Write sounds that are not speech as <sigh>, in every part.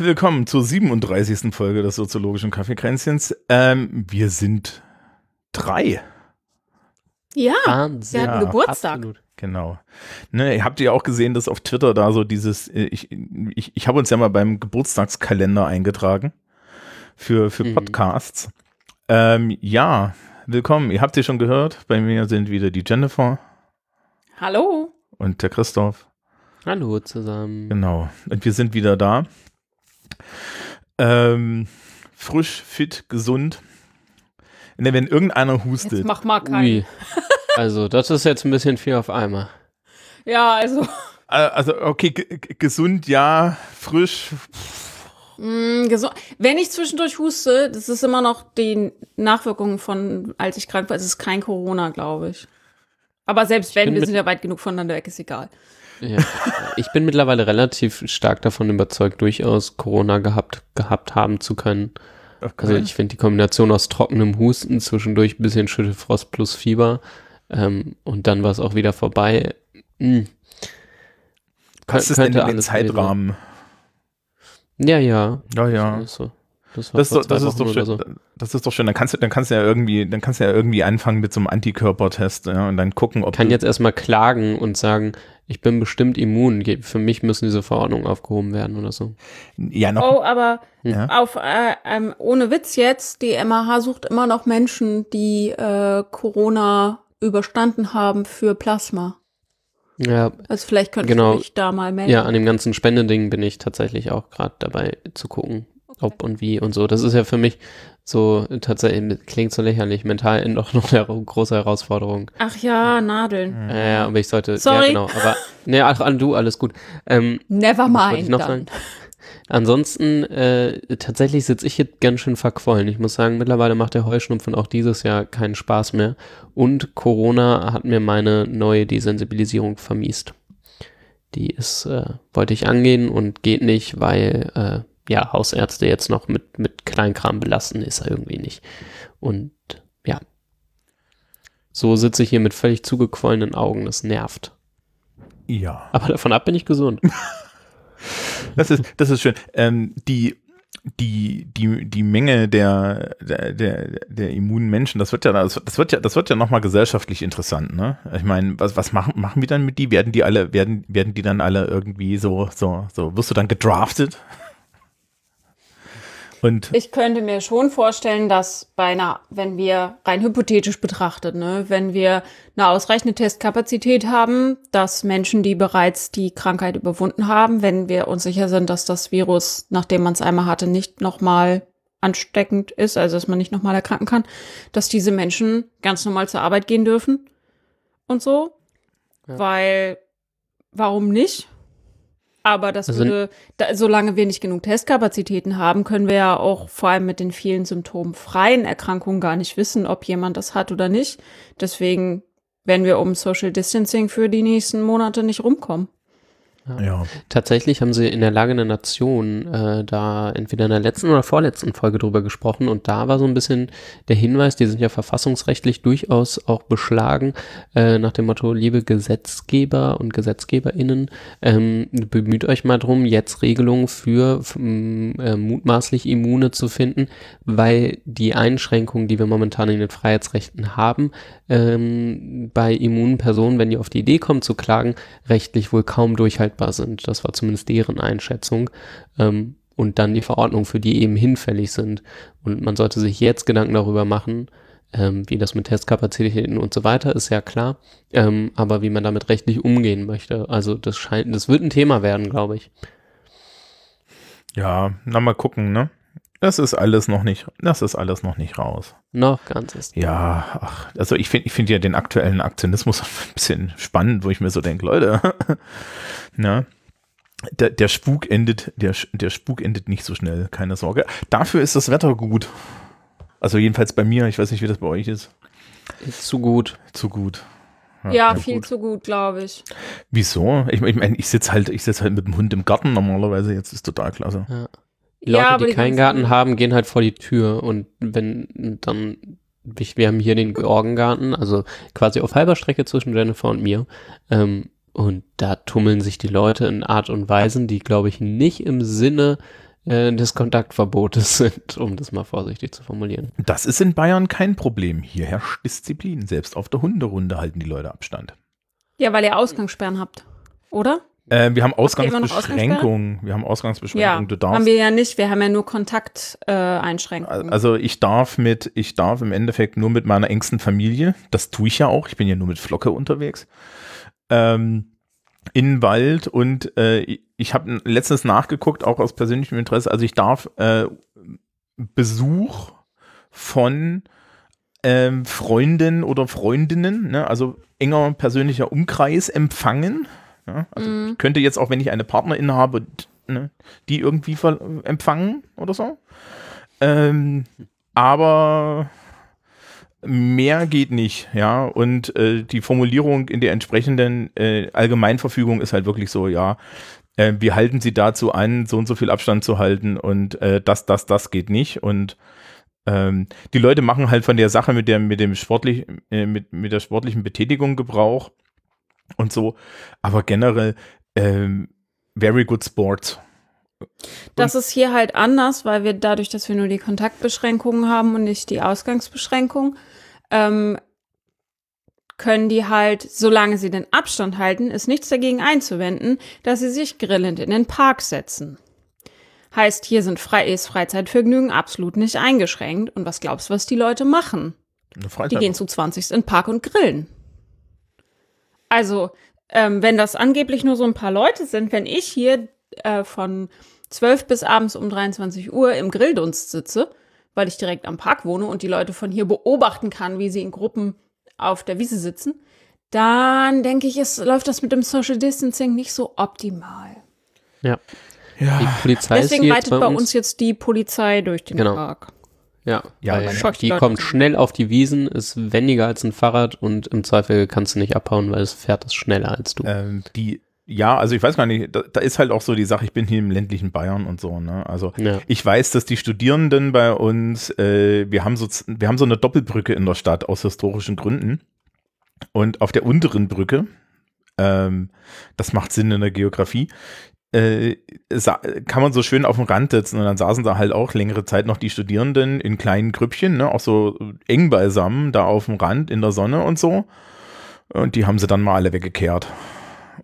willkommen zur 37. Folge des soziologischen Kaffeekränzchens. Ähm, wir sind drei. Ja, Wahnsinn. wir hatten Ja, Geburtstag. Absolut. Genau. Ne, habt ihr auch gesehen, dass auf Twitter da so dieses, äh, ich, ich, ich habe uns ja mal beim Geburtstagskalender eingetragen für, für Mhm. Podcasts. Ähm, ja, willkommen. Ihr habt sie schon gehört. Bei mir sind wieder die Jennifer Hallo. und der Christoph. Hallo zusammen. Genau. Und wir sind wieder da. Ähm, frisch, fit, gesund. Ne, wenn irgendeiner hustet. Jetzt mach mal keinen. Ui. Also, das ist jetzt ein bisschen viel auf einmal. Ja, also Äh, Also, okay, gesund, ja, frisch. gesu- wenn ich zwischendurch huste, das ist immer noch die Nachwirkung von, als ich krank war. Es ist kein Corona, glaube ich. Aber selbst wenn, bin wir sind ja weit genug voneinander weg, ist egal. Ja. Ich bin mittlerweile relativ stark davon überzeugt, durchaus Corona gehabt, gehabt haben zu können. Also ich finde die Kombination aus trockenem Husten, zwischendurch ein bisschen Schüttelfrost plus Fieber ähm, und dann war es auch wieder vorbei. Hm. Was ist denn in den Zeitrahmen? Ja, ja. Ja, ja. Das ist, so. das Das, das ist doch schön. so. Das ist doch schön. Dann kannst du, dann kannst du ja irgendwie, dann kannst du ja irgendwie anfangen mit so einem Antikörpertest, ja, und dann gucken, ob kann du, jetzt erstmal klagen und sagen, ich bin bestimmt immun. Für mich müssen diese Verordnungen aufgehoben werden oder so. ja noch, Oh, aber Ja. auf äh, ähm, ohne Witz jetzt, die MH sucht immer noch Menschen, die äh, Corona überstanden haben für Plasma. Ja, Also vielleicht könnte Genau. ich mich da mal melden. ja, an dem ganzen Spendeding bin ich tatsächlich auch gerade dabei zu gucken, ob und wie und so. Das ist ja für mich so tatsächlich, klingt so lächerlich, mental <laughs> doch noch eine große Herausforderung. Ach ja, Nadeln. Ja, ja, aber ich sollte, Sorry. ja genau, aber, ne, ach, an du, alles gut. Ähm, Never mind. noch dann. sagen? Ansonsten, äh, tatsächlich sitze ich hier ganz schön verquollen. Ich muss sagen, mittlerweile macht der Heuschnupfen auch dieses Jahr keinen Spaß mehr. Und Corona hat mir meine neue Desensibilisierung vermiest. Die ist, äh, wollte ich angehen und geht nicht, weil, äh, ja, Hausärzte jetzt noch mit, mit Kleinkram belasten, ist er irgendwie nicht. Und, ja. So sitze ich hier mit völlig zugequollenen Augen, das nervt. ja. Aber davon ab bin ich gesund. <laughs> Das ist, das ist schön. Ähm, die, die, die, die Menge der, der, der, der immunen Menschen, das wird ja, das, das wird ja, das wird ja nochmal gesellschaftlich interessant, ne? Ich meine, was, was machen, machen wir dann mit die? Werden die alle, werden, werden die dann alle irgendwie so, so, so, wirst du dann gedraftet? Und Ich könnte mir schon vorstellen, dass bei einer, wenn wir rein hypothetisch betrachtet, ne, wenn wir eine ausreichende Testkapazität haben, dass Menschen, die bereits die Krankheit überwunden haben, wenn wir uns sicher sind, dass das Virus, nachdem man es einmal hatte, nicht nochmal ansteckend ist, also dass man nicht nochmal erkranken kann, dass diese Menschen ganz normal zur Arbeit gehen dürfen und so. Ja. Weil, warum nicht? Aber das Also- würde, da, solange wir nicht genug Testkapazitäten haben, können wir ja auch vor allem mit den vielen symptomfreien Erkrankungen gar nicht wissen, ob jemand das hat oder nicht. Deswegen werden wir um Social Distancing für die nächsten Monate nicht rumkommen. Ja, Tatsächlich haben sie in der Lage der Nation äh, da entweder in der letzten oder vorletzten Folge drüber gesprochen und da war so ein bisschen der Hinweis, die sind ja verfassungsrechtlich durchaus auch beschlagen, äh, nach dem Motto, liebe Gesetzgeber und GesetzgeberInnen, ähm, bemüht euch mal drum, jetzt Regelungen für äh, mutmaßlich Immune zu finden, weil die Einschränkungen, die wir momentan in den Freiheitsrechten haben, ähm, bei immunen Personen, wenn die auf die Idee kommen zu klagen, rechtlich wohl kaum durchhaltbar sind. Das war zumindest deren Einschätzung. Ähm, und dann die Verordnungen, für die eben hinfällig sind. Und man sollte sich jetzt Gedanken darüber machen, ähm, wie das mit Testkapazitäten und so weiter ist ja klar, ähm, aber wie man damit rechtlich umgehen möchte. Also das scheint, das wird ein Thema werden, glaube ich. ja, na mal gucken, ne? Das ist alles noch nicht, das ist alles noch nicht raus. Noch ganz ist. Ja, ach, also ich finde ich finde ja den aktuellen Aktionismus <laughs> ein bisschen spannend, wo ich mir so denke, Leute, <laughs> na, der, der Spuk endet, der, der Spuk endet nicht so schnell, keine Sorge. Dafür ist das Wetter gut. Also jedenfalls bei mir, ich weiß nicht, wie das bei euch ist. Zu gut. Zu gut. Ja, viel zu gut, glaube ich. Wieso? Ich, ich meine, ich sitze halt, ich sitz halt mit dem Hund im Garten normalerweise, jetzt ist total klasse. Die Leute, Ja, die die keinen Garten haben, gehen halt vor die Tür und wenn dann, ich- wir haben hier den Georgengarten, also quasi auf halber Strecke zwischen Jennifer und mir, ähm, und da tummeln sich die Leute in Art und Weisen, die, glaube ich, nicht im Sinne äh, des Kontaktverbotes <laughs> sind, um das mal vorsichtig zu formulieren. Das ist in Bayern kein Problem. Hier herrscht Disziplin. Selbst auf der Hunderunde halten die Leute Abstand. Ja, weil ihr Ausgangssperren habt, oder? Äh, wir haben Ausgangsbeschränkungen. Wir haben Ja, Ausgangsbeschränkungen. du darfst haben wir ja nicht. Wir haben ja nur Kontakteinschränkungen. Äh. Also ich darf mit, ich darf im Endeffekt nur mit meiner engsten Familie, das tue ich ja auch, ich bin ja nur mit Flocke unterwegs, ähm, in den Wald und äh, ich habe letztens nachgeguckt, auch aus persönlichem Interesse, also ich darf äh, Besuch von ähm, Freundinnen oder Freundinnen, ne, also enger persönlicher Umkreis empfangen. Ja, also ich könnte jetzt auch, wenn ich eine Partnerin habe, ne, die irgendwie empfangen oder so. Ähm, aber mehr geht nicht, ja. Und äh, die Formulierung in der entsprechenden äh, Allgemeinverfügung ist halt wirklich so, ja, äh, wir halten sie dazu an, so und so viel Abstand zu halten und äh, das, das, das geht nicht. Und ähm, die Leute machen halt von der Sache mit der, mit dem sportlich, äh, mit, mit der sportlichen Betätigung Gebrauch und so. Aber generell, ähm, very good sport. Das ist hier halt anders, weil wir dadurch, dass wir nur die Kontaktbeschränkungen haben und nicht die Ausgangsbeschränkung, ähm, können die halt, solange sie den Abstand halten, ist nichts dagegen einzuwenden, dass sie sich grillend in den Park setzen. Heißt, hier sind Fre ist Freizeitvergnügen absolut nicht eingeschränkt. Und was glaubst du, was die Leute machen? Die gehen zu 20 in den Park und grillen. Also, ähm, wenn das angeblich nur so ein paar Leute sind, wenn ich hier äh, von 12 bis abends um 23 Uhr im Grilldunst sitze, weil ich direkt am Park wohne und die Leute von hier beobachten kann, wie sie in Gruppen auf der Wiese sitzen, dann denke ich, es läuft das mit dem Social Distancing nicht so optimal. Ja. Die ja, Polizei ist Deswegen hier reitet jetzt bei uns jetzt die Polizei durch den Genau. Park. Ja, Ja, weil Leute kommt schnell auf die Wiesen, ist wendiger als ein Fahrrad und im Zweifel kannst du nicht abhauen, weil es fährt es schneller als du. ähm, die, ja, also ich weiß gar nicht, da, da ist halt auch so die Sache, ich bin hier im ländlichen Bayern und so, ne? Also Ja. ich weiß, dass die Studierenden bei uns, äh, wir haben so, wir haben so eine Doppelbrücke in der Stadt aus historischen Gründen. Und auf der unteren Brücke, ähm, das macht Sinn in der Geografie, äh, kann man so schön auf dem Rand sitzen und dann saßen da halt auch längere Zeit noch die Studierenden in kleinen Grüppchen, ne, auch so eng beisammen, da auf dem Rand in der Sonne und so. Und die haben sie dann mal alle weggekehrt.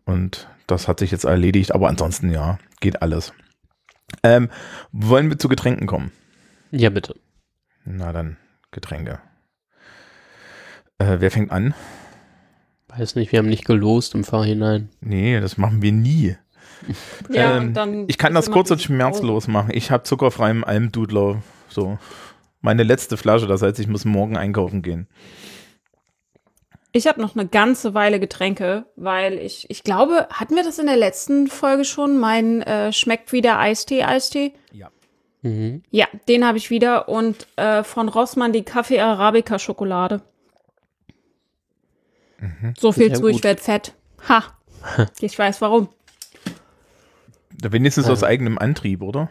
Und das hat sich jetzt erledigt, aber ansonsten ja, geht alles. Ähm, wollen wir zu Getränken kommen? Ja, bitte. Na dann, Getränke. Äh, wer fängt an? Weiß nicht, wir haben nicht gelost im Vorhinein. Nee, das machen wir nie. Ja, Ähm, und dann Ich kann das kurz und schmerzlos machen. Ich habe zuckerfreiem Almdudler. So. Meine letzte Flasche, das heißt, ich muss morgen einkaufen gehen. Ich habe noch eine ganze Weile Getränke, weil ich, ich glaube, hatten wir das in der letzten Folge schon? Mein äh, schmeckt wieder Eistee, Eistee. Mhm. Ja, den habe ich wieder und äh, von Rossmann die Kaffee Arabica Schokolade. So viel zu, ich gut. werd fett. Ha. <laughs> Ich weiß warum. Wenigstens aus eigenem Antrieb, oder?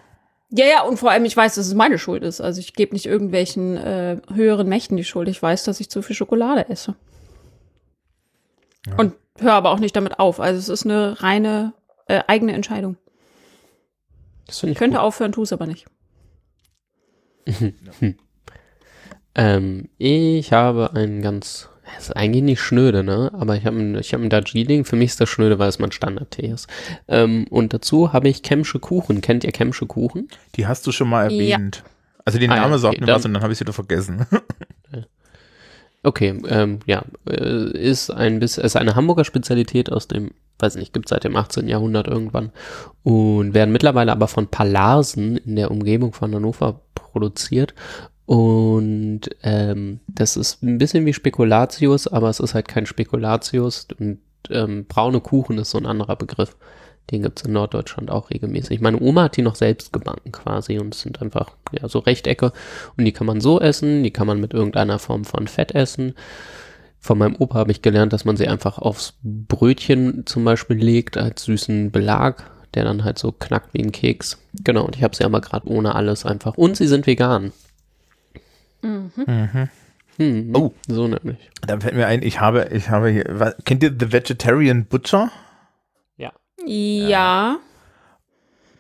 Ja, ja, und vor allem, ich weiß, dass es meine Schuld ist. Also ich gebe nicht irgendwelchen äh, höheren Mächten die Schuld. Ich weiß, dass ich zu viel Schokolade esse. Und höre aber auch nicht damit auf. Also es ist eine reine äh, eigene Entscheidung. Das Ich könnte gut. aufhören, tue es aber nicht. <laughs> Ähm, ich habe einen ganz, das ist eigentlich nicht schnöde, ne? Aber ich habe einen, ich habe einen Darjeeling. Für mich ist das schnöde, weil es mein Standardtee ist. Ähm, und dazu habe ich Kemsche Kuchen. Kennt ihr Kemsche Kuchen? Die hast du schon mal Ja. erwähnt. Also den Ah ja, Namen sagt okay, mir dann- was und dann habe ich es wieder vergessen. <laughs> Okay, ähm, ja, äh, ist ein bisschen, ist eine Hamburger Spezialität aus dem, weiß nicht, gibt seit dem 18. Jahrhundert irgendwann und werden mittlerweile aber von Palarsen in der Umgebung von Hannover produziert und ähm, das ist ein bisschen wie Spekulatius, aber es ist halt kein Spekulatius und ähm, braune Kuchen ist so ein anderer Begriff. Den gibt es in Norddeutschland auch regelmäßig. Meine Oma hat die noch selbst gebacken quasi und es sind einfach ja, so Rechtecke und die kann man so essen, die kann man mit irgendeiner Form von Fett essen. von meinem Opa habe ich gelernt, dass man sie einfach aufs Brötchen zum Beispiel legt als süßen Belag, der dann halt so knackt wie ein Keks. Genau, und ich habe sie aber gerade ohne alles einfach. Und sie sind vegan. Mhm. Hm, Oh. So nämlich. Da fällt mir ein, ich habe, ich habe hier, was, kennt ihr The Vegetarian Butcher? Ja.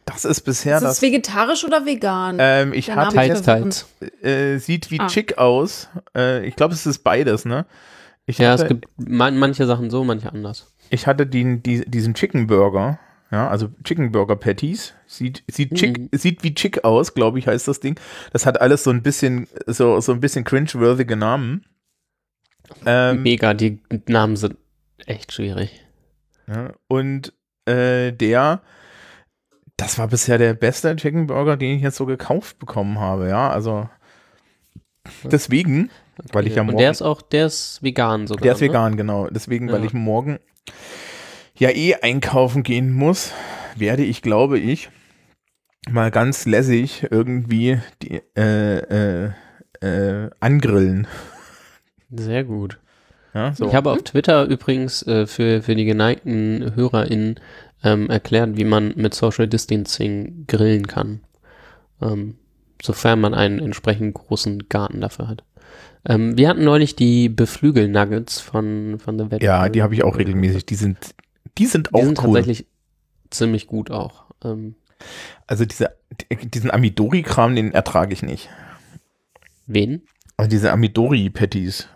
Das ist bisher Ist das. es vegetarisch oder vegan? Ähm, ich Der hatte, ist teils. äh, sieht wie Ah. Chick aus. Äh, ich glaube, es ist beides, ne? Ich Ja, hatte, es gibt man, manche Sachen so, manche anders. ich hatte den, die, diesen Chicken Burger, ja, also Chicken Burger Patties. Sieht, sieht, Chick, Mhm. sieht wie Chick aus, glaube ich, heißt das Ding. Das hat alles so ein bisschen, so, so ein bisschen cringe-worthy Namen. Ähm, Mega, die Namen sind echt schwierig. Ja, und äh, der, das war bisher der beste Chicken Burger, den ich jetzt so gekauft bekommen habe, ja, also deswegen, weil ich ja Und morgen, der ist auch, der ist vegan sogar. der ist ne? vegan, genau, deswegen, weil Ja. ich morgen ja eh einkaufen gehen muss, werde ich, glaube ich, mal ganz lässig irgendwie die, äh, äh, äh, angrillen. Sehr gut. Ja, so. Ich habe auf Twitter übrigens äh, für, für die geneigten HörerInnen ähm, erklärt, wie man mit Social Distancing grillen kann. Ähm, sofern man einen entsprechend großen Garten dafür hat. Ähm, wir hatten neulich die Beflügel-Nuggets von, von The Veg. ja, die habe ich auch regelmäßig, die sind, die sind auch Die sind cool. tatsächlich ziemlich gut auch. Ähm, Also diese, diesen Amidori-Kram, den ertrage ich nicht. wen? Also diese Amidori-Patties.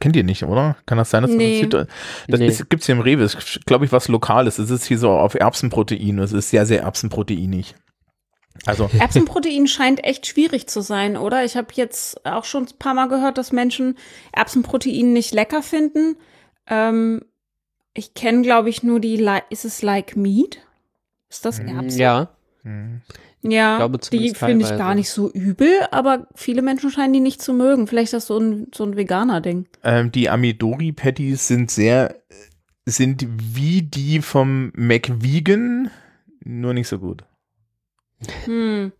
Kennt ihr nicht, oder? Kann das sein, dass Nee. das, das Nee. ist, gibt's hier im Rewe. Ist, glaube ich, was Lokales. Es ist hier so auf Erbsenprotein. Es ist sehr, sehr erbsenproteinig. Also, <laughs> Erbsenprotein scheint echt schwierig zu sein, oder? Ich habe jetzt auch schon ein paar Mal gehört, dass Menschen Erbsenprotein nicht lecker finden. Ähm, ich kenne, glaube ich, nur die, Li ist es Like Meat? Ist das Erbsen? Mm, Ja, hm. Ja, glaube, die finde ich gar nicht so übel, aber viele Menschen scheinen die nicht zu mögen. Vielleicht ist das so ein, so ein Veganer-Ding. ähm, die Amidori-Patties sind sehr, sind wie die vom McVegan, nur nicht so gut. Hm.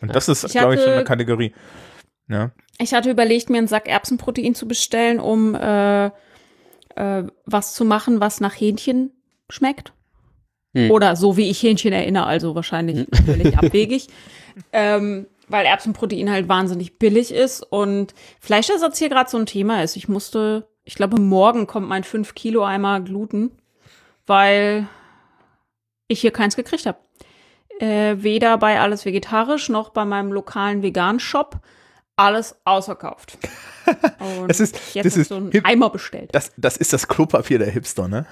Und das ist, glaube ich, hatte- eine Kategorie. Ja. Ich hatte überlegt, mir einen Sack Erbsenprotein zu bestellen, um äh, äh, was zu machen, was nach Hähnchen schmeckt. Hm. Oder so wie ich Hähnchen erinnere, also wahrscheinlich völlig <laughs> abwegig. Ähm, weil Erbsenprotein halt wahnsinnig billig ist und Fleischersatz hier gerade so ein Thema ist. Ich musste, ich glaube, morgen kommt mein 5 Kilo Eimer Gluten, weil ich hier keins gekriegt habe. Äh, weder bei Alles Vegetarisch noch bei meinem lokalen Vegan-Shop. Alles ausverkauft. <laughs> Und Es ist- jetzt das ist so einen hip- Eimer bestellt. Das, das ist das Klopapier der Hipster, ne?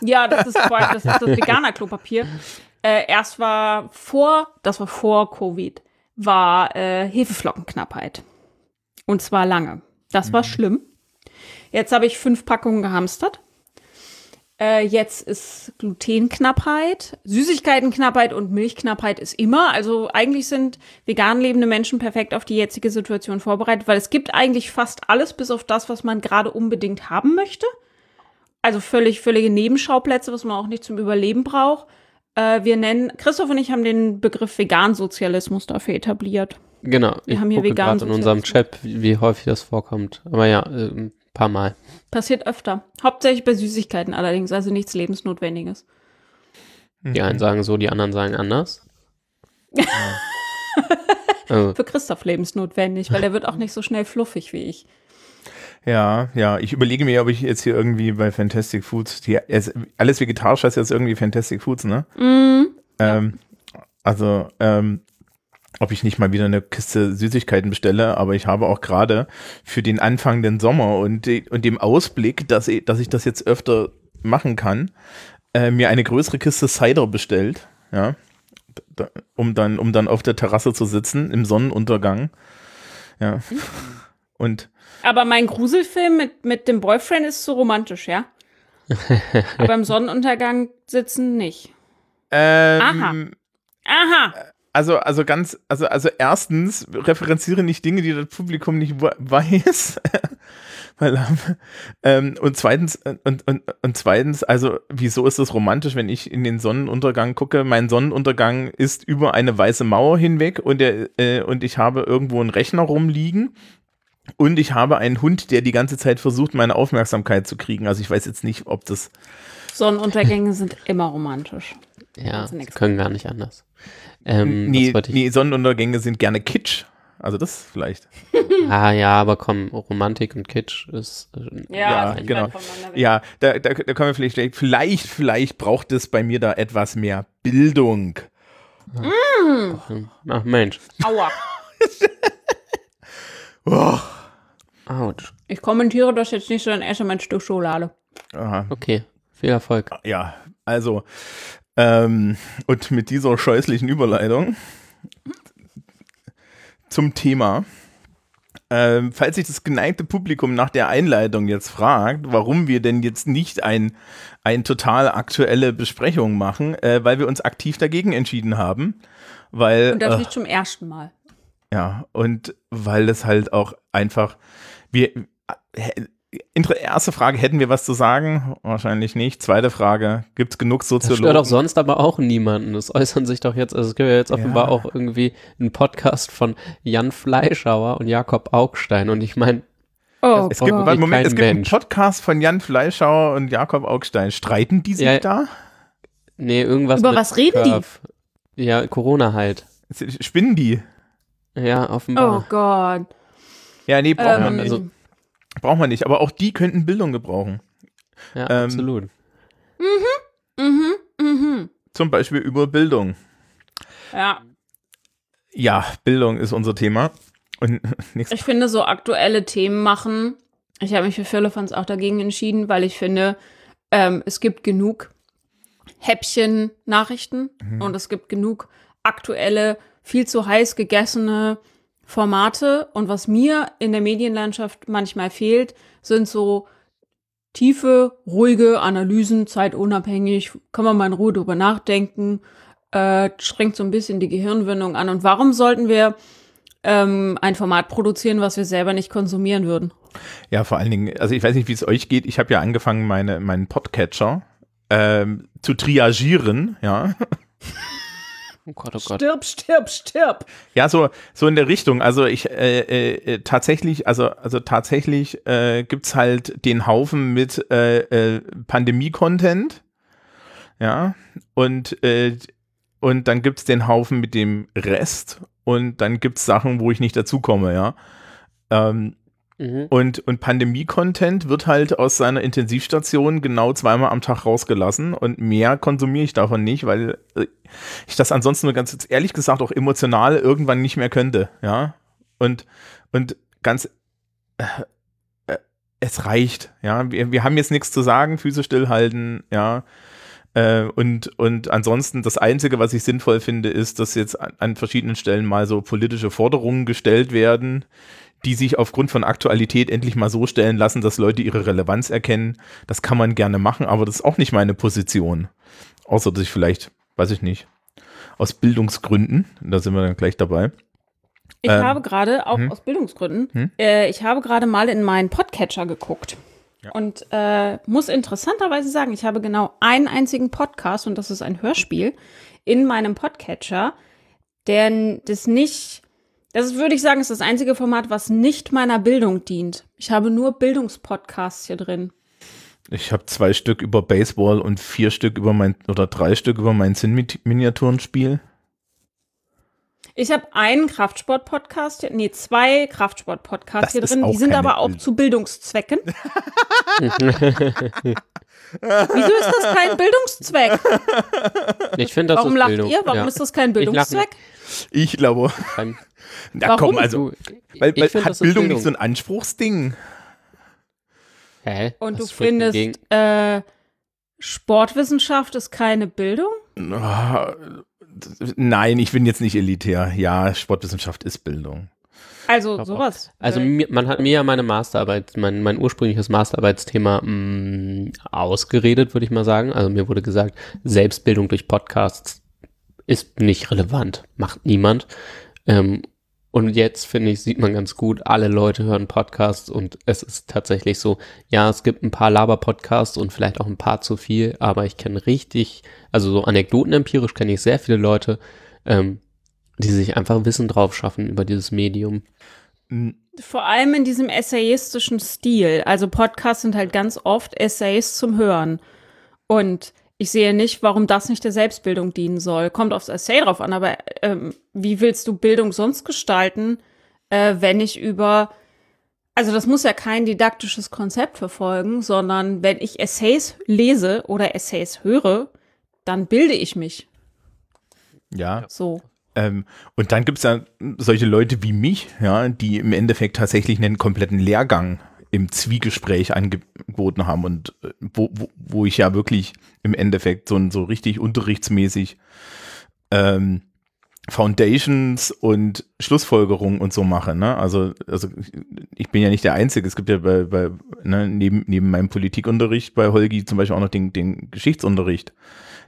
Ja, das ist, das, ist das Veganer-Klopapier. <laughs> Äh, erst war vor, das war vor Covid, war äh, Hefeflockenknappheit. Und zwar lange. Das war schlimm. Jetzt habe ich fünf Packungen gehamstert. Äh, jetzt ist Glutenknappheit, Süßigkeitenknappheit und Milchknappheit ist immer. Also eigentlich sind vegan lebende Menschen perfekt auf die jetzige Situation vorbereitet, weil es gibt eigentlich fast alles, bis auf das, was man gerade unbedingt haben möchte. Also völlig, völlige Nebenschauplätze, was man auch nicht zum Überleben braucht. Äh, wir nennen, Christoph und ich haben den Begriff Vegansozialismus dafür etabliert. Genau. Wir ich haben hier veganen gerade in unserem. Chat, wie wie häufig das vorkommt. Aber ja, äh, ein paar Mal. Passiert öfter. Hauptsächlich bei Süßigkeiten allerdings, also nichts Lebensnotwendiges. Die einen sagen so, die anderen sagen anders. <laughs> also, Für Christoph lebensnotwendig, weil er wird auch nicht so schnell fluffig wie ich. Ja, ja. Ich überlege mir, ob ich jetzt hier irgendwie bei Fantastic Foods, die, es, alles vegetarisch heißt jetzt irgendwie Fantastic Foods, ne? Mm, Ähm, also, ähm, ob ich nicht mal wieder eine Kiste Süßigkeiten bestelle, aber ich habe auch gerade für den anfangenden Sommer und, und dem Ausblick, dass ich, dass ich das jetzt öfter machen kann, äh, mir eine größere Kiste Cider bestellt, ja, da, um dann, um dann auf der Terrasse zu sitzen im Sonnenuntergang, ja, und Aber mein Gruselfilm mit, mit dem Boyfriend ist so romantisch, ja? <laughs> Aber im Sonnenuntergang sitzen nicht. ähm, Aha. Aha. Also, also ganz, also, also erstens referenziere nicht Dinge, die das Publikum nicht weiß. <laughs> Weil, ähm, und zweitens, und, und, und zweitens, also, wieso ist das romantisch, wenn ich in den Sonnenuntergang gucke? Mein Sonnenuntergang ist über eine weiße Mauer hinweg und der, äh, und ich habe irgendwo einen Rechner rumliegen. Und ich habe einen Hund, der die ganze Zeit versucht, meine Aufmerksamkeit zu kriegen. Also ich weiß jetzt nicht, ob das. Sonnenuntergänge sind immer romantisch. Ja, können gar nicht anders. Ähm, nee, was wollte ich? nee, Sonnenuntergänge sind gerne Kitsch. Also das vielleicht. <laughs> Ah ja, aber komm, Romantik und Kitsch ist äh, Ja, genau. weit voneinander weg. Ja, da, da, da kommen wir vielleicht, vielleicht, vielleicht braucht es bei mir da etwas mehr Bildung. Ach Mensch. Aua. <laughs> Oh, Autsch. Ich kommentiere das jetzt nicht, sondern esse mein Stück Schokolade. aha. Okay, viel Erfolg. Ja, also, ähm, und mit dieser scheußlichen Überleitung zum Thema. Ähm, falls sich das geneigte Publikum nach der Einleitung jetzt fragt, warum wir denn jetzt nicht ein, ein total aktuelle Besprechung machen, äh, weil wir uns aktiv dagegen entschieden haben. Weil, Und das äh, nicht zum ersten Mal. ja, und weil es halt auch einfach, wir, äh, erste Frage, hätten wir was zu sagen? Wahrscheinlich nicht. Zweite Frage, gibt es genug Das stört Soziologen? doch sonst aber auch niemanden. Das äußern sich doch jetzt, also es gibt ja jetzt offenbar Ja. auch irgendwie einen Podcast von Jan Fleischhauer und Jakob Augstein und ich meine, Oh Es gibt, Gott. warte, Moment, es gibt einen. Podcast von Jan Fleischauer und Jakob Augstein. Streiten die sich Ja. da? nee, irgendwas Über mit was reden die? Curve. Ja, Corona halt. Spinnen die? Ja, Oh offenbar. Gott. Ja, nee, braucht man Ähm, nicht. also- Braucht man nicht. Aber auch die könnten Bildung gebrauchen. ja, ähm, absolut. mhm, mhm. Zum Beispiel über Bildung. Ja, Ja, Bildung ist unser Thema. Und <laughs> nächstes ich finde, so aktuelle Themen machen. Ich habe mich für Firlefanz auch dagegen entschieden, weil ich finde, ähm, es gibt genug Häppchen-Nachrichten und es gibt genug aktuelle, viel zu heiß gegessene Formate. Und was mir in der Medienlandschaft manchmal fehlt, sind so tiefe, ruhige Analysen, zeitunabhängig, kann man mal in Ruhe drüber nachdenken, äh, schränkt so ein bisschen die Gehirnwindung an. Und warum sollten wir ähm, ein Format produzieren, was wir selber nicht konsumieren würden? Ja, vor allen Dingen, also ich weiß nicht, wie es euch geht. Ich habe ja angefangen, meine, meinen Podcatcher ähm, zu triagieren, ja. <laughs> Oh Gott, oh Gott. Stirb, stirb, stirb. Ja, so, so in der Richtung. Also ich äh, äh, tatsächlich, also, also tatsächlich äh, gibt's halt den Haufen mit äh, äh, Pandemie-Content. Ja. Und, äh, und dann gibt's den Haufen mit dem Rest und dann gibt's Sachen, wo ich nicht dazukomme, ja. Ähm, Mhm. und, und Pandemie-Content wird halt aus seiner Intensivstation genau zweimal am Tag rausgelassen und mehr konsumiere ich davon nicht, weil äh, ich das ansonsten nur ganz ehrlich gesagt auch emotional irgendwann nicht mehr könnte, ja. Und, und ganz, äh, äh, es reicht, ja. Wir, wir haben jetzt nichts zu sagen, Füße stillhalten, ja. Äh, und, und ansonsten das Einzige, was ich sinnvoll finde, ist, dass jetzt an, an verschiedenen Stellen mal so politische Forderungen gestellt werden, die sich aufgrund von Aktualität endlich mal so stellen lassen, dass Leute ihre Relevanz erkennen. Das kann man gerne machen, aber das ist auch nicht meine Position. Außer dass ich vielleicht, weiß ich nicht, aus Bildungsgründen, da sind wir dann gleich dabei. Ich Ähm, habe gerade, auch hm? aus Bildungsgründen, Hm? äh, ich habe gerade mal in meinen Podcatcher geguckt. Und äh, muss interessanterweise sagen, ich habe genau einen einzigen Podcast, und das ist ein Hörspiel, in meinem Podcatcher, der das nicht, das ist, würde ich sagen, ist das einzige Format, was nicht meiner Bildung dient. Ich habe nur Bildungspodcasts hier drin. Ich habe zwei Stück über Baseball und vier Stück über mein, oder drei Stück über mein Zinn-Miniaturenspiel. Ich habe einen Kraftsport-Podcast, hier- nee, zwei Kraftsport-Podcasts hier drin. Die sind aber auch zu Bildungszwecken. <laughs> Wieso ist das kein Bildungszweck? Ich finde, das Warum ist lacht Bildung. ihr? Warum ja. ist das kein Bildungszweck? Ich glaube, na Warum? komm, also, Du, weil, weil find, hat ist Bildung nicht so ein Anspruchsding? Hä? Und du Was spricht findest, äh, Sportwissenschaft ist keine Bildung? Nein, ich bin jetzt nicht elitär. Ja, Sportwissenschaft ist Bildung. Also glaub sowas. Also mir, man hat mir ja meine Masterarbeit, mein, mein ursprüngliches Masterarbeitsthema mh, ausgeredet, würde ich mal sagen. Also mir wurde gesagt, Selbstbildung durch Podcasts ist nicht relevant, macht niemand. Ähm, und jetzt, finde ich, sieht man ganz gut, alle Leute hören Podcasts und es ist tatsächlich so, ja, es gibt ein paar Laber-Podcasts und vielleicht auch ein paar zu viel, aber ich kenne richtig, also so anekdotenempirisch kenne ich sehr viele Leute, ähm, die sich einfach Wissen drauf schaffen über dieses Medium. Vor allem in diesem essayistischen Stil. Also Podcasts sind halt ganz oft Essays zum Hören. Und ich sehe nicht, warum das nicht der Selbstbildung dienen soll. Kommt aufs Essay drauf an, aber ähm, wie willst du Bildung sonst gestalten, äh, wenn ich über also das muss ja kein didaktisches Konzept verfolgen, sondern wenn ich Essays lese oder Essays höre, dann bilde ich mich. Ja. So. Ähm, und dann gibt es ja solche Leute wie mich, ja, die im Endeffekt tatsächlich einen kompletten Lehrgang im Zwiegespräch angeboten haben und äh, wo, wo, wo ich ja wirklich im Endeffekt so, so richtig unterrichtsmäßig ähm, Foundations und Schlussfolgerungen und so mache. Ne? Also, also ich bin ja nicht der Einzige. Es gibt ja bei, bei ne, neben, neben meinem Politikunterricht bei Holgi zum Beispiel auch noch den, den Geschichtsunterricht,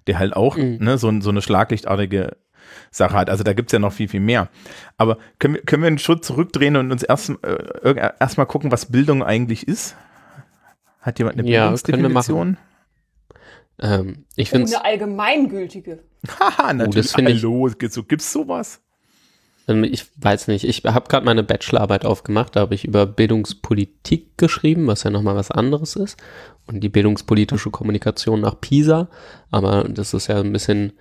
der halt auch mhm. ne, so, so eine schlaglichtartige Sache hat. Also da gibt es ja noch viel, viel mehr. Aber können wir, können wir einen Schritt zurückdrehen und uns erst, äh, erstmal gucken, was Bildung eigentlich ist? Hat jemand eine ja, Bildungsdefinition? Ähm, ich finde eine allgemeingültige. <laughs> Haha, oh, natürlich. Oh, Hallo, ich, so, gibt's sowas? Ähm, ich weiß nicht. Ich habe gerade meine Bachelorarbeit aufgemacht. Da habe ich über Bildungspolitik geschrieben, was ja nochmal was anderes ist. Und die bildungspolitische Kommunikation nach PISA. Aber das ist ja ein bisschen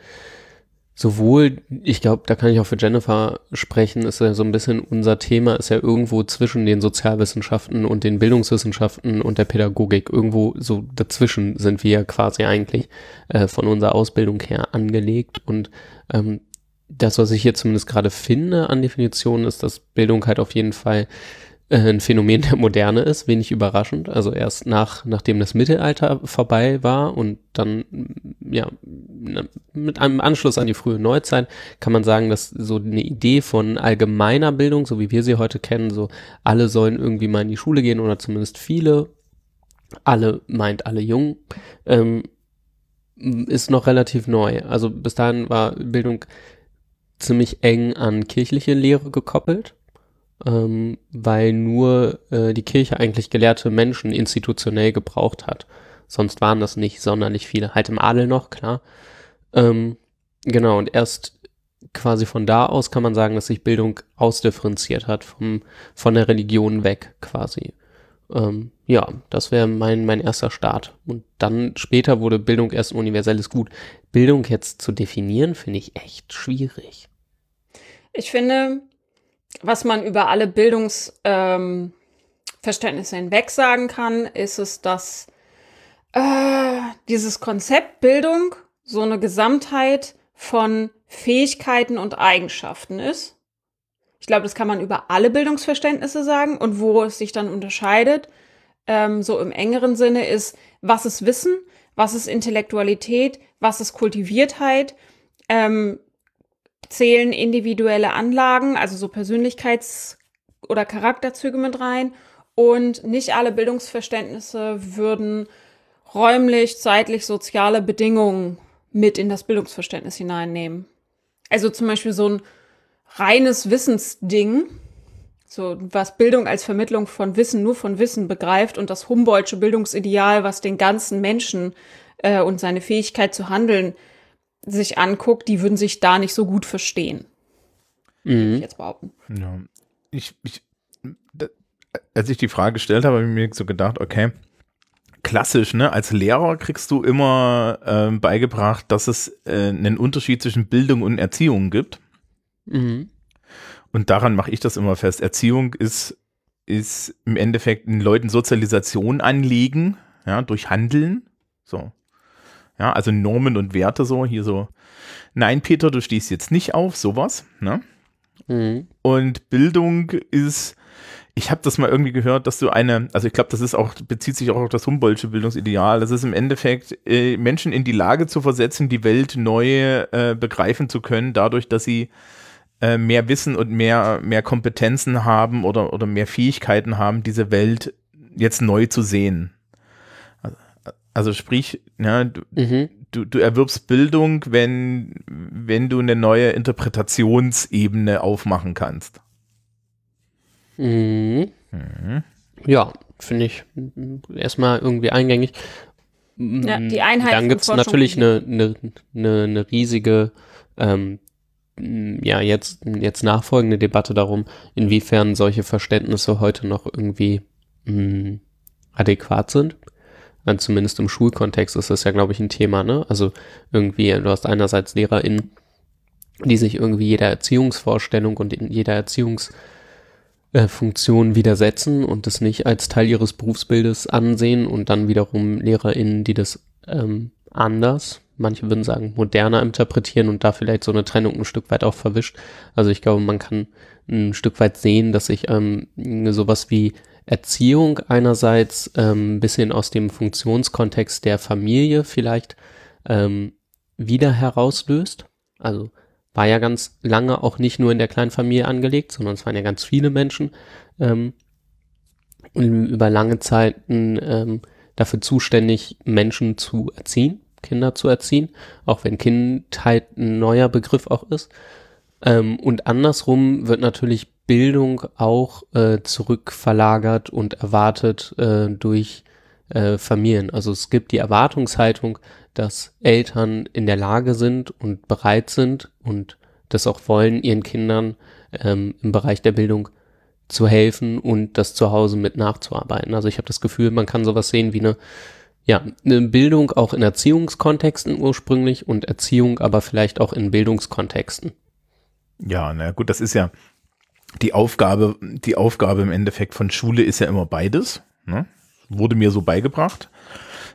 sowohl, ich glaube, da kann ich auch für Jennifer sprechen, ist ja so ein bisschen unser Thema, ist ja irgendwo zwischen den Sozialwissenschaften und den Bildungswissenschaften und der Pädagogik. Irgendwo so dazwischen sind wir quasi eigentlich äh, von unserer Ausbildung her angelegt. Und ähm, das, was ich hier zumindest gerade finde an Definitionen, ist, dass Bildung halt auf jeden Fall ein Phänomen <laughs> der Moderne ist, wenig überraschend. Also erst nach, nachdem das Mittelalter vorbei war und dann, ja, ne, mit einem Anschluss an die frühe Neuzeit kann man sagen, dass so eine Idee von allgemeiner Bildung, so wie wir sie heute kennen, so alle sollen irgendwie mal in die Schule gehen oder zumindest viele, alle meint alle jung, ähm, ist noch relativ neu. Also bis dahin war Bildung ziemlich eng an kirchliche Lehre gekoppelt ähm, weil nur äh, die Kirche eigentlich gelehrte Menschen institutionell gebraucht hat. Sonst waren das nicht sonderlich viele. Halt im Adel noch, klar. Ähm, genau, und erst quasi von da aus kann man sagen, dass sich Bildung ausdifferenziert hat, vom, von der Religion weg quasi. Ähm, ja, das wäre mein, mein erster Start. Und dann später wurde Bildung erst ein universelles Gut. Bildung jetzt zu definieren, finde ich echt schwierig. Ich finde, was man über alle Bildungsverständnisse ähm, hinweg sagen kann, ist es, dass äh, dieses Konzept Bildung so eine Gesamtheit von Fähigkeiten und Eigenschaften ist. Ich glaube, das kann man über alle Bildungsverständnisse sagen. Und wo es sich dann unterscheidet, ähm, so im engeren Sinne, ist, was ist Wissen, was ist Intellektualität, was ist Kultiviertheit, ähm, zählen individuelle Anlagen, also so Persönlichkeits- oder Charakterzüge mit rein. Und nicht alle Bildungsverständnisse würden räumlich, zeitlich, soziale Bedingungen mit in das Bildungsverständnis hineinnehmen. Also zum Beispiel so ein reines Wissensding, so was Bildung als Vermittlung von Wissen nur von Wissen begreift und das Humboldtsche Bildungsideal, was den ganzen Menschen äh, und seine Fähigkeit zu handeln sich anguckt, die würden sich da nicht so gut verstehen. Mhm. Ich jetzt behaupten. Ja. Ich, ich, da, als ich die Frage gestellt habe, habe ich mir so gedacht, okay, klassisch, ne? Als Lehrer kriegst du immer äh, beigebracht, dass es äh, einen Unterschied zwischen Bildung und Erziehung gibt. Mhm. Und daran mache ich das immer fest. Erziehung ist, ist im Endeffekt in Leuten Sozialisation anlegen, ja, durch Handeln. So. Ja, also Normen und Werte so, hier so, nein, Peter, du stehst jetzt nicht auf, sowas, ne? Mhm. Und Bildung ist, ich habe das mal irgendwie gehört, dass du eine, also ich glaube, das ist auch, bezieht sich auch auf das Humboldtsche Bildungsideal, das ist im Endeffekt, äh, Menschen in die Lage zu versetzen, die Welt neu äh, begreifen zu können, dadurch, dass sie äh, mehr Wissen und mehr, mehr Kompetenzen haben oder, oder mehr Fähigkeiten haben, diese Welt jetzt neu zu sehen. Also sprich, ja, du, mhm. du, du, erwirbst Bildung, wenn, wenn du eine neue Interpretationsebene aufmachen kannst. Mhm. Mhm. Ja, finde ich erstmal irgendwie eingängig. Ja, die Einheit Dann gibt es natürlich eine, eine, eine, eine riesige ähm, mh, ja jetzt, jetzt nachfolgende Debatte darum, inwiefern solche Verständnisse heute noch irgendwie mh, adäquat sind. Dann zumindest im Schulkontext ist das ja, glaube ich, ein Thema, ne? Also irgendwie, du hast einerseits LehrerInnen, die sich irgendwie jeder Erziehungsvorstellung und in jeder Erziehungsfunktion widersetzen und das nicht als Teil ihres Berufsbildes ansehen und dann wiederum LehrerInnen, die das ähm, anders, manche würden sagen moderner interpretieren und da vielleicht so eine Trennung ein Stück weit auch verwischt. Also ich glaube, man kann ein Stück weit sehen, dass sich ähm, sowas wie Erziehung einerseits ähm, bisschen aus dem Funktionskontext der Familie vielleicht ähm, wieder herauslöst. Also war ja ganz lange auch nicht nur in der kleinen Familie angelegt, sondern es waren ja ganz viele Menschen ähm, über lange Zeiten ähm, dafür zuständig, Menschen zu erziehen, Kinder zu erziehen, auch wenn Kindheit ein neuer Begriff auch ist. Ähm, und andersrum wird natürlich Bildung auch äh, zurückverlagert und erwartet äh, durch äh, Familien. Also es gibt die Erwartungshaltung, dass Eltern in der Lage sind und bereit sind und das auch wollen, ihren Kindern ähm, im Bereich der Bildung zu helfen und das zu Hause mit nachzuarbeiten. Also ich habe das Gefühl, man kann sowas sehen wie eine, ja, eine Bildung auch in Erziehungskontexten ursprünglich und Erziehung aber vielleicht auch in Bildungskontexten. Ja, na gut, das ist ja die Aufgabe, die Aufgabe im Endeffekt von Schule ist ja immer beides. Ne? Wurde mir so beigebracht.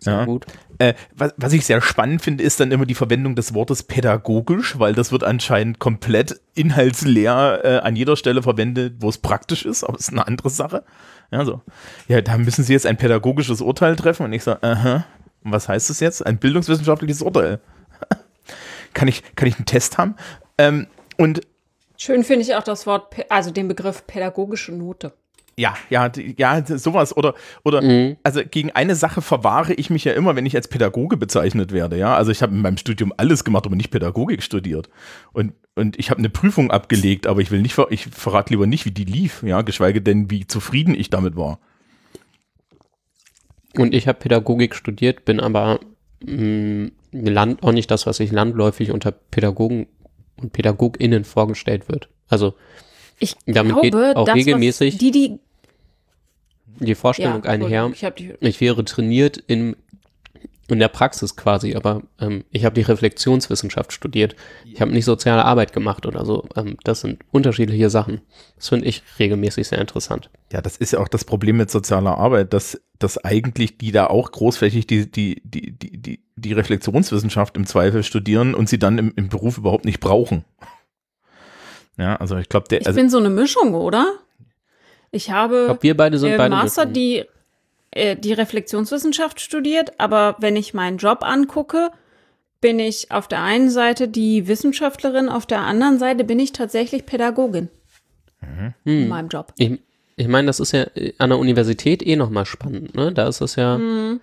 Sehr ja. gut. Äh, was, was ich sehr spannend finde, ist dann immer die Verwendung des Wortes pädagogisch, weil das wird anscheinend komplett inhaltsleer äh, an jeder Stelle verwendet, wo es praktisch ist, aber es ist eine andere Sache. Ja, so. ja, da müssen Sie jetzt ein pädagogisches Urteil treffen und ich sage, aha, was heißt das jetzt? Ein bildungswissenschaftliches Urteil. <laughs> kann, ich, kann ich einen Test haben? Ähm, und Schön finde ich auch das Wort, also den Begriff pädagogische Note. Ja, ja, ja, sowas oder oder Mhm. also gegen eine Sache verwahre ich mich ja immer, wenn ich als Pädagoge bezeichnet werde, ja? Also ich habe in meinem Studium alles gemacht, aber nicht Pädagogik studiert. Und und ich habe eine Prüfung abgelegt, aber ich will nicht ver ich verrate lieber nicht, wie die lief, ja, geschweige denn wie zufrieden ich damit war. Und ich habe Pädagogik studiert, bin aber mh, land, auch nicht das, was sich landläufig unter Pädagogen und PädagogInnen vorgestellt wird. Also Ich Damit glaube, geht auch das, regelmäßig die, die, die Vorstellung ja, einher, ich die, ich wäre trainiert in, in der Praxis quasi, aber ähm, ich habe die Reflexionswissenschaft studiert. Ich habe nicht soziale Arbeit gemacht oder so. Ähm, das sind unterschiedliche Sachen. Das finde ich regelmäßig sehr interessant. Ja, das ist ja auch das Problem mit sozialer Arbeit, dass, dass eigentlich die da auch großflächig die, die, die, die, die, die Reflexionswissenschaft im Zweifel studieren und sie dann im, im Beruf überhaupt nicht brauchen. Ja, also ich glaube, der, ich also, bin so eine Mischung, oder? Ich habe Ich glaube, wir beide sind im beide. Master Mischungen. die, äh, die Reflexionswissenschaft studiert, aber wenn ich meinen Job angucke, bin ich auf der einen Seite die Wissenschaftlerin, auf der anderen Seite bin ich tatsächlich Pädagogin in Hm. meinem Job. Ich, ich meine, das ist ja äh, an der Universität eh nochmal spannend, ne? Da ist es ja, Mhm.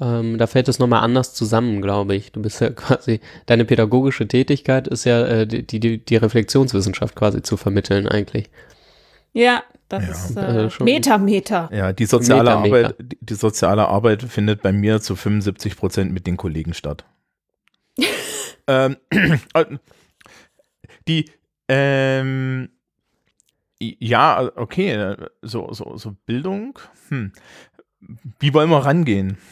ähm, da fällt es nochmal anders zusammen, glaube ich. Du bist ja <laughs> quasi, deine pädagogische Tätigkeit ist ja äh, die, die, die Reflexionswissenschaft quasi zu vermitteln eigentlich. Ja, das Ja. ist Also äh, schon- Meter, Meter. ja, die soziale Meter, Meter. Arbeit, die, die soziale Arbeit findet bei mir zu 75 Prozent mit den Kollegen statt. <laughs> ähm, <clears throat> äh, die, ähm, ja, okay, so, so, so Bildung, hm. Wie wollen wir rangehen? <laughs>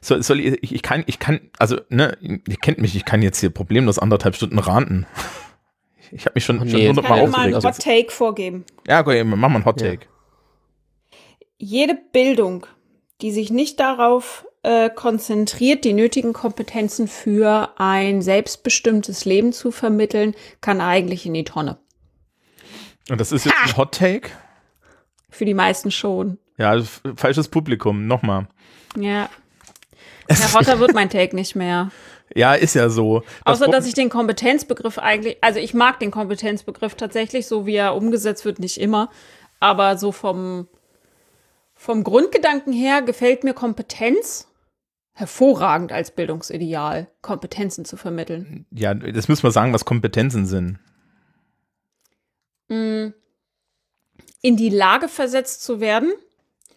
Soll, soll ich, ich, ich kann, ich kann, also, ne, ihr kennt mich, ich kann jetzt hier problemlos anderthalb Stunden ranten. Ich habe mich schon, Oh, nee, schon hundertmal Kann Mal einen aufgeregt. Hot Take vorgeben. Ja, okay, mach mal einen Hot Ja. Take. Jede Bildung, die sich nicht darauf äh, konzentriert, die nötigen Kompetenzen für ein selbstbestimmtes Leben zu vermitteln, kann eigentlich in die Tonne. Und das ist jetzt ein Hot Take? Für die meisten schon. Ja, falsches Publikum, nochmal. Ja. <laughs> Herr Hotter wird mein Take nicht mehr. Ja, ist ja so. Das Außer, dass ich den Kompetenzbegriff eigentlich, also ich mag den Kompetenzbegriff tatsächlich, so wie er umgesetzt wird, nicht immer. Aber so vom, vom Grundgedanken her gefällt mir Kompetenz hervorragend als Bildungsideal, Kompetenzen zu vermitteln. Ja, das müssen wir sagen, was Kompetenzen sind. Mm. In die Lage versetzt zu werden,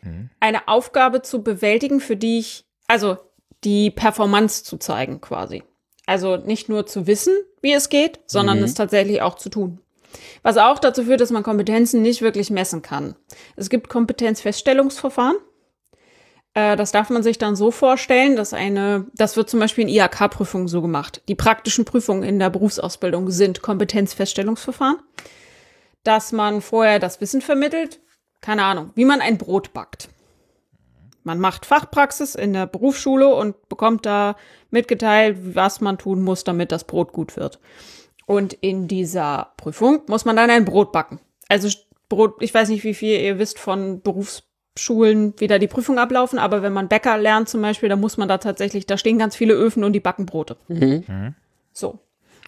Mhm. eine Aufgabe zu bewältigen, für die ich, also die Performance zu zeigen quasi. Also nicht nur zu wissen, wie es geht, sondern Mhm. es tatsächlich auch zu tun. Was auch dazu führt, dass man Kompetenzen nicht wirklich messen kann. Es gibt Kompetenzfeststellungsverfahren. Äh, Das darf man sich dann so vorstellen, dass eine, das wird zum Beispiel in IHK-Prüfungen so gemacht. Die praktischen Prüfungen in der Berufsausbildung sind Kompetenzfeststellungsverfahren, dass man vorher das Wissen vermittelt, keine Ahnung, wie man ein Brot backt. Man macht Fachpraxis in der Berufsschule und bekommt da mitgeteilt, was man tun muss, damit das Brot gut wird. Und in dieser Prüfung muss man dann ein Brot backen. Also Brot, ich weiß nicht, wie viel ihr wisst von Berufsschulen, wie da die Prüfungen ablaufen, aber wenn man Bäcker lernt zum Beispiel, dann muss man da tatsächlich, da stehen ganz viele Öfen und die backen Brote. Mhm. So.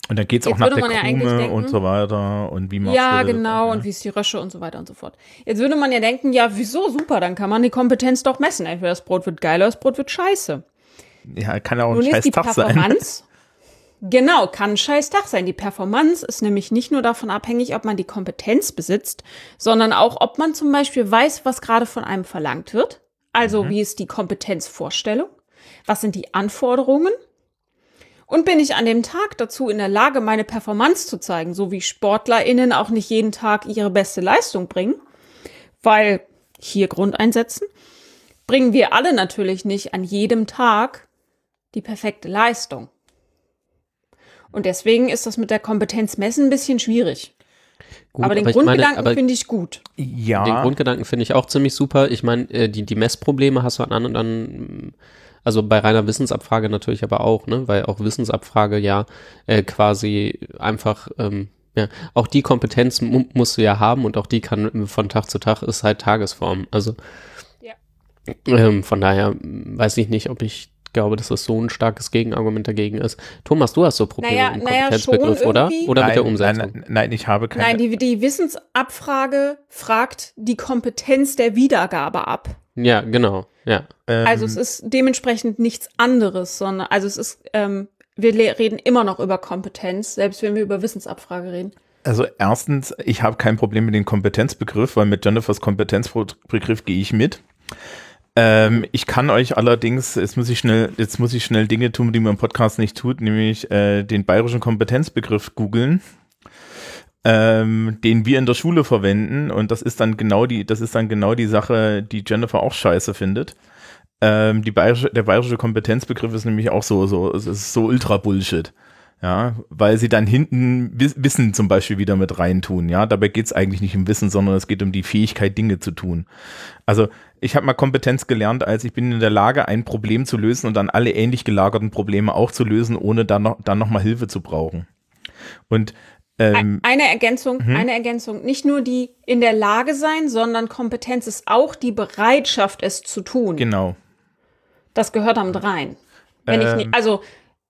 Und dann geht es auch nach der man ja Krume denken- und so weiter und wie man Ja, genau, und wie ist die Rösche und so weiter und so fort. Jetzt würde man ja denken, ja, wieso, super, dann kann man die Kompetenz doch messen. Entweder das Brot wird geil oder das Brot wird scheiße. Ja, kann auch ein Nun ist scheiß die Tag sein. Performance. <laughs> Genau, kann ein scheiß Tag sein. Die Performance ist nämlich nicht nur davon abhängig, ob man die Kompetenz besitzt, sondern auch, ob man zum Beispiel weiß, was gerade von einem verlangt wird. Also, wie ist die Kompetenzvorstellung? Was sind die Anforderungen? Und bin ich an dem Tag dazu in der Lage, meine Performance zu zeigen, so wie SportlerInnen auch nicht jeden Tag ihre beste Leistung bringen? Weil hier Grundeinsätzen bringen wir alle natürlich nicht an jedem Tag die perfekte Leistung. Und deswegen ist das mit der Kompetenz messen ein bisschen schwierig. Gut, aber den meine, Grundgedanken aber finde ich gut. Ja, Den Grundgedanken finde ich auch ziemlich super. Ich meine, äh, die, die Messprobleme hast du an und an, also bei reiner Wissensabfrage natürlich aber auch, ne? Weil auch Wissensabfrage ja äh, quasi einfach, ähm, ja, auch die Kompetenz mu musst du ja haben und auch die kann von Tag zu Tag ist halt Tagesform. Also Ja. ähm, von daher mm, weiß ich nicht, ob ich glaube, dass das so ein starkes Gegenargument dagegen ist. Thomas, du hast so Probleme Naja, im naja, Kompetenzbegriff, schon oder? Oder mit der nein, Umsetzung? Nein, nein, ich habe keine. Nein, die, die Wissensabfrage fragt die Kompetenz der Wiedergabe ab. Ja, genau. Ja. ähm, Also es ist dementsprechend nichts anderes, sondern also es ist, ähm, wir reden immer noch über Kompetenz, selbst wenn wir über Wissensabfrage reden. Also erstens, ich habe kein Problem mit dem Kompetenzbegriff, weil mit Jennifers Kompetenzbegriff gehe ich mit. Ähm, ich kann euch allerdings, jetzt muss ich schnell, jetzt muss ich schnell Dinge tun, die man im Podcast nicht tut, nämlich äh, den bayerischen Kompetenzbegriff googeln, ähm, den wir in der Schule verwenden und das ist dann genau die, das ist dann genau die Sache, die Jennifer auch scheiße findet. Ähm, die bayerische, der bayerische Kompetenzbegriff ist nämlich auch so, so, ist so ultra Bullshit. Ja, weil sie dann hinten Wi- Wissen zum Beispiel wieder mit reintun. Ja, dabei geht es eigentlich nicht um Wissen, sondern es geht um die Fähigkeit, Dinge zu tun. Also ich habe mal Kompetenz gelernt, als ich bin in der Lage, ein Problem zu lösen und dann alle ähnlich gelagerten Probleme auch zu lösen, ohne dann noch, dann noch mal Hilfe zu brauchen. Und ähm, Eine Ergänzung, Mhm. eine Ergänzung. Nicht nur die in der Lage sein, sondern Kompetenz ist auch die Bereitschaft, es zu tun. genau. Das gehört damit rein. Wenn ich Ähm. nicht, also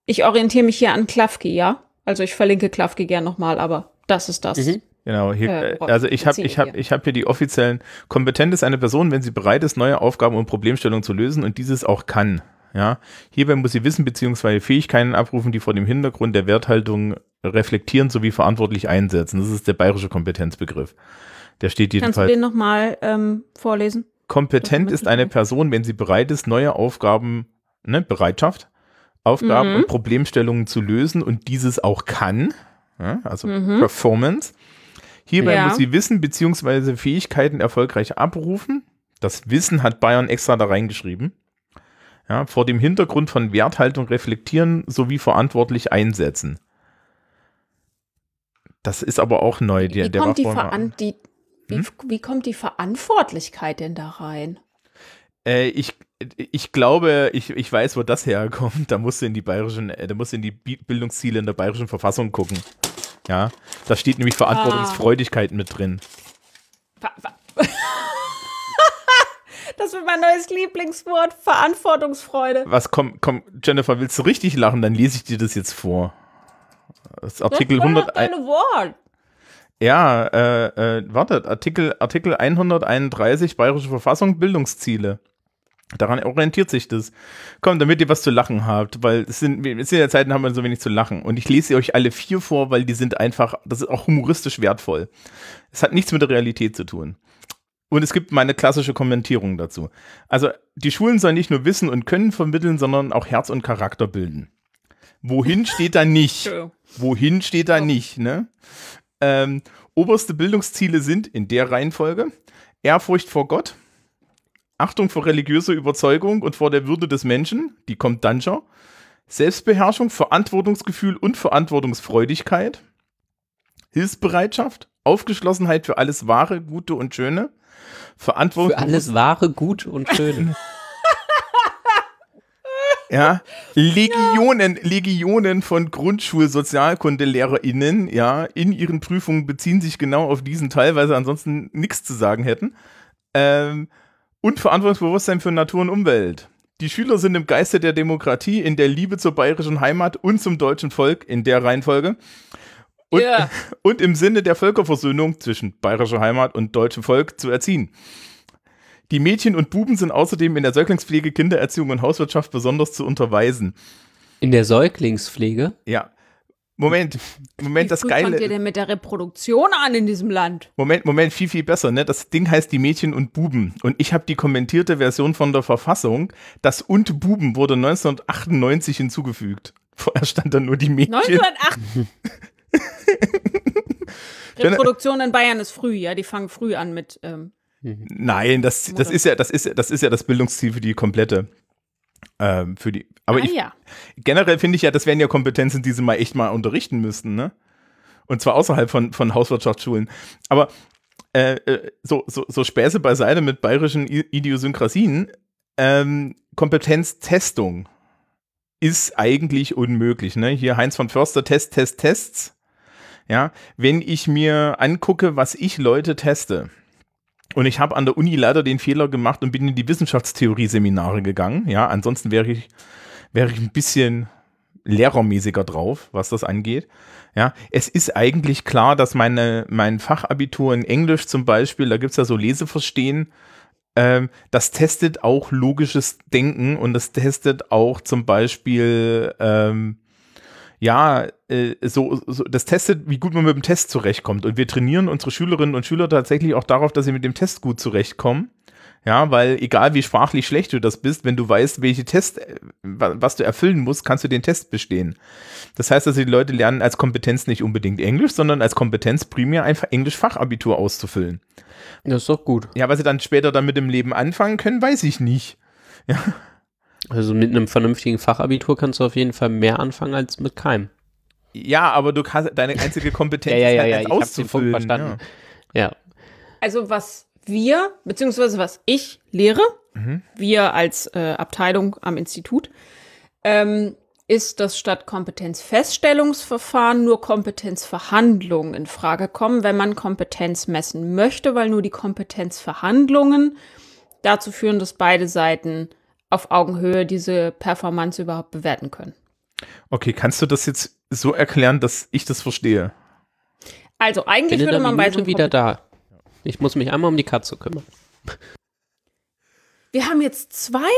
ich orientiere mich hier an Klafki, ja? Also ich verlinke Klafki gern nochmal, aber das ist das. Mhm. Genau, hier, Äh, äh, also ich habe ich hab, ich hab hier die offiziellen, kompetent ist eine Person, wenn sie bereit ist, neue Aufgaben und Problemstellungen zu lösen und dieses auch kann. Ja, hierbei muss sie Wissen bzw. Fähigkeiten abrufen, die vor dem Hintergrund der Werthaltung reflektieren sowie verantwortlich einsetzen. Das ist der bayerische Kompetenzbegriff. Der steht Kannst du jedenfalls. den nochmal ähm, vorlesen? Kompetent ist eine. Person, wenn sie bereit ist, neue Aufgaben, ne, Bereitschaft, Aufgaben Mhm. und Problemstellungen zu lösen und dieses auch kann, ja, also Performance. Hierbei Mhm. Ja. muss sie Wissen bzw. Fähigkeiten erfolgreich abrufen. Das Wissen hat Bayern extra da reingeschrieben. Ja, vor dem Hintergrund von Werthaltung reflektieren sowie verantwortlich einsetzen. Das ist aber auch neu. Der, wie, der kommt die Veran die, wie, Hm? wie kommt die Verantwortlichkeit denn da rein? Äh, ich, ich glaube, ich, ich weiß, wo das herkommt. Da musst du in die bayerischen, äh, da musst du in die Bi- Bildungsziele in der bayerischen Verfassung gucken. Ja, da steht nämlich Verantwortungsfreudigkeit mit drin. <laughs> Das wird mein neues Lieblingswort, Verantwortungsfreude. Was komm, komm, Jennifer, willst du richtig lachen? Dann lese ich dir das jetzt vor. Das Artikel das war doch 100. deine Wort. Ja, äh, äh, wartet, Artikel, Artikel 131 Bayerische Verfassung, Bildungsziele. Daran orientiert sich das. Komm, damit ihr was zu lachen habt, weil es sind, sind ja Zeiten, haben wir so wenig zu lachen. Und ich lese sie euch alle vier vor, weil die sind einfach, das ist auch humoristisch wertvoll. Es hat nichts mit der Realität zu tun. Und es gibt meine klassische Kommentierung dazu. Also, die Schulen sollen nicht nur Wissen und Können vermitteln, sondern auch Herz und Charakter bilden. Wohin steht da nicht? Wohin steht da nicht, ne? Ähm, oberste Bildungsziele sind in der Reihenfolge Ehrfurcht vor Gott, Achtung vor religiöser Überzeugung und vor der Würde des Menschen, die kommt dann schon. Selbstbeherrschung, Verantwortungsgefühl und Verantwortungsfreudigkeit, Hilfsbereitschaft, Aufgeschlossenheit für alles Wahre, Gute und Schöne, Verantwortung Für alles Wahre, Gut und Schön. <laughs> <laughs> ja, Legionen, Legionen von GrundschulsozialkundelehrerInnen, ja, in ihren Prüfungen beziehen sich genau auf diesen Teil, weil sie ansonsten nichts zu sagen hätten. Ähm, und Verantwortungsbewusstsein für Natur und Umwelt. Die Schüler sind im Geiste der Demokratie, in der Liebe zur bayerischen Heimat und zum deutschen Volk in der Reihenfolge. Und, Ja. <laughs> und im Sinne der Völkerversöhnung zwischen bayerischer Heimat und deutschem Volk zu erziehen. Die Mädchen und Buben sind außerdem in der Säuglingspflege, Kindererziehung und Hauswirtschaft besonders zu unterweisen. In der Säuglingspflege. Ja. Moment, Moment, das Wie früh fangt ihr Geile. denn mit der Reproduktion an in diesem Land? Moment, Moment, viel, viel besser, ne? Das Ding heißt die Mädchen und Buben. Und ich habe die kommentierte Version von der Verfassung. Das und Buben wurde 1998 hinzugefügt. <laughs> Vorher stand da nur die Mädchen. 1908. <laughs> Reproduktion in Bayern ist früh, ja. Die fangen früh an mit. Ähm, Nein, das, das ist ja, das ist ja, das ist ja das Bildungsziel für die komplette. Ähm, für die. Aber ah, ich, ja. generell finde ich ja, das wären ja Kompetenzen, die sie mal echt mal unterrichten müssten, ne? Und zwar außerhalb von, von Hauswirtschaftsschulen. Aber äh, äh, so, so, so Späße beiseite mit bayerischen Idiosynkrasien. Ähm, Kompetenztestung ist eigentlich unmöglich, ne? Hier Heinz von Förster, Test, Test, Tests. Ja, wenn ich mir angucke, was ich Leute teste, und ich habe an der Uni leider den Fehler gemacht und bin in die Wissenschaftstheorie-Seminare gegangen. Ja, ansonsten wäre ich, wäre ich ein bisschen lehrermäßiger drauf, was das angeht. Ja, es ist eigentlich klar, dass meine, mein Fachabitur in Englisch zum Beispiel, da gibt es ja so Leseverstehen, ähm, das testet auch logisches Denken und das testet auch zum Beispiel, ähm, ja, äh, so, so, das testet, wie gut man mit dem Test zurechtkommt. Und wir trainieren unsere Schülerinnen und Schüler tatsächlich auch darauf, dass sie mit dem Test gut zurechtkommen. Ja, weil egal wie sprachlich schlecht du das bist, wenn du weißt, welche Test, äh, wa- was du erfüllen musst, kannst du den Test bestehen. Das heißt also, die Leute lernen als Kompetenz nicht unbedingt Englisch, sondern als Kompetenz primär einfach Englisch-Fachabitur auszufüllen. Das ist doch gut. Ja, was sie dann später damit im Leben anfangen können, weiß ich nicht. Also mit einem vernünftigen Fachabitur kannst du auf jeden Fall mehr anfangen als mit keinem. Ja, aber du kannst deine einzige <laughs> Kompetenz Ja, ja, ist ja, halt ja, auszufüllen. verstanden. Ja. Also was wir, beziehungsweise was ich lehre, wir als äh, Abteilung am Institut, ähm, ist, dass statt Kompetenzfeststellungsverfahren nur Kompetenzverhandlungen in Frage kommen, wenn man Kompetenz messen möchte, weil nur die Kompetenzverhandlungen dazu führen, dass beide Seiten auf Augenhöhe diese Performance überhaupt bewerten können. Okay, kannst du das jetzt so erklären, dass ich das verstehe? Also eigentlich Bin würde man bei so wieder da. Ich muss mich einmal um die Katze kümmern. Wir haben jetzt zwei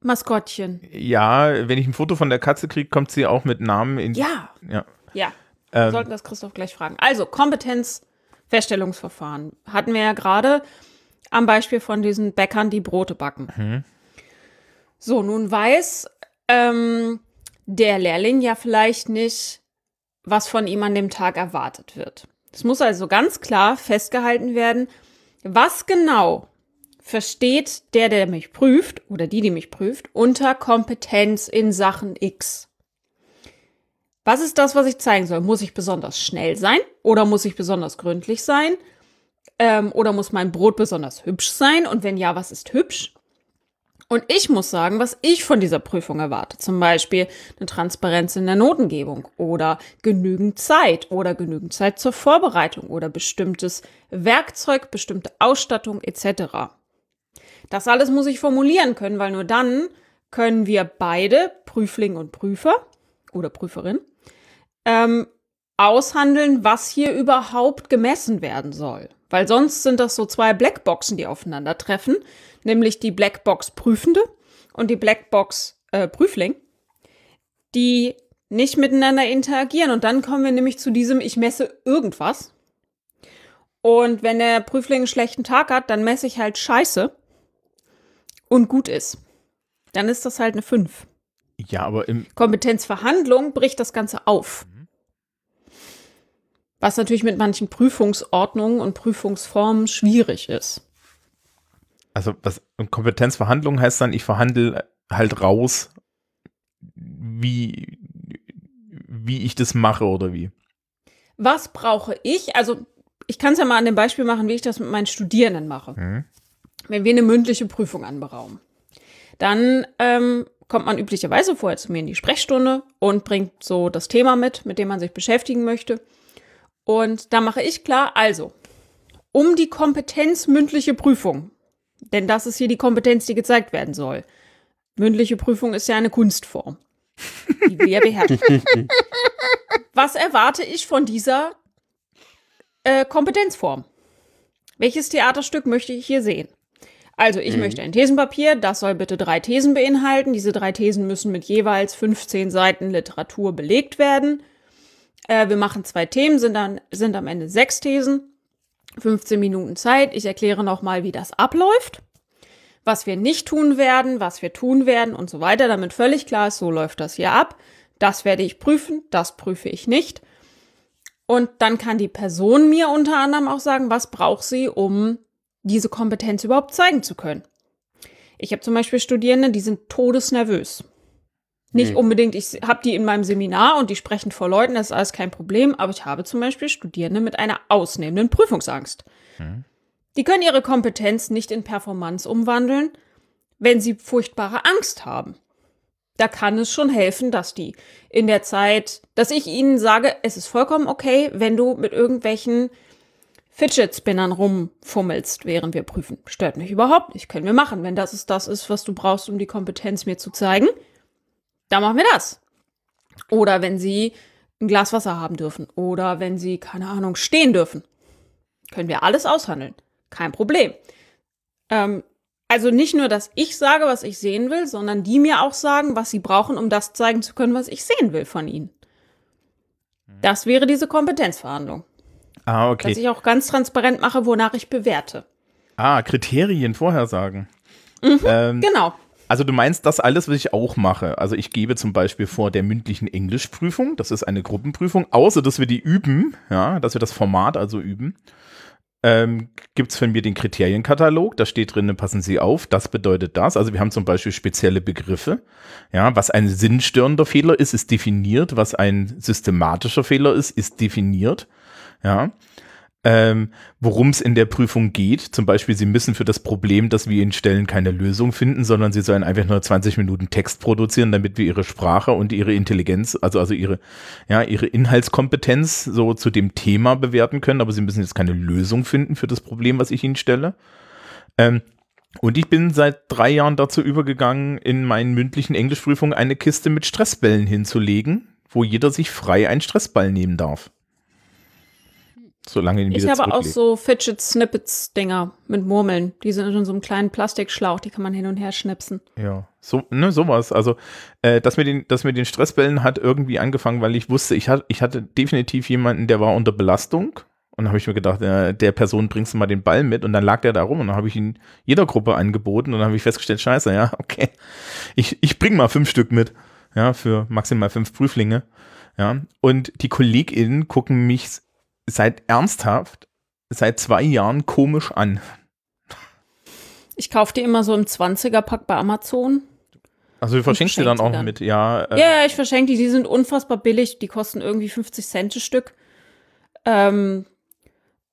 Maskottchen. Ja, wenn ich ein Foto von der Katze kriege, kommt sie auch mit Namen in. Ja, ja. ja. Wir Ähm, sollten das Christoph gleich fragen. Also, Kompetenzfeststellungsverfahren hatten wir ja gerade am Beispiel von diesen Bäckern, die Brote backen. So, nun weiß ähm, der Lehrling ja vielleicht nicht, was von ihm an dem Tag erwartet wird. Es muss also ganz klar festgehalten werden, was genau versteht der, der mich prüft oder die, die mich prüft, unter Kompetenz in Sachen X. Was ist das, was ich zeigen soll? Muss ich besonders schnell sein oder muss ich besonders gründlich sein? Ähm, oder muss mein Brot besonders hübsch sein? Und wenn ja, was ist hübsch? Und ich muss sagen, was ich von dieser Prüfung erwarte. Zum Beispiel eine Transparenz in der Notengebung oder genügend Zeit oder genügend Zeit zur Vorbereitung oder bestimmtes Werkzeug, bestimmte Ausstattung etc. Das alles muss ich formulieren können, weil nur dann können wir beide, Prüfling und Prüfer oder Prüferin, ähm, aushandeln, was hier überhaupt gemessen werden soll. Weil sonst sind das so zwei Blackboxen, die aufeinandertreffen, nämlich die Blackbox Prüfende und die Blackbox äh, Prüfling, die nicht miteinander interagieren. Und dann kommen wir nämlich zu diesem, ich messe irgendwas. Und wenn der Prüfling einen schlechten Tag hat, dann messe ich halt Scheiße und gut ist. Dann ist das halt eine 5. Ja, aber im, Kompetenzverhandlung bricht das Ganze auf. Was natürlich mit manchen Prüfungsordnungen und Prüfungsformen schwierig ist. Also was Kompetenzverhandlung heißt dann, ich verhandle halt raus, wie, wie ich das mache oder wie. Was brauche ich? Also, ich kann es ja mal an dem Beispiel machen, wie ich das mit meinen Studierenden mache. Mhm. Wenn wir eine mündliche Prüfung anberaumen, dann ähm, kommt man üblicherweise vorher zu mir in die Sprechstunde und bringt so das Thema mit, mit dem man sich beschäftigen möchte. Und da mache ich klar, also, um die Kompetenz mündliche Prüfung, denn das ist hier die Kompetenz, die gezeigt werden soll. Mündliche Prüfung ist ja eine Kunstform, die wir beherrschen. <laughs> Was erwarte ich von dieser äh, Kompetenzform? Welches Theaterstück möchte ich hier sehen? Also, ich möchte ein Thesenpapier, das soll bitte drei Thesen beinhalten. Diese drei Thesen müssen mit jeweils 15 Seiten Literatur belegt werden. Äh, wir machen zwei Themen, sind, dann, sind am Ende sechs Thesen. 15 Minuten Zeit. Ich erkläre nochmal, wie das abläuft. Was wir nicht tun werden, was wir tun werden und so weiter, damit völlig klar ist, so läuft das hier ab. Das werde ich prüfen, das prüfe ich nicht. Und dann kann die Person mir unter anderem auch sagen, was braucht sie, um diese Kompetenz überhaupt zeigen zu können. Ich habe zum Beispiel Studierende, die sind todesnervös. Nicht unbedingt, ich habe die in meinem Seminar und die sprechen vor Leuten, das ist alles kein Problem, aber ich habe zum Beispiel Studierende mit einer ausnehmenden Prüfungsangst. Die können ihre Kompetenz nicht in Performance umwandeln, wenn sie furchtbare Angst haben. Da kann es schon helfen, dass die in der Zeit, dass ich ihnen sage, es ist vollkommen okay, wenn du mit irgendwelchen Fidget Spinnern rumfummelst, während wir prüfen. Stört mich überhaupt nicht. Können wir machen. Wenn das ist das ist, was du brauchst, um die Kompetenz mir zu zeigen, dann machen wir das. Oder wenn sie ein Glas Wasser haben dürfen. Oder wenn sie, keine Ahnung, stehen dürfen. Können wir alles aushandeln. Kein Problem. Ähm, also nicht nur, dass ich sage, was ich sehen will, sondern die mir auch sagen, was sie brauchen, um das zeigen zu können, was ich sehen will von ihnen. Das wäre diese Kompetenzverhandlung. Ah, Dass okay. ich auch ganz transparent mache, wonach ich bewerte. Ah, Kriterien vorhersagen. Ähm, Genau. Also du meinst das alles, was ich auch mache. Also ich gebe zum Beispiel vor der mündlichen Englischprüfung, das ist eine Gruppenprüfung, außer dass wir die üben, ja, dass wir das Format also üben, ähm, gibt es von mir den Kriterienkatalog, da steht drin, passen Sie auf, das bedeutet das. Also wir haben zum Beispiel spezielle Begriffe, ja, was ein sinnstörender Fehler ist, ist definiert, was ein systematischer Fehler ist, ist definiert, ja. Ähm, worum es in der Prüfung geht. Zum Beispiel, Sie müssen für das Problem, das wir Ihnen stellen, keine Lösung finden, sondern Sie sollen einfach nur 20 Minuten Text produzieren, damit wir Ihre Sprache und Ihre Intelligenz, also, also Ihre, ja, Ihre Inhaltskompetenz so zu dem Thema bewerten können. Aber Sie müssen jetzt keine Lösung finden für das Problem, was ich Ihnen stelle. Ähm, und ich bin seit drei Jahren dazu übergegangen, in meinen mündlichen Englischprüfungen eine Kiste mit Stressbällen hinzulegen, wo jeder sich frei einen Stressball nehmen darf. Solange ihn Ich wieder habe auch so Fidget Snippets Dinger mit Murmeln. Die sind in so einem kleinen Plastikschlauch, die kann man hin und her schnipsen. Ja, so, ne, sowas. Also, äh, das mit den, das mit den Stressbällen hat irgendwie angefangen, weil ich wusste, ich hatte, ich hatte definitiv jemanden, der war unter Belastung. Und dann habe ich mir gedacht, äh, der Person bringst du mal den Ball mit. Und dann lag der da rum und dann habe ich ihn jeder Gruppe angeboten und dann habe ich festgestellt, scheiße, ja, <laughs> okay. Ich, ich bring mal fünf Stück mit. Ja, für maximal fünf Prüflinge. Ja. Und die KollegInnen gucken mich seit ernsthaft, seit zwei Jahren komisch an. Ich kaufe die immer so im 20er-Pack bei Amazon. Also du verschenkst sie dann auch dann. mit, ja. äh, Ja, ich verschenke die. Die sind unfassbar billig. Die kosten irgendwie 50 Cent das Stück. Ähm,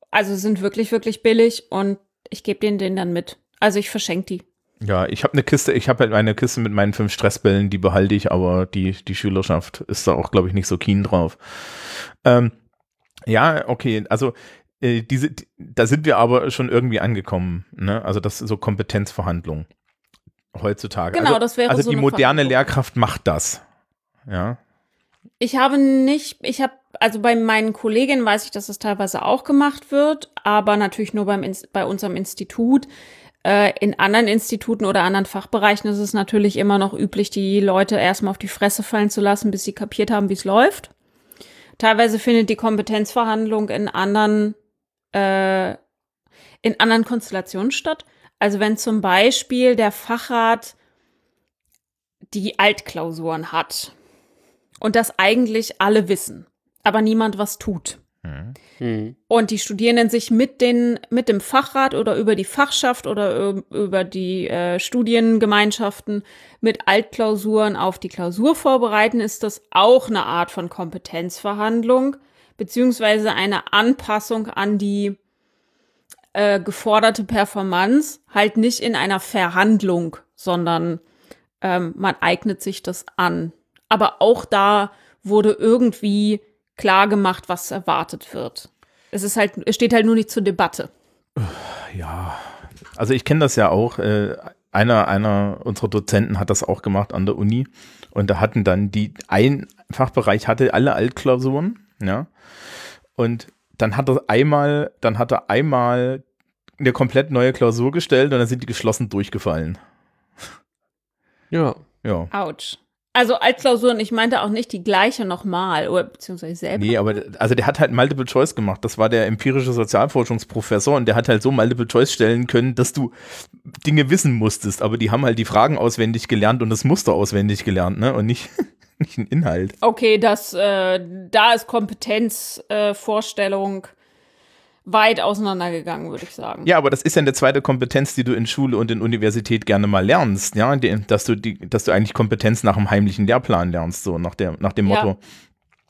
also sind wirklich, wirklich billig und ich gebe denen den dann mit. Also ich verschenke die. Ja, ich habe eine Kiste, ich habe halt eine Kiste mit meinen fünf Stressbällen, die behalte ich, aber die, die Schülerschaft ist da auch, glaube ich, nicht so keen drauf. Ähm, ja, okay, also äh, diese, die, da sind wir aber schon irgendwie angekommen, ne? Also das ist so Kompetenzverhandlung heutzutage. Genau, also, das wäre Also so die moderne. Lehrkraft macht das. Ja. Ich habe nicht, ich habe, also bei meinen Kolleginnen weiß ich, dass das teilweise auch gemacht wird, aber natürlich nur beim, bei unserem Institut. Äh, in anderen Instituten oder anderen Fachbereichen ist es natürlich immer noch üblich, die Leute erstmal auf die Fresse fallen zu lassen, bis sie kapiert haben, wie es läuft. Teilweise findet die Kompetenzverhandlung in anderen, äh, in anderen Konstellationen statt. Also wenn zum Beispiel der Fachrat die Altklausuren hat. Und das eigentlich alle wissen, aber niemand was tut. Hm. Und die Studierenden sich mit, den, mit dem Fachrat oder über die Fachschaft oder über die äh, Studiengemeinschaften mit Altklausuren auf die Klausur vorbereiten, ist das auch eine Art von Kompetenzverhandlung, beziehungsweise eine Anpassung an die äh, geforderte Performance, halt nicht in einer Verhandlung, sondern ähm, man eignet sich das an. Aber auch da wurde irgendwie klar gemacht, was erwartet wird. Es ist halt, es steht halt nur nicht zur Debatte. Ja, also ich kenne das ja auch. Äh, einer, einer unserer Dozenten hat das auch gemacht an der Uni. Und da hatten dann die, ein Fachbereich hatte alle Altklausuren, ja. Und dann hat er einmal, dann hat er einmal eine komplett neue Klausur gestellt und dann sind die geschlossen durchgefallen. Ja. Ja. Autsch. Also Altklausuren, ich meinte auch nicht die gleiche nochmal, oder beziehungsweise selber. Nee, aber also der hat halt Multiple Choice gemacht. Das war der empirische Sozialforschungsprofessor und der hat halt so Multiple Choice stellen können, dass du Dinge wissen musstest. Aber die haben halt die Fragen auswendig gelernt und das Muster auswendig gelernt, ne? Und nicht, <laughs> nicht ein Inhalt. Okay, das, äh, da ist Kompetenzvorstellung äh, Vorstellung weit auseinandergegangen, würde ich sagen. Ja, aber das ist ja eine zweite Kompetenz, die du in Schule und in Universität gerne mal lernst, ja, dass du die, dass du eigentlich Kompetenz nach einem heimlichen Lehrplan lernst, so nach der, nach dem Ja. Motto.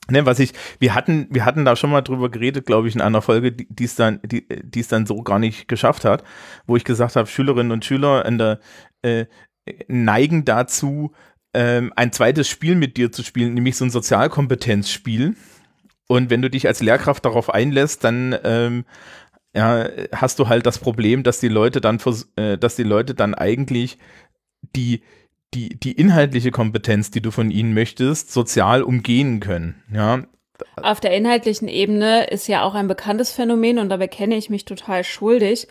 Ne, was ich, wir hatten, wir hatten da schon mal drüber geredet, glaube ich, in einer Folge, die es dann, die es dann so gar nicht geschafft hat, wo ich gesagt habe, Schülerinnen und Schüler in der, äh, neigen dazu, ähm, ein zweites Spiel mit dir zu spielen, nämlich so ein Sozialkompetenzspiel. Und wenn du dich als Lehrkraft darauf einlässt, dann ähm, ja, hast du halt das Problem, dass die Leute dann, äh, dass die Leute dann eigentlich die, die, die inhaltliche Kompetenz, die du von ihnen möchtest, sozial umgehen können. Ja, Auf der inhaltlichen Ebene ist ja auch ein bekanntes Phänomen und da bekenne ich mich total schuldig.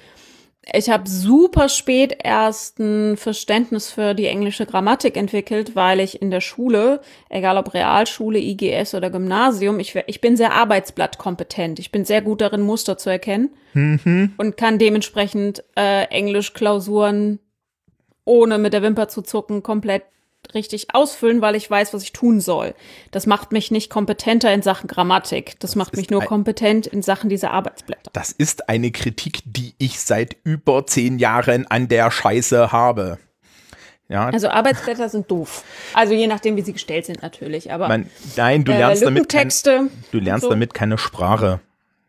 Ich habe super spät erst ein Verständnis für die englische Grammatik entwickelt, weil ich in der Schule, egal ob Realschule, IGS oder Gymnasium, ich, ich bin sehr arbeitsblattkompetent. Ich bin sehr gut darin, Muster zu erkennen und kann dementsprechend äh, Englisch-Klausuren ohne mit der Wimper zu zucken komplett richtig ausfüllen, weil ich weiß, was ich tun soll. Das macht mich nicht kompetenter in Sachen Grammatik. Das, macht mich nur kompetent in Sachen dieser Arbeitsblätter. das ist eine Kritik, die ich seit über zehn Jahren an der Scheiße habe. Ja, Also Arbeitsblätter sind doof. Also je nachdem, wie sie gestellt sind natürlich. Aber man, nein, du äh, lernst damit kein, du lernst so. damit keine Sprache.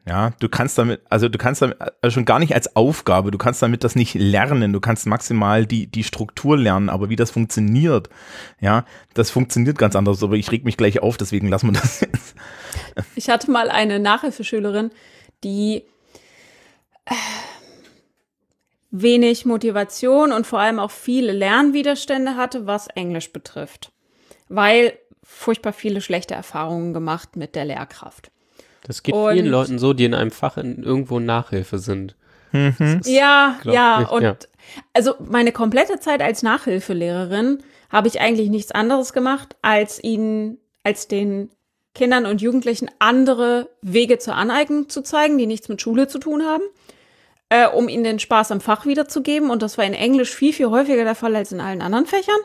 Ja, du kannst damit, also du kannst damit, also schon gar nicht als Aufgabe, du kannst damit das nicht lernen, du kannst maximal die, die Struktur lernen, aber wie das funktioniert, ja, das funktioniert ganz anders, aber ich reg mich gleich auf, deswegen lassen wir das jetzt. Ich hatte mal eine Nachhilfeschülerin, die äh, wenig Motivation und vor allem auch viele Lernwiderstände hatte, was Englisch betrifft. Weil furchtbar viele schlechte Erfahrungen gemacht mit der Lehrkraft. Das geht Und- vielen Leuten so, die in einem Fach in, irgendwo Nachhilfe sind. Ja, glaub ja, ich, und ja. also meine komplette Zeit als Nachhilfelehrerin habe ich eigentlich nichts anderes gemacht, als ihnen, als den Kindern und Jugendlichen andere Wege zur Aneignung zu zeigen, die nichts mit Schule zu tun haben, äh, um ihnen den Spaß am Fach wiederzugeben. Und das war in Englisch viel, viel häufiger der Fall als in allen anderen Fächern.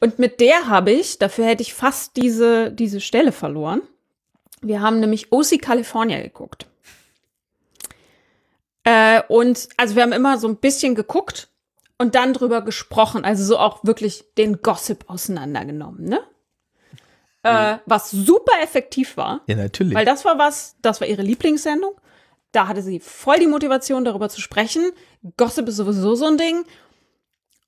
Und mit der habe ich, dafür hätte ich fast diese, diese Stelle verloren. Wir haben nämlich OC California geguckt. Äh, und also wir haben immer so ein bisschen geguckt und dann drüber gesprochen, also so auch wirklich den Gossip auseinandergenommen, ne? Äh, was super effektiv war, Ja, natürlich. weil das war was, das war ihre Lieblingssendung. Da hatte sie voll die Motivation, darüber zu sprechen. Gossip ist sowieso so ein Ding.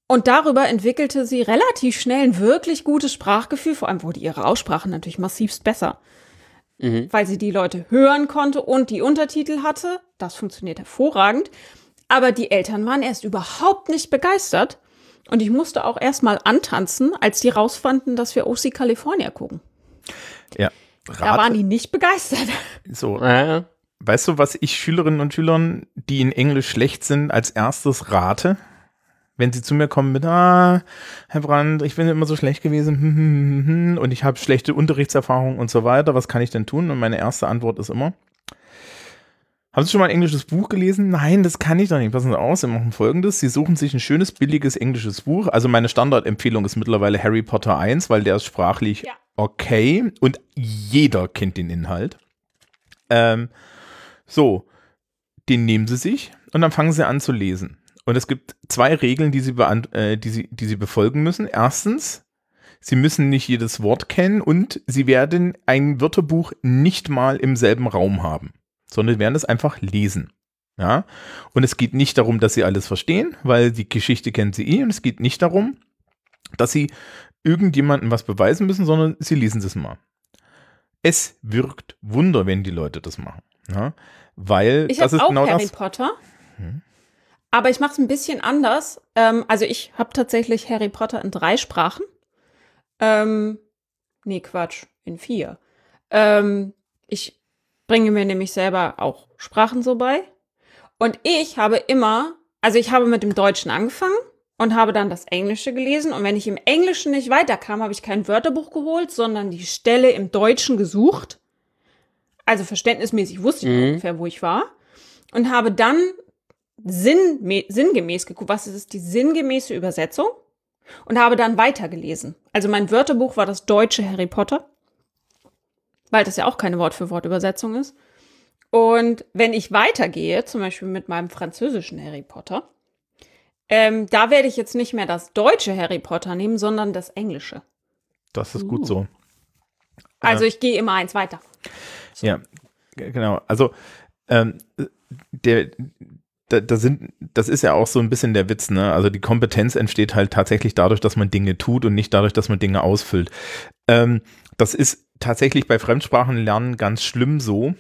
Und darüber entwickelte sie relativ schnell ein wirklich gutes Sprachgefühl. Vor allem wurde ihre Aussprache natürlich massivst besser weil sie die Leute hören konnte und die Untertitel hatte. Das funktioniert hervorragend. Aber die Eltern waren erst überhaupt nicht begeistert. Und ich musste auch erst mal antanzen, als die rausfanden, dass wir OC California gucken. ja. Da waren Rate, die nicht begeistert. <laughs> so, Äh, weißt du, was ich Schülerinnen und Schülern, die in Englisch schlecht sind, als erstes rate? Wenn sie zu mir kommen mit, ah, Herr Brandt, ich bin immer so schlecht gewesen hm, hm, hm, und ich habe schlechte Unterrichtserfahrungen und so weiter, was kann ich denn tun? Und meine erste Antwort ist immer, Haben Sie schon mal ein englisches Buch gelesen? Nein, das kann ich doch nicht. Passen Sie auf, Sie machen folgendes. Sie suchen sich ein schönes, billiges englisches Buch. Also meine Standardempfehlung ist mittlerweile Harry Potter 1, weil der ist sprachlich Ja. okay und jeder kennt den Inhalt. Ähm, so, den nehmen Sie sich und dann fangen Sie an zu lesen. Und es gibt zwei Regeln, die Sie, äh, die Sie, die Sie befolgen müssen. Erstens, Sie müssen nicht jedes Wort kennen und Sie werden ein Wörterbuch nicht mal im selben Raum haben, sondern werden es einfach lesen. Ja, und es geht nicht darum, dass Sie alles verstehen, weil die Geschichte kennen Sie eh und es geht nicht darum, dass Sie irgendjemandem was beweisen müssen, sondern Sie lesen es mal. Es wirkt Wunder, wenn die Leute das machen. Ja, weil Ich das habe ist auch genau Harry das. Potter. Aber ich mache es ein bisschen anders. Ähm, also ich habe tatsächlich Harry Potter in drei Sprachen. Ähm, nee, Quatsch, in vier. Ähm, ich bringe mir nämlich selber auch Sprachen so bei. Und ich habe immer, also ich habe mit dem Deutschen angefangen und habe dann das Englische gelesen. Und wenn ich im Englischen nicht weiterkam, habe ich kein Wörterbuch geholt, sondern die Stelle im Deutschen gesucht. Also verständnismäßig wusste ich Mhm. ungefähr, wo ich war. Und habe dann sinnme- sinngemäß geguckt, was ist die sinngemäße Übersetzung und habe dann weitergelesen. Also mein Wörterbuch war das deutsche Harry Potter, weil das ja auch keine Wort für Wort Übersetzung ist. Und wenn ich weitergehe, zum Beispiel mit meinem französischen Harry Potter, ähm, da werde ich jetzt nicht mehr das deutsche Harry Potter nehmen, sondern das englische. Das ist gut Uh. so. Also ich gehe immer eins weiter. Ja, g- genau. Also ähm, der, da, da sind, das ist ja auch so ein bisschen der Witz, ne? Also die Kompetenz entsteht halt tatsächlich dadurch, dass man Dinge tut und nicht dadurch, dass man Dinge ausfüllt. Ähm, das ist tatsächlich bei Fremdsprachenlernen ganz schlimm so.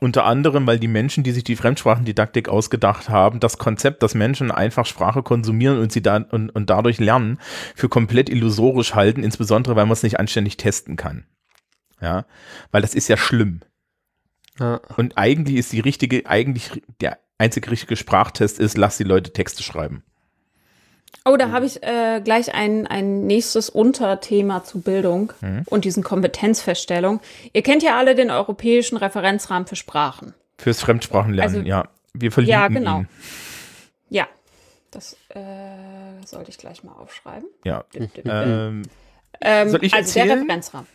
Unter anderem, weil die Menschen, die sich die Fremdsprachendidaktik ausgedacht haben, das Konzept, dass Menschen einfach Sprache konsumieren und sie da und, und dadurch lernen, für komplett illusorisch halten, insbesondere weil man es nicht anständig testen kann. Ja, weil das ist ja schlimm. Ja. Und eigentlich ist die richtige, eigentlich der einzige richtige Sprachtest ist, lass die Leute Texte schreiben. Oh, da habe ich äh, gleich ein, ein nächstes Unterthema zu Bildung und diesen Kompetenzfeststellung. Ihr kennt ja alle den europäischen Referenzrahmen für Sprachen. Fürs Fremdsprachenlernen, Also- ja. Wir verlinken Ja, genau. ihn. Ja, das äh, sollte ich gleich mal aufschreiben. Ja. Ähm, Ähm, soll ich also der erzählen? Referenzrahmen.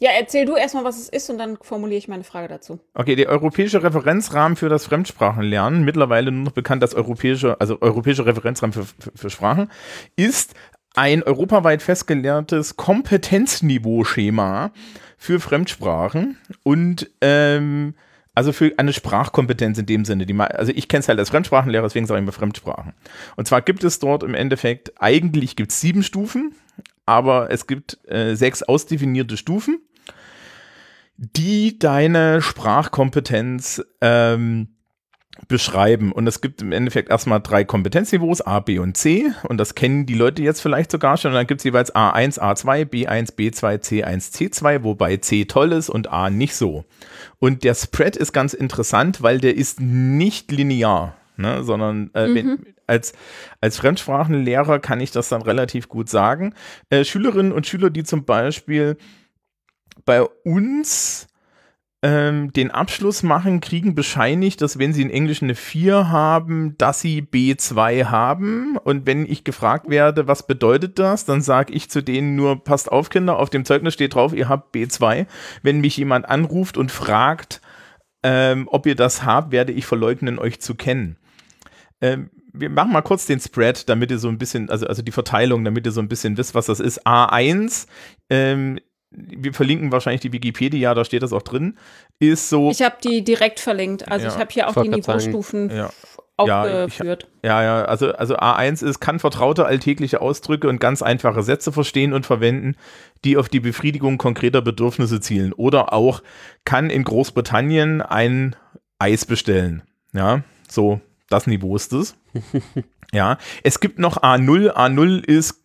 Ja, erzähl du erstmal, was es ist und dann formuliere ich meine Frage dazu. okay, der europäische Referenzrahmen für das Fremdsprachenlernen, mittlerweile nur noch bekannt als europäische, also europäischer Referenzrahmen für, für, für Sprachen, ist ein europaweit festgelehrtes Kompetenzniveau-Schema für Fremdsprachen und ähm, also für eine Sprachkompetenz in dem Sinne. Die, also ich kenne es halt als Fremdsprachenlehrer, deswegen sage ich immer Fremdsprachen. Und zwar gibt es dort im Endeffekt, eigentlich gibt es sieben Stufen, aber es gibt äh, sechs ausdefinierte Stufen, die deine Sprachkompetenz ähm, beschreiben. Und es gibt im Endeffekt erstmal drei Kompetenzniveaus, A, B und C. Und das kennen die Leute jetzt vielleicht sogar schon. Und dann gibt es jeweils A1, A2, B1, B2, C1, C2, wobei C toll ist und A nicht so. Und der Spread ist ganz interessant, weil der ist nicht linear. Ne, sondern äh, wenn, als, als Fremdsprachenlehrer kann ich das dann relativ gut sagen. Äh, Schülerinnen und Schüler, die zum Beispiel bei uns ähm, den Abschluss machen, kriegen bescheinigt, dass wenn sie in Englisch eine 4 haben, dass sie B2 haben. Und wenn ich gefragt werde, was bedeutet das, dann sage ich zu denen nur, passt auf, Kinder, auf dem Zeugnis steht drauf, ihr habt B2. Wenn mich jemand anruft und fragt, ähm, ob ihr das habt, werde ich verleugnen, euch zu kennen. Ähm, wir machen mal kurz den Spread, damit ihr so ein bisschen, also, also die Verteilung, damit ihr so ein bisschen wisst, was das ist. A1, ähm, wir verlinken wahrscheinlich die Wikipedia, da steht das auch drin, ist so. Ich habe die direkt verlinkt. Also Ja, ich habe hier auch die Niveaustufen ja. f- Ja, aufgeführt. Ja, ja, also, also A1 ist, kann vertraute alltägliche Ausdrücke und ganz einfache Sätze verstehen und verwenden, die auf die Befriedigung konkreter Bedürfnisse zielen. Oder auch kann in Großbritannien ein Eis bestellen. Ja, so, das Niveau ist es. <laughs> ja, es gibt noch A0. A0 ist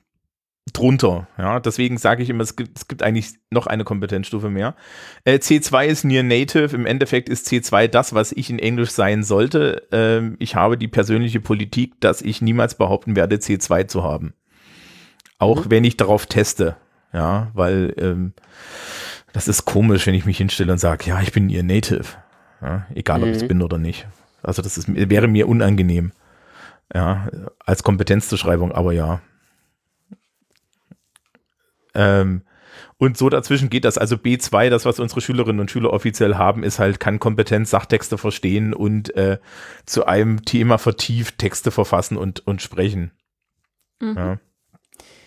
drunter. Ja, deswegen sage ich immer, es gibt, es gibt eigentlich noch eine Kompetenzstufe mehr. Äh, C2 ist Near Native. Im Endeffekt ist C2 das, was ich in Englisch sein sollte. Ähm, ich habe die persönliche Politik, dass ich niemals behaupten werde, C2 zu haben. Auch wenn ich darauf teste. Ja, weil ähm, das ist komisch, wenn ich mich hinstelle und sage, ja, ich bin ihr Native. Ja, egal, ob ich es Mhm. bin oder nicht. Also das ist, wäre mir unangenehm. Ja, als Kompetenzzuschreibung, aber ja. Ähm, und so dazwischen geht das. Also B2, das, was unsere Schülerinnen und Schüler offiziell haben, ist halt, kann Kompetenz Sachtexte verstehen und äh, zu einem Thema vertieft Texte verfassen und, und sprechen. Mhm. Ja.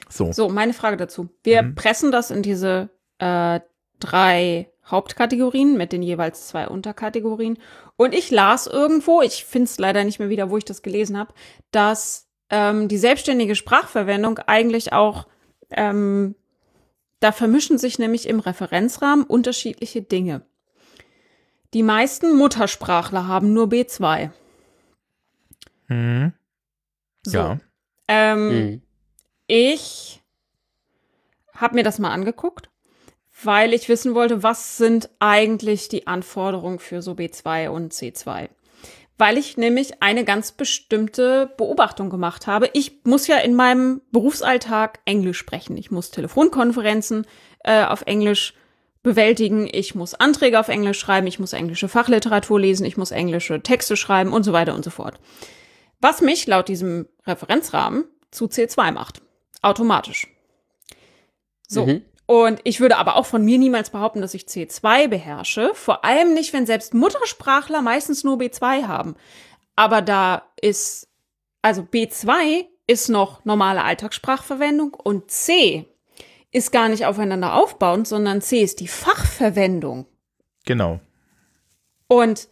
So. So, meine Frage dazu. Wir Mhm. pressen das in diese äh, drei Hauptkategorien mit den jeweils zwei Unterkategorien. Und ich las irgendwo, ich finde es leider nicht mehr wieder, wo ich das gelesen habe, dass ähm, die selbstständige Sprachverwendung eigentlich auch, ähm, da vermischen sich nämlich im Referenzrahmen unterschiedliche Dinge. Die meisten Muttersprachler haben nur B2. Mhm. So. Ja. Ähm, Mhm. Ich habe mir das mal angeguckt, weil ich wissen wollte, was sind eigentlich die Anforderungen für so B2 und C2. Weil ich nämlich eine ganz bestimmte Beobachtung gemacht habe. Ich muss ja in meinem Berufsalltag Englisch sprechen. Ich muss Telefonkonferenzen äh, auf Englisch bewältigen. Ich muss Anträge auf Englisch schreiben. Ich muss englische Fachliteratur lesen. Ich muss englische Texte schreiben und so weiter und so fort. Was mich laut diesem Referenzrahmen zu C2 macht. Automatisch. So. Mhm. Und ich würde aber auch von mir niemals behaupten, dass ich C2 beherrsche. Vor allem nicht, wenn selbst Muttersprachler meistens nur B2 haben. Aber da ist, also B2 ist noch normale Alltagssprachverwendung und C ist gar nicht aufeinander aufbauend, sondern C ist die Fachverwendung. Genau. Und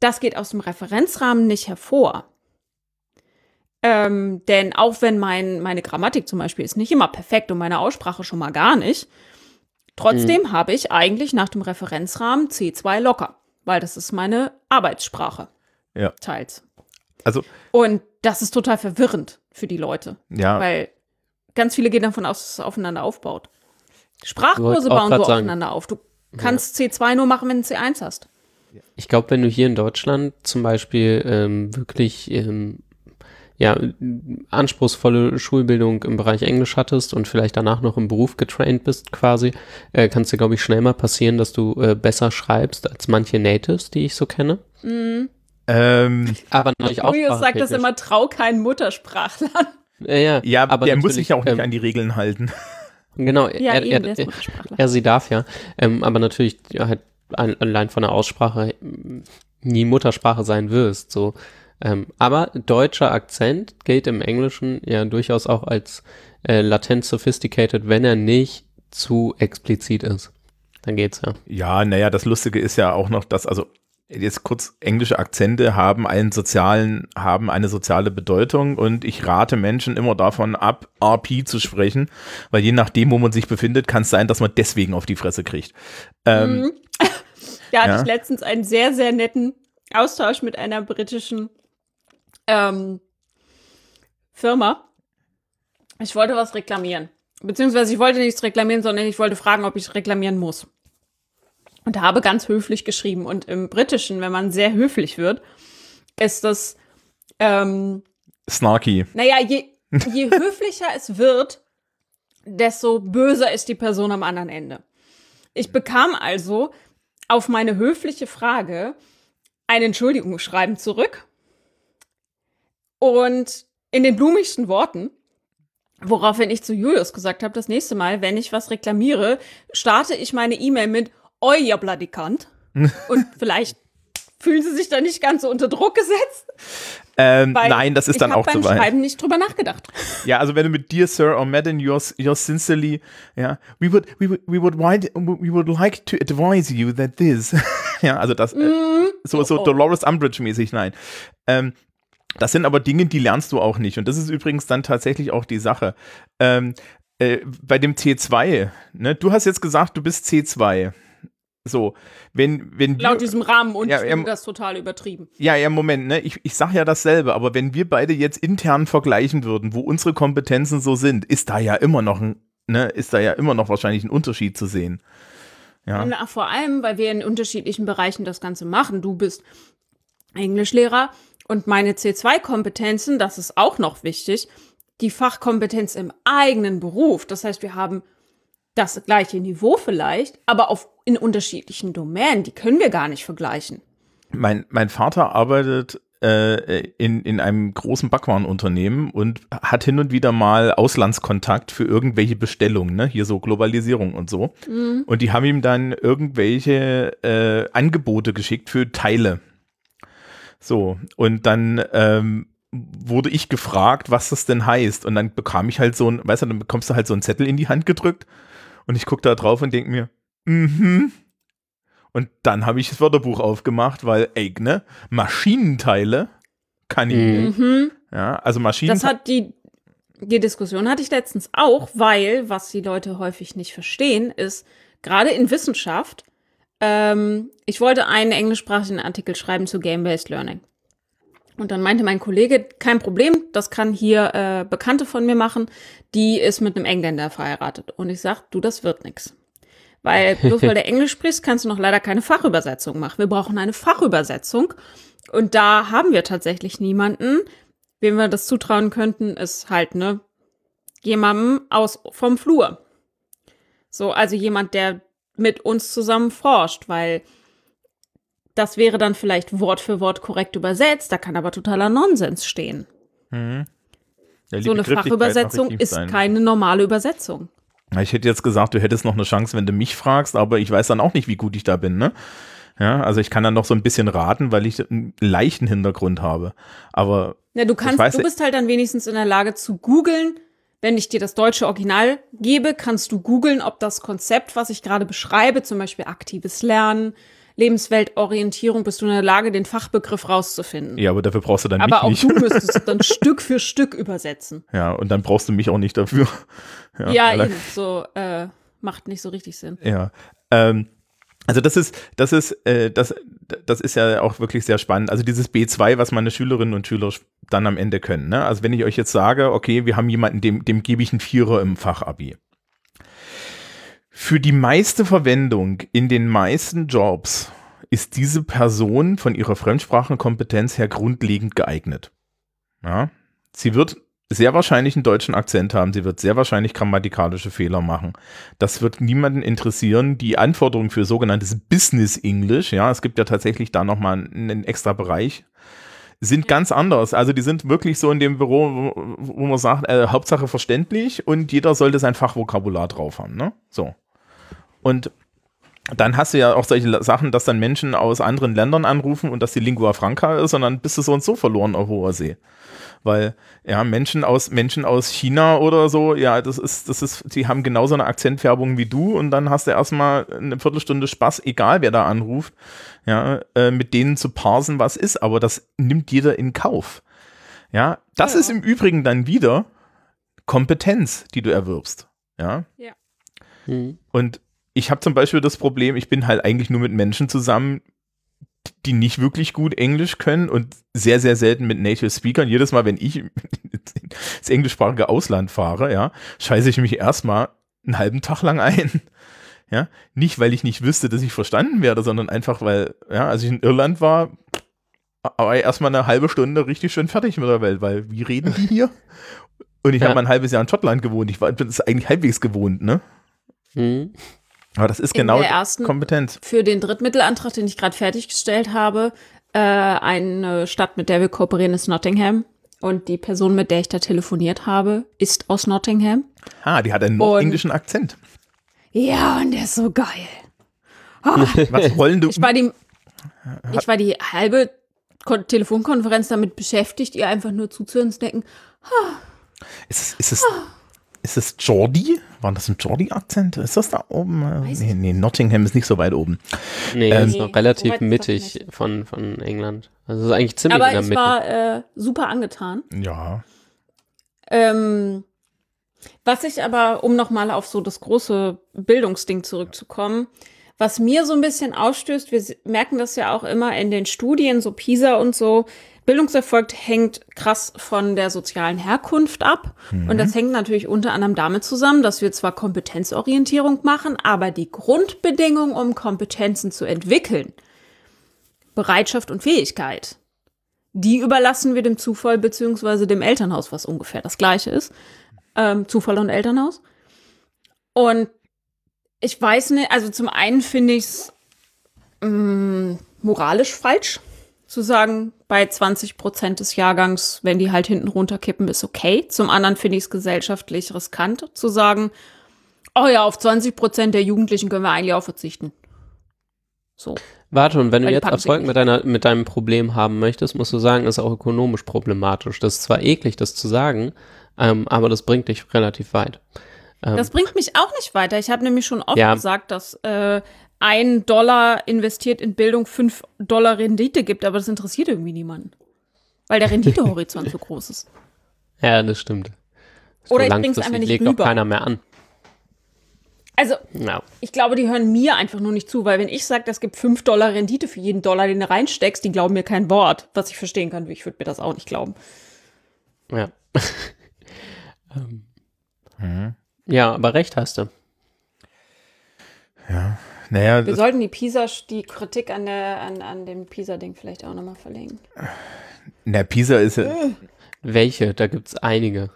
das geht aus dem Referenzrahmen nicht hervor. Ähm, denn auch wenn mein, meine Grammatik zum Beispiel ist nicht immer perfekt und meine Aussprache schon mal gar nicht, trotzdem habe ich eigentlich nach dem Referenzrahmen C2 locker, weil das ist meine Arbeitssprache. Ja. Teils. Also, Und das ist total verwirrend für die Leute, ja, weil ganz viele gehen davon aus, dass es aufeinander aufbaut. Sprachkurse bauen so sagen. aufeinander auf. Du kannst C2 nur machen, wenn du C1 hast. Ich glaube, wenn du hier in Deutschland zum Beispiel ähm, wirklich ähm, ja, anspruchsvolle Schulbildung im Bereich Englisch hattest und vielleicht danach noch im Beruf getraint bist quasi, äh, kann es dir, glaube ich, schnell mal passieren, dass du äh, besser schreibst als manche Natives, die ich so kenne. ähm, Aber natürlich auch Julius sagt das immer, trau keinen Muttersprachlern. Äh, ja, ja, aber der muss sich ja auch nicht ähm, an die Regeln halten. Genau, Ja, er, eben, er, Muttersprachler. er, sie darf ja. Ähm, aber natürlich ja, halt ein, allein von der Aussprache mm, nie Muttersprache sein wirst. So. Ähm, aber deutscher Akzent gilt im Englischen ja durchaus auch als äh, latent sophisticated, wenn er nicht zu explizit ist. Dann geht's ja. Ja, naja, das Lustige ist ja auch noch, dass, also jetzt kurz englische Akzente haben einen sozialen, haben eine soziale Bedeutung und ich rate Menschen immer davon ab, RP zu sprechen, weil je nachdem, wo man sich befindet, kann es sein, dass man deswegen auf die Fresse kriegt. Ähm, Mhm. <laughs> Da hatte Ja. ich letztens einen sehr, sehr netten Austausch mit einer britischen ähm, Firma. Ich wollte was reklamieren. Beziehungsweise ich wollte nichts reklamieren, sondern ich wollte fragen, ob ich reklamieren muss. Und habe ganz höflich geschrieben. Und im Britischen, wenn man sehr höflich wird, ist das, ähm, snarky. naja, je, je <laughs> höflicher es wird, desto böser ist die Person am anderen Ende. Ich bekam also auf meine höfliche Frage ein Entschuldigungsschreiben zurück und in den blumigsten Worten, woraufhin ich zu Julius gesagt habe, das nächste Mal, wenn ich was reklamiere, starte ich meine E-Mail mit Oi, ihr bloody Kant. <laughs> und vielleicht fühlen sie sich da nicht ganz so unter Druck gesetzt. Ähm, nein, das ist ich dann auch zu beim weit. Schreiben nicht drüber nachgedacht. Ja, also wenn du mit Dear Sir or Madam, yours, yours sincerely, ja, we would, we would, we would, like, we would like to advise you that this, <laughs> ja, also das, äh, so, so Oh, oh. Dolores Umbridge mäßig, nein. Ähm, das sind aber Dinge, die lernst du auch nicht. Und das ist übrigens dann tatsächlich auch die Sache. Ähm, äh, bei dem C2, ne, du hast jetzt gesagt, du bist C2. So, wenn, wenn wir, Laut diesem Rahmen und Ja, finde das total übertrieben. ja, ja, Moment, ne? Ich, ich sag ja dasselbe, aber wenn wir beide jetzt intern vergleichen würden, wo unsere Kompetenzen so sind, ist da ja immer noch ein, ne, ist da ja immer noch wahrscheinlich ein Unterschied zu sehen. Ja. Na, vor allem, weil wir in unterschiedlichen Bereichen das Ganze machen. Du bist Englischlehrer und meine C2-Kompetenzen, das ist auch noch wichtig, die Fachkompetenz im eigenen Beruf. Das heißt, wir haben das gleiche Niveau vielleicht, aber auf, in unterschiedlichen Domänen. Die können wir gar nicht vergleichen. mein, mein Vater arbeitet äh, in, in einem großen Backwarenunternehmen und hat hin und wieder mal Auslandskontakt für irgendwelche Bestellungen, ne? Hier so Globalisierung und so. Und die haben ihm dann irgendwelche äh, Angebote geschickt für Teile. So, und dann ähm, wurde ich gefragt, was das denn heißt. Und dann bekam ich halt so ein, weißt du, dann bekommst du halt so einen Zettel in die Hand gedrückt und ich gucke da drauf und denke mir, mhm. Und dann habe ich das Wörterbuch aufgemacht, weil, ey, ne, Maschinenteile kann ich Mhm. nicht. Mhm. Ja, also Maschinen. Das hat die, die Diskussion hatte ich letztens auch, weil, was die Leute häufig nicht verstehen, ist, gerade in Wissenschaft, ähm, ich wollte einen englischsprachigen Artikel schreiben zu Game-Based Learning. Und dann meinte mein Kollege, kein Problem, das kann hier äh, Bekannte von mir machen, die ist mit einem Engländer verheiratet. Und ich sag, du, das wird nix. Weil <laughs> bloß weil der Englisch sprichst, kannst du noch leider keine Fachübersetzung machen. Wir brauchen eine Fachübersetzung. Und da haben wir tatsächlich niemanden. Wem wir das zutrauen könnten, ist halt, ne, jemandem aus vom Flur. So, also jemand, der mit uns zusammen forscht, weil das wäre dann vielleicht Wort für Wort korrekt übersetzt, da kann aber totaler Nonsens stehen. Mhm. Ja, So eine Fachübersetzung ist sein. keine normale Übersetzung. Ich hätte jetzt gesagt, du hättest noch eine Chance, wenn du mich fragst, aber ich weiß dann auch nicht, wie gut ich da bin, ne? Ja, also ich kann dann noch so ein bisschen raten, weil ich einen leichten Hintergrund habe. Aber Ja, du kannst, weiß du bist halt dann wenigstens in der Lage zu googeln. Wenn ich dir das deutsche Original gebe, kannst du googeln, ob das Konzept, was ich gerade beschreibe, zum Beispiel aktives Lernen, Lebensweltorientierung, bist du in der Lage, den Fachbegriff rauszufinden. ja, aber dafür brauchst du dann Aber auch mich du nicht. <laughs> müsstest es dann Stück für Stück übersetzen. Ja, und dann brauchst du mich auch nicht dafür. Ja, weil- eben. So äh, macht nicht so richtig Sinn. Ja. Ähm, also das ist, das ist, äh, das, das ist ja auch wirklich sehr spannend. Also dieses B2, was meine Schülerinnen und Schüler dann am Ende können. Ne? Also wenn ich euch jetzt sage, okay, wir haben jemanden, dem, dem gebe ich einen Vierer im Fachabi. Für die meiste Verwendung in den meisten Jobs ist diese Person von ihrer Fremdsprachenkompetenz her grundlegend geeignet. Ja? Sie wird sehr wahrscheinlich einen deutschen Akzent haben, sie wird sehr wahrscheinlich grammatikalische Fehler machen. Das wird niemanden interessieren. Die Anforderungen für sogenanntes Business English, ja, es gibt ja tatsächlich da nochmal einen, einen extra Bereich, sind ganz anders. Also die sind wirklich so in dem Büro, wo, wo man sagt, äh, Hauptsache verständlich und jeder sollte sein Fachvokabular drauf haben, ne? So. Und dann hast du ja auch solche Sachen, dass dann Menschen aus anderen Ländern anrufen und dass die Lingua Franca ist und dann bist du so und so verloren auf hoher See. Weil, ja, Menschen aus, Menschen aus China oder so, ja, das ist, das ist, die haben genauso eine Akzentfärbung wie du und dann hast du erstmal eine Viertelstunde Spaß, egal wer da anruft, ja, äh, mit denen zu parsen, was ist, aber das nimmt jeder in Kauf. Ja, das Ja. ist im Übrigen dann wieder Kompetenz, die du erwirbst. Ja, Mhm. und ich habe zum Beispiel das Problem, ich bin halt eigentlich nur mit Menschen zusammen, die nicht wirklich gut Englisch können und sehr, sehr selten mit Native Speakern. Jedes Mal, wenn ich <laughs> ins englischsprachige Ausland fahre, ja, scheiße ich mich erstmal einen halben Tag lang ein. Ja, nicht, weil ich nicht wüsste, dass ich verstanden werde, sondern einfach, weil, ja, als ich in Irland war, war ich erstmal eine halbe Stunde richtig schön fertig mit der Welt, weil wie reden die hier? Und ich Ja. habe mal ein halbes Jahr in Schottland gewohnt. Ich war bin das eigentlich halbwegs gewohnt, ne? Mhm. Aber das ist In genau der ersten- Kompetenz. Für den Drittmittelantrag, den ich gerade fertiggestellt habe, äh, eine Stadt, mit der wir kooperieren, ist Nottingham. Und die Person, mit der ich da telefoniert habe, ist aus Nottingham. Ah, die hat einen Und- nordenglischen Akzent. Ja, und der ist so geil. <laughs> Was wollen du? Ich war die, ich war die halbe Kon Telefonkonferenz damit beschäftigt, ihr einfach nur zuzuhören und zu denken, Ist es, ist es, ist es Geordie? War das ein Geordie-Akzent? Ist das da oben? Äh, Weiß Nee, nee, Nottingham ist nicht so weit oben. Nee, Ähm, ist noch relativ so mittig von, von England. Also es ist eigentlich ziemlich in aber der ich Mitte. war äh, super angetan. Ja. Ähm, was ich aber, um nochmal auf so das große Bildungsding zurückzukommen, was mir so ein bisschen ausstößt, wir merken das ja auch immer in den Studien, so PISA und so, Bildungserfolg hängt krass von der sozialen Herkunft ab. Und das hängt natürlich unter anderem damit zusammen, dass wir zwar Kompetenzorientierung machen, aber die Grundbedingung, um Kompetenzen zu entwickeln, Bereitschaft und Fähigkeit, die überlassen wir dem Zufall beziehungsweise dem Elternhaus, was ungefähr das gleiche ist. Ähm, Zufall und Elternhaus. Und ich weiß nicht, also zum einen finde ich es moralisch falsch zu sagen, bei 20 Prozent des Jahrgangs, wenn die halt hinten runterkippen, ist okay. Zum anderen finde ich es gesellschaftlich riskant zu sagen, oh ja, auf 20 Prozent der Jugendlichen können wir eigentlich auch verzichten. So. Warte, und wenn Weil du jetzt Erfolg mit, deiner, mit deinem Problem haben möchtest, musst du sagen, ist auch ökonomisch problematisch. Das ist zwar eklig, das zu sagen, ähm, aber das bringt dich relativ weit. Ähm, Das bringt mich auch nicht weiter. Ich habe nämlich schon oft Ja. gesagt, dass äh, ein Dollar investiert in Bildung fünf Dollar Rendite gibt, aber das interessiert irgendwie niemanden. Weil der Renditehorizont <laughs> so groß ist. ja, das stimmt. So Oder ich bring's einfach nicht legt rüber. auch keiner mehr an. Also, Ja. ich glaube, die hören mir einfach nur nicht zu, weil wenn ich sage, das gibt fünf Dollar Rendite für jeden Dollar, den du reinsteckst, die glauben mir kein Wort. Was ich verstehen kann, ich würde mir das auch nicht glauben. Ja. <laughs> ähm. Mhm. Ja, aber recht hast du. Naja, Wir sollten die PISA, die Kritik an, der, an, an dem PISA-Ding vielleicht auch nochmal verlegen. na, Pisa ist ja, Welche? Da gibt's einige.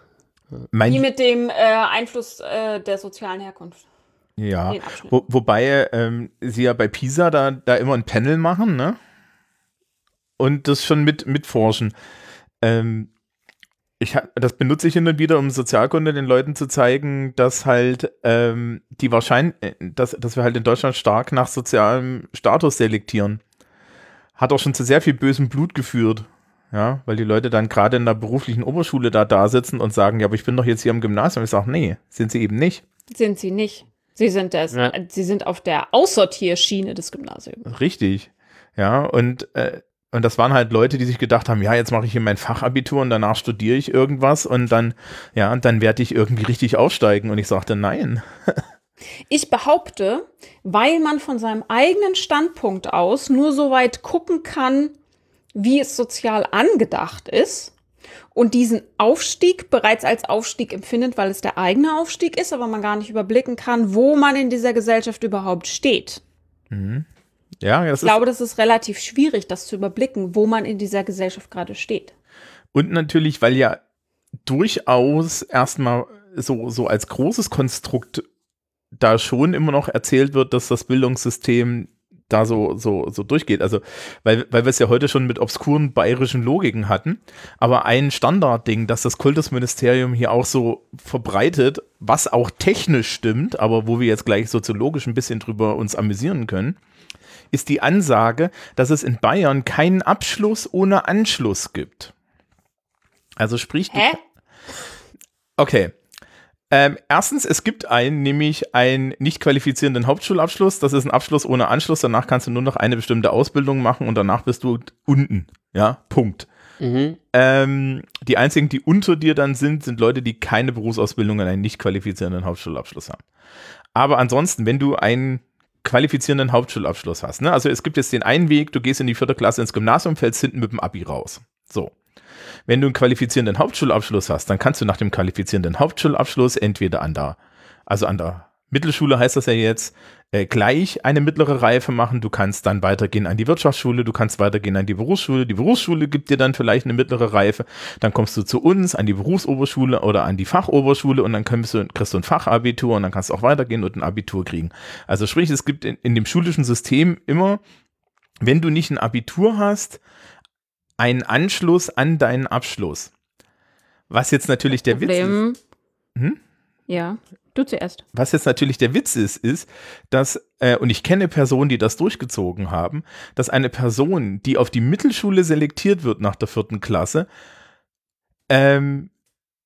Die mein, mit dem äh, Einfluss äh, der sozialen Herkunft. ja. Wo, wobei ähm, sie ja bei Pisa da, da immer ein Panel machen, ne? Und das schon mit mitforschen. Ähm, ich, das benutze ich hin und wieder, um Sozialkunde den Leuten zu zeigen, dass halt ähm, die wahrscheinlich, dass, dass wir halt in Deutschland stark nach sozialem Status selektieren. Hat auch schon zu sehr viel bösem Blut geführt. Ja, weil die Leute dann gerade in der beruflichen Oberschule da da sitzen und sagen, ja, aber ich bin doch jetzt hier am Gymnasium. Ich sage, nee, sind sie eben nicht. Sind sie nicht. Sie sind, das, Ja. sie sind auf der Aussortierschiene des Gymnasiums. Richtig. Ja, und, äh, und das waren halt Leute, die sich gedacht haben, ja, jetzt mache ich hier mein Fachabitur und danach studiere ich irgendwas und dann, ja, und dann werde ich irgendwie richtig aussteigen. Und ich sagte, nein. Ich behaupte, weil man von seinem eigenen Standpunkt aus nur so weit gucken kann, wie es sozial angedacht ist und diesen Aufstieg bereits als Aufstieg empfindet, weil es der eigene Aufstieg ist, aber man gar nicht überblicken kann, wo man in dieser Gesellschaft überhaupt steht. Ja, das Ich glaube, das ist relativ schwierig, das zu überblicken, wo man in dieser Gesellschaft gerade steht. Und natürlich, weil ja durchaus erstmal so, so als großes Konstrukt da schon immer noch erzählt wird, dass das Bildungssystem da so, so, so durchgeht. Also, weil, weil wir es ja heute schon mit obskuren bayerischen Logiken hatten. Aber ein Standardding, dass das Kultusministerium hier auch so verbreitet, was auch technisch stimmt, aber wo wir jetzt gleich soziologisch ein bisschen drüber uns amüsieren können, ist die Ansage, dass es in Bayern keinen Abschluss ohne Anschluss gibt. Also sprich, Hä? Okay. Ähm, erstens, es gibt einen, nämlich einen nicht qualifizierenden Hauptschulabschluss. Das ist ein Abschluss ohne Anschluss. Danach kannst du nur noch eine bestimmte Ausbildung machen und danach bist du unten. Ja, Punkt. Mhm. Ähm, die einzigen, die unter dir dann sind, sind Leute, die keine Berufsausbildung und einen nicht qualifizierenden Hauptschulabschluss haben. Aber ansonsten, wenn du einen qualifizierenden Hauptschulabschluss hast, ne? also es gibt jetzt den einen Weg, du gehst in die vierte Klasse ins Gymnasium, fällst hinten mit dem Abi raus. So. Wenn du einen qualifizierenden Hauptschulabschluss hast, dann kannst du nach dem qualifizierenden Hauptschulabschluss entweder an der, also an der Mittelschule heißt das ja jetzt, äh, gleich eine mittlere Reife machen. Du kannst dann weitergehen an die Wirtschaftsschule, du kannst weitergehen an die Berufsschule. Die Berufsschule gibt dir dann vielleicht eine mittlere Reife. Dann kommst du zu uns an die Berufsoberschule oder an die Fachoberschule und dann kriegst du, kriegst du ein Fachabitur und dann kannst du auch weitergehen und ein Abitur kriegen. Also sprich, es gibt in, in dem schulischen System immer, wenn du nicht ein Abitur hast, einen Anschluss an deinen Abschluss. Was jetzt natürlich der Witz ist. Problem. Hm? Ja, du zuerst. Was jetzt natürlich der Witz ist, ist, dass, äh, und ich kenne Personen, die das durchgezogen haben, dass eine Person, die auf die Mittelschule selektiert wird nach der vierten Klasse, ähm,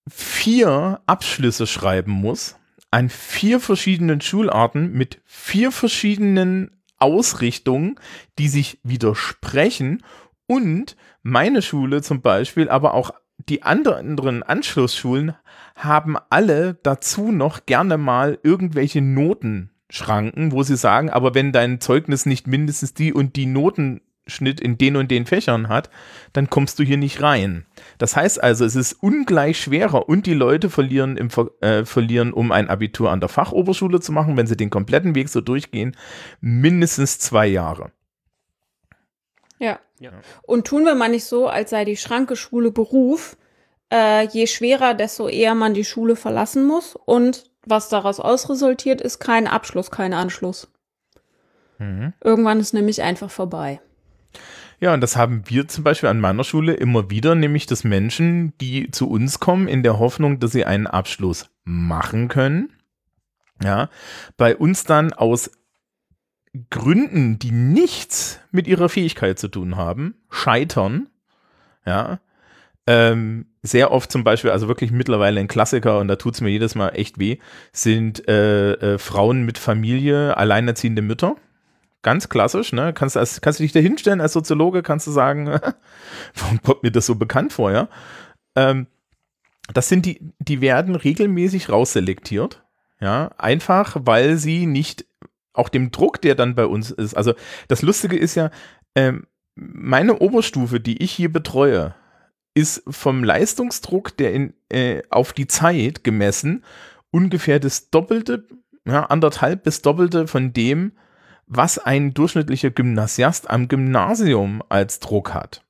vier Abschlüsse schreiben muss an vier verschiedenen Schularten mit vier verschiedenen Ausrichtungen, die sich widersprechen und meine Schule zum Beispiel, aber auch die anderen Anschlussschulen haben alle dazu noch gerne mal irgendwelche Notenschranken, wo sie sagen, aber wenn dein Zeugnis nicht mindestens die und die Notenschnitt in den und den Fächern hat, dann kommst du hier nicht rein. Das heißt also, es ist ungleich schwerer und die Leute verlieren, im, Ver- äh, verlieren, um ein Abitur an der Fachoberschule zu machen, wenn sie den kompletten Weg so durchgehen, mindestens zwei Jahre. Ja. Ja. Und tun wir mal nicht so, als sei die Schranke Schule Beruf. Äh, je schwerer, desto eher man die Schule verlassen muss. Und was daraus ausresultiert, ist kein Abschluss, kein Anschluss. Mhm. Irgendwann ist nämlich einfach vorbei. Ja, und das haben wir zum Beispiel an meiner Schule immer wieder, nämlich dass Menschen, die zu uns kommen, in der Hoffnung, dass sie einen Abschluss machen können, ja, bei uns dann aus Gründen, die nichts mit ihrer Fähigkeit zu tun haben, scheitern, ja, ähm, sehr oft zum Beispiel, also wirklich mittlerweile ein Klassiker und da tut's mir jedes Mal echt weh, sind äh, äh, Frauen mit Familie, alleinerziehende Mütter. Ganz klassisch, ne? Kannst, du als, kannst du dich da hinstellen als Soziologe, kannst du sagen, <laughs> warum kommt mir das so bekannt vor, ja? Ähm, das sind die, die werden regelmäßig rausselektiert, ja, einfach weil sie nicht auch dem Druck, der dann bei uns ist. Also das Lustige ist ja, ähm, meine Oberstufe, die ich hier betreue, ist vom Leistungsdruck, der in, äh, auf die Zeit gemessen, ungefähr das Doppelte, ja, anderthalb bis Doppelte von dem, was ein durchschnittlicher Gymnasiast am Gymnasium als Druck hat.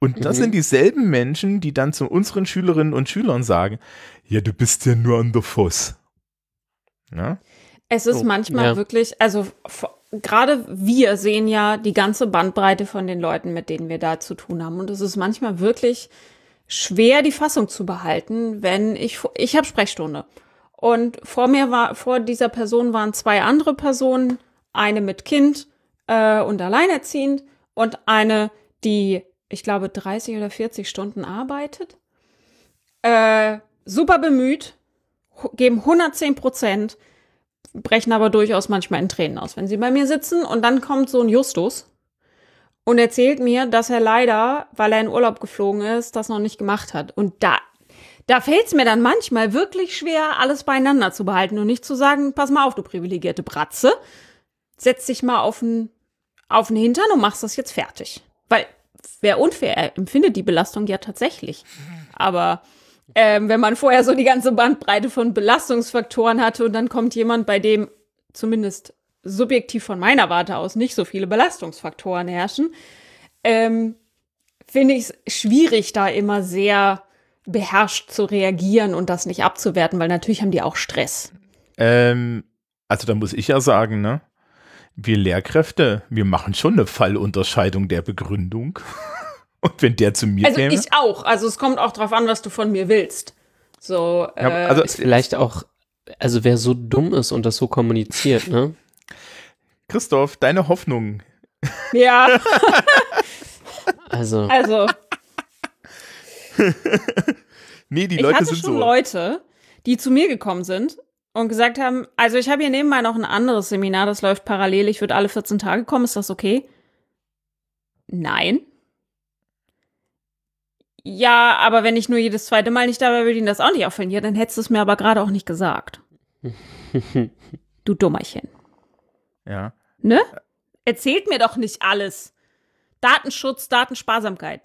Und das Mhm. sind dieselben Menschen, die dann zu unseren Schülerinnen und Schülern sagen, ja, du bist ja nur an der Voss. Ja? Es ist So, manchmal ja. wirklich, also gerade wir sehen ja die ganze Bandbreite von den Leuten, mit denen wir da zu tun haben. Und es ist manchmal wirklich schwer, die Fassung zu behalten, wenn ich, ich habe Sprechstunde. Und vor mir war, vor dieser Person waren zwei andere Personen, eine mit Kind äh, und alleinerziehend und eine, die, ich glaube, 30 oder 40 Stunden arbeitet. Äh, super bemüht, geben 110 Prozent, brechen aber durchaus manchmal in Tränen aus, wenn sie bei mir sitzen und dann kommt so ein Justus und erzählt mir, dass er leider, weil er in Urlaub geflogen ist, das noch nicht gemacht hat. Und da, da fällt es mir dann manchmal wirklich schwer, alles beieinander zu behalten und nicht zu sagen, pass mal auf, du privilegierte Bratze, setz dich mal auf den, auf den Hintern und machst das jetzt fertig. Weil, wäre unfair, er empfindet die Belastung ja tatsächlich. Aber ähm, wenn man vorher so die ganze Bandbreite von Belastungsfaktoren hatte und dann kommt jemand, bei dem zumindest subjektiv von meiner Warte aus nicht so viele Belastungsfaktoren herrschen, ähm, finde ich es schwierig, da immer sehr beherrscht zu reagieren und das nicht abzuwerten, weil natürlich haben die auch Stress. Ähm, also da muss ich ja sagen, ne? Wir Lehrkräfte, wir machen schon eine Fallunterscheidung der Begründung. <laughs> Und wenn der zu mir Also käme, ich auch. Also es kommt auch drauf an, was du von mir willst. So, Ja, äh, also Ist vielleicht auch, also wer so dumm ist und das so kommuniziert, ne? Christoph, deine Hoffnung. ja, Also, also Nee, die ich Leute hatte sind schon so. Leute, die zu mir gekommen sind und gesagt haben, also ich habe hier nebenbei noch ein anderes Seminar, das läuft parallel, ich würde alle 14 Tage kommen, ist das okay? Nein. Ja, aber wenn ich nur jedes zweite Mal nicht dabei würde Ihnen das auch nicht auffallen. Ja, dann hättest du es mir aber gerade auch nicht gesagt. <laughs> Du Dummerchen. Ja. Ne? Erzählt mir doch nicht alles. Datenschutz, Datensparsamkeit.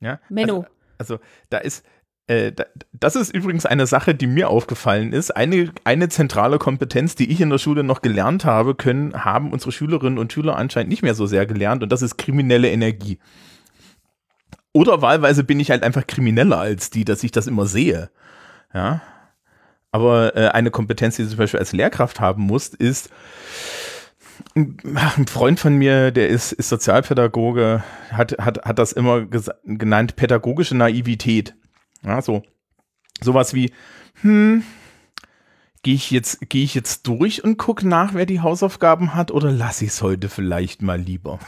ja. Menno. Also, also da ist, äh, da, das ist übrigens eine Sache, die mir aufgefallen ist. Eine, eine zentrale Kompetenz, die ich in der Schule noch gelernt habe, können, haben unsere Schülerinnen und Schüler anscheinend nicht mehr so sehr gelernt und das ist kriminelle Energie. Oder wahlweise bin ich halt einfach krimineller als die, dass ich das immer sehe. Ja. Aber äh, eine Kompetenz, die du zum Beispiel als Lehrkraft haben musst, ist, ein Freund von mir, der ist, ist Sozialpädagoge, hat, hat, hat das immer genannt, pädagogische Naivität. Ja, so. Sowas wie, hm, gehe ich jetzt, gehe ich jetzt durch und gucke nach, wer die Hausaufgaben hat, oder lasse ich es heute vielleicht mal lieber?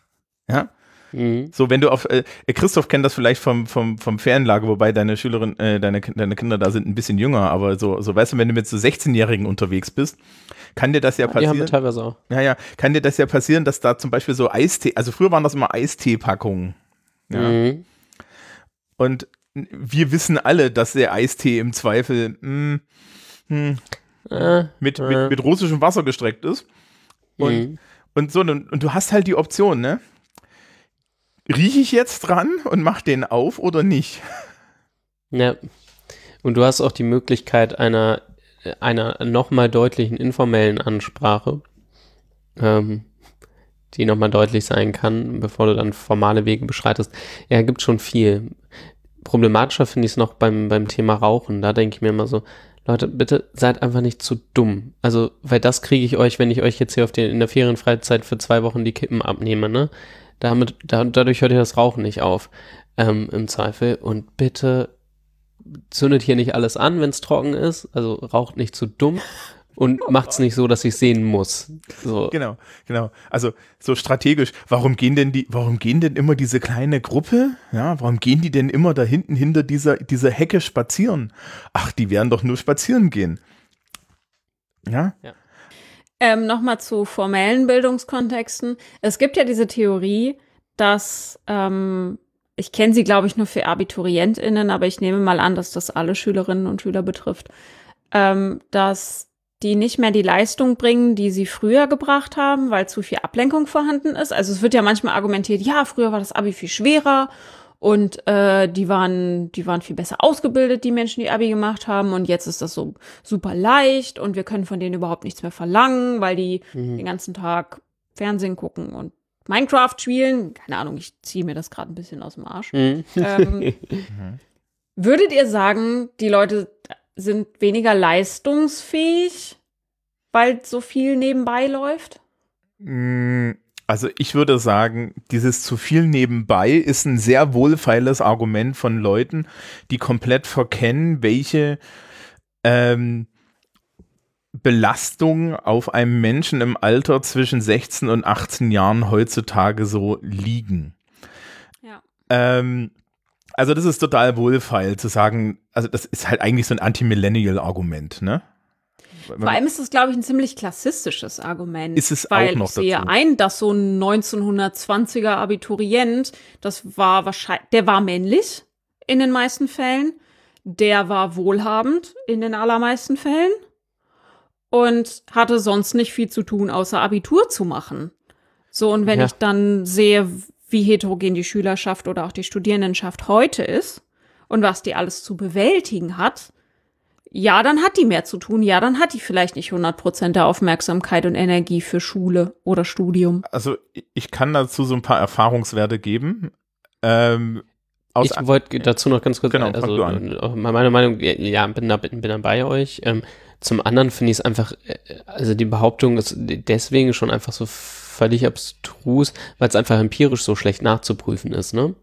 <laughs> ja? Mhm. So, wenn du auf, äh, Christoph kennt das vielleicht vom, vom, vom Ferienlager, wobei deine Schülerin, äh, deine, deine Kinder da sind ein bisschen jünger, aber so, so weißt du, wenn du mit so 16-Jährigen unterwegs bist, kann dir das ja Die haben wir passieren. teilweise auch. Ja, ja, kann dir das ja passieren, dass da zum Beispiel so Eistee, also früher waren das immer Eistee-Packungen. Ja. Mhm. Und wir wissen alle, dass der Eistee im Zweifel mh, hm, Äh, mit, äh. mit, mit russischem Wasser gestreckt ist. Und, mhm. und so, und, und du hast halt die Option, ne? Rieche ich jetzt dran und mach den auf oder nicht? Ja. Und du hast auch die Möglichkeit einer, einer nochmal deutlichen informellen Ansprache, ähm, die nochmal deutlich sein kann, bevor du dann formale Wege beschreitest. Ja, gibt schon viel. Problematischer finde ich es noch beim, beim Thema Rauchen. Da denke ich mir immer so, Leute, bitte seid einfach nicht zu dumm. Also, weil das kriege ich euch, wenn ich euch jetzt hier auf den, in der Ferienfreizeit für zwei Wochen die Kippen abnehme, ne? Damit, da, dadurch hört ihr das Rauchen nicht auf, ähm, im Zweifel. Und bitte zündet hier nicht alles an, wenn es trocken ist. Also raucht nicht zu dumm und <laughs> macht's nicht so, dass ich sehen muss. So. Genau, genau. Also so strategisch, warum gehen denn die, warum gehen denn immer diese kleine Gruppe? Ja, warum gehen die denn immer da hinten hinter dieser, dieser Hecke spazieren? Ach, die werden doch nur spazieren gehen. Ja? Ähm, Nochmal zu formellen Bildungskontexten. Es gibt ja diese Theorie, dass, ähm, ich kenne sie, glaube ich, nur für AbiturientInnen, aber ich nehme mal an, dass das alle Schülerinnen und Schüler betrifft, ähm, dass die nicht mehr die Leistung bringen, die sie früher gebracht haben, weil zu viel Ablenkung vorhanden ist. Also es wird ja manchmal argumentiert, ja, früher war das Abi viel schwerer und äh, die waren, die waren viel besser ausgebildet, die Menschen, die Abi gemacht haben, und jetzt ist das so super leicht und wir können von denen überhaupt nichts mehr verlangen, weil die den ganzen Tag Fernsehen gucken und Minecraft spielen. Keine Ahnung, ich ziehe mir das gerade ein bisschen aus dem Arsch. Mhm. Ähm, <laughs> würdet ihr sagen, die Leute sind weniger leistungsfähig, weil so viel nebenbei läuft? Also ich würde sagen, dieses zu viel nebenbei ist ein sehr wohlfeiles Argument von Leuten, die komplett verkennen, welche ähm, Belastung auf einem Menschen im Alter zwischen 16 und 18 Jahren heutzutage so liegen. Ja. Ähm, also das ist total wohlfeil zu sagen, also das ist halt eigentlich so ein Anti-Millennial-Argument, ne? Vor allem ist das, glaube ich, ein ziemlich klassistisches Argument. Ist es weil auch noch ich sehe dazu. ein, dass so ein 1920er Abiturient, das war wahrscheinlich, der war männlich in den meisten Fällen, der war wohlhabend in den allermeisten Fällen und hatte sonst nicht viel zu tun, außer Abitur zu machen. So, und wenn Ja. ich dann sehe, wie heterogen die Schülerschaft oder auch die Studierendenschaft heute ist und was die alles zu bewältigen hat, ja, dann hat die mehr zu tun. Ja, dann hat die vielleicht nicht 100% der Aufmerksamkeit und Energie für Schule oder Studium. Also ich kann dazu so ein paar Erfahrungswerte geben. Ähm, aus Ich wollte dazu noch ganz kurz, Genau, also äh, meine Meinung, ja, bin da, bin, bin da bei euch. Ähm, zum anderen finde ich es einfach, äh, also die Behauptung ist deswegen schon einfach so völlig abstrus, weil es einfach empirisch so schlecht nachzuprüfen ist, ne?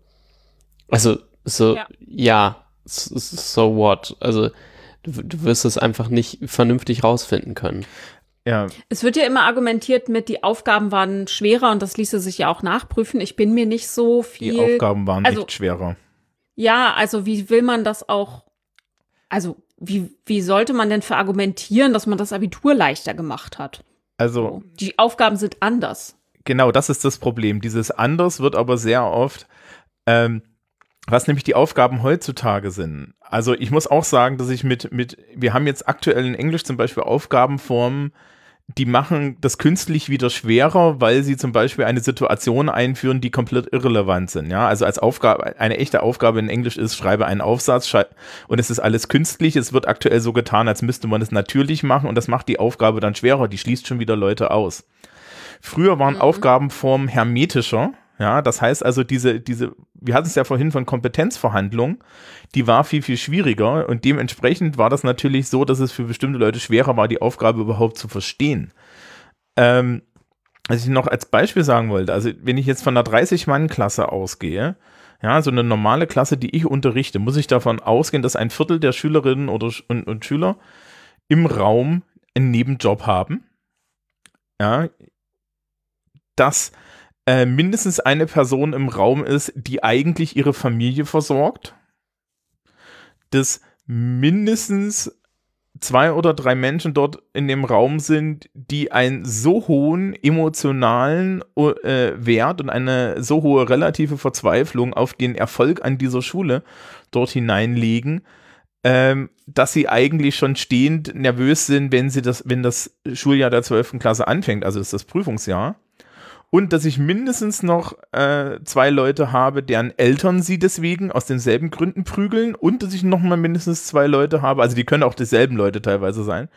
Also, so, Ja. ja, s- s- so what? Also, du, du wirst es einfach nicht vernünftig rausfinden können. ja, Es wird ja immer argumentiert mit, die Aufgaben waren schwerer und das ließe sich ja auch nachprüfen. Ich bin mir nicht so die viel. Aufgaben waren also- nicht schwerer. Ja, also wie will man das auch, also wie, wie sollte man denn verargumentieren, dass man das Abitur leichter gemacht hat? Also Die Aufgaben sind anders. genau, das ist das Problem. Dieses anders wird aber sehr oft, ähm, was nämlich die Aufgaben heutzutage sind. Also ich muss auch sagen, dass ich mit, mit, wir haben jetzt aktuell in Englisch zum Beispiel Aufgabenformen, die machen das künstlich wieder schwerer, weil sie zum Beispiel eine Situation einführen, die komplett irrelevant sind. Ja, also als Aufgabe, eine echte Aufgabe in Englisch ist, schreibe einen Aufsatz schrei und es ist alles künstlich. Es wird aktuell so getan, als müsste man es natürlich machen und das macht die Aufgabe dann schwerer. Die schließt schon wieder Leute aus. Früher waren Aufgabenformen hermetischer. Ja, das heißt also, diese, diese, wir hatten es ja vorhin von Kompetenzverhandlungen, die war viel, viel schwieriger und dementsprechend war das natürlich so, dass es für bestimmte Leute schwerer war, die Aufgabe überhaupt zu verstehen. Ähm, was ich noch als Beispiel sagen wollte, also wenn ich jetzt von einer 30-Mann-Klasse ausgehe, ja, so eine normale Klasse, die ich unterrichte, muss ich davon ausgehen, dass ein Viertel der Schülerinnen oder, und, und Schüler im Raum einen Nebenjob haben. Ja, dass äh, mindestens eine Person im Raum ist, die eigentlich ihre Familie versorgt, dass mindestens zwei oder drei Menschen dort in dem Raum sind, die einen so hohen emotionalen äh, Wert und eine so hohe relative Verzweiflung auf den Erfolg an dieser Schule dort hineinlegen, ähm, dass sie eigentlich schon stehend nervös sind, wenn sie das, wenn das Schuljahr der 12. Klasse anfängt, also ist das Prüfungsjahr. Und dass ich mindestens noch äh, zwei Leute habe, deren Eltern sie deswegen aus denselben Gründen prügeln und dass ich noch mal mindestens zwei Leute habe, also die können auch dieselben Leute teilweise sein,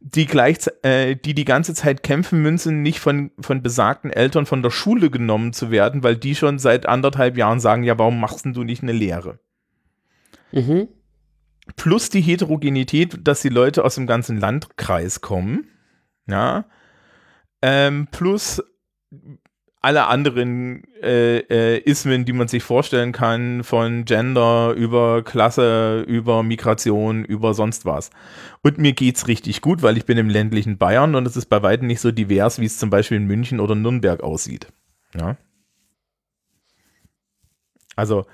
die gleich, äh, die die ganze Zeit kämpfen müssen, nicht von, von besagten Eltern von der Schule genommen zu werden, weil die schon seit anderthalb Jahren sagen, ja, warum machst denn du nicht eine Lehre? Mhm. plus die Heterogenität, dass die Leute aus dem ganzen Landkreis kommen, ja, ähm, plus alle anderen äh, äh, Ismen, die man sich vorstellen kann, von Gender über Klasse, über Migration, über sonst was. Und mir geht's richtig gut, weil ich bin im ländlichen Bayern und es ist bei weitem nicht so divers, wie es zum Beispiel in München oder Nürnberg aussieht. Ja. Also,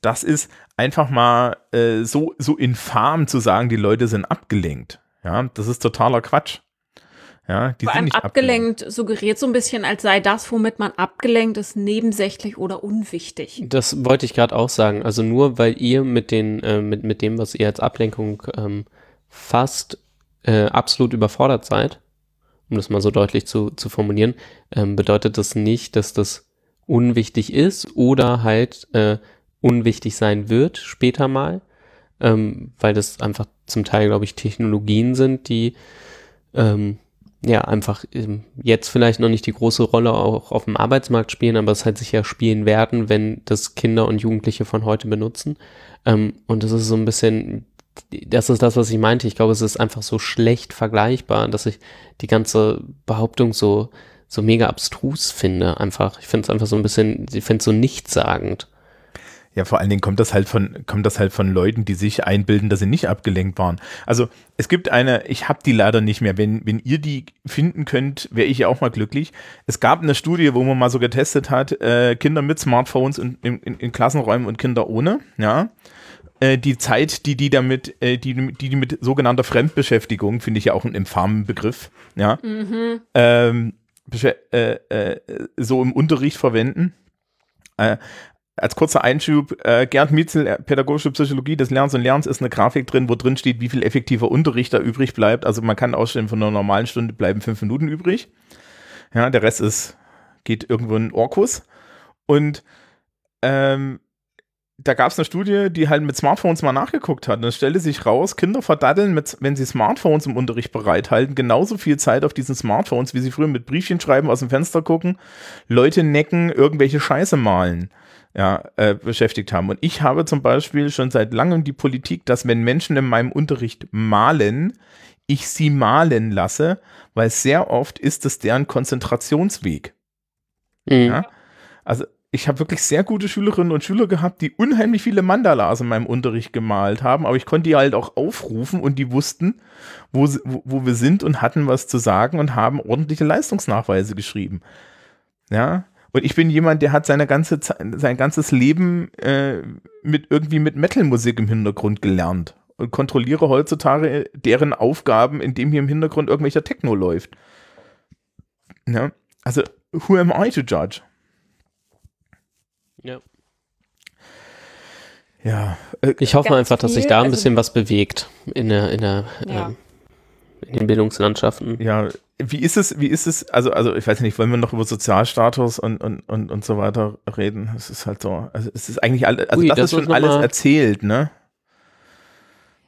das ist einfach mal äh, so, so infam zu sagen, die Leute sind abgelenkt. Ja, das ist totaler Quatsch. Ja, die Vor sind allem nicht abgelenkt suggeriert so ein bisschen, als sei das, womit man abgelenkt ist, nebensächlich oder unwichtig. Das wollte ich gerade auch sagen. Also nur weil ihr mit den, äh, mit, mit dem, was ihr als Ablenkung ähm, fast äh, absolut überfordert seid, um das mal so deutlich zu, zu formulieren, ähm, bedeutet das nicht, dass das unwichtig ist oder halt äh, unwichtig sein wird später mal, ähm, weil das einfach zum Teil, glaube ich, Technologien sind, die ähm, ja einfach ähm, jetzt vielleicht noch nicht die große Rolle auch auf dem Arbeitsmarkt spielen, aber es halt sicher spielen werden, wenn das Kinder und Jugendliche von heute benutzen. Ähm, und das ist so ein bisschen, das ist das, was ich meinte. Ich glaube, es ist einfach so schlecht vergleichbar, dass ich die ganze Behauptung so, so mega abstrus finde. Einfach, ich finde es einfach so ein bisschen, ich finde es so nichtssagend. Ja, vor allen Dingen kommt das halt von, kommt das halt von Leuten, die sich einbilden, dass sie nicht abgelenkt waren. Also es gibt eine, ich habe die leider nicht mehr. Wenn, wenn ihr die finden könnt, wäre ich ja auch mal glücklich. Es gab eine Studie, wo man mal so getestet hat, äh, Kinder mit Smartphones in, in, in Klassenräumen und Kinder ohne, ja. Äh, die Zeit, die die damit, äh, die, die, die mit sogenannter Fremdbeschäftigung, finde ich ja auch einen infamen Begriff, ja, ähm, beschä- äh, äh, so im Unterricht verwenden. Äh, als kurzer Einschub, äh, Gerd Mietzel, äh, Pädagogische Psychologie des Lernens und Lernens, ist eine Grafik drin, wo drin steht, wie viel effektiver Unterricht da übrig bleibt. Also man kann ausstellen, von einer normalen Stunde bleiben fünf Minuten übrig. Ja, der Rest ist, geht irgendwo in Orkus. Und ähm, da gab es eine Studie, die halt mit Smartphones mal nachgeguckt hat. Und es stellte sich raus, Kinder verdaddeln, mit, wenn sie Smartphones im Unterricht bereithalten, genauso viel Zeit auf diesen Smartphones, wie sie früher mit Briefchen schreiben, aus dem Fenster gucken, Leute necken, irgendwelche Scheiße malen ja, äh, beschäftigt haben. Und ich habe zum Beispiel schon seit langem die Politik, dass wenn Menschen in meinem Unterricht malen, ich sie malen lasse, weil sehr oft ist es deren Konzentrationsweg. Mhm. Ja? Also ich habe wirklich sehr gute Schülerinnen und Schüler gehabt, die unheimlich viele Mandalas in meinem Unterricht gemalt haben, aber ich konnte die halt auch aufrufen und die wussten, wo, wo, wir sind und hatten was zu sagen und haben ordentliche Leistungsnachweise geschrieben. Ja, und ich bin jemand, der hat seine ganze Ze- sein ganzes Leben äh, mit irgendwie mit Metal-Musik im Hintergrund gelernt und kontrolliere heutzutage deren Aufgaben, indem hier im Hintergrund irgendwelcher Techno läuft. Ja, also who am I to judge? Ja. Ja, äh, Ich hoffe Ganz einfach, dass sich viel, da ein also- bisschen was bewegt in der, in der, Ja. ähm, in den Bildungslandschaften. ja, wie ist es, wie ist es, also, also ich weiß nicht, wollen wir noch über Sozialstatus und, und, und, und so weiter reden? Es ist halt so, also es ist eigentlich alles, also Ui, das, das ist schon alles erzählt, ne?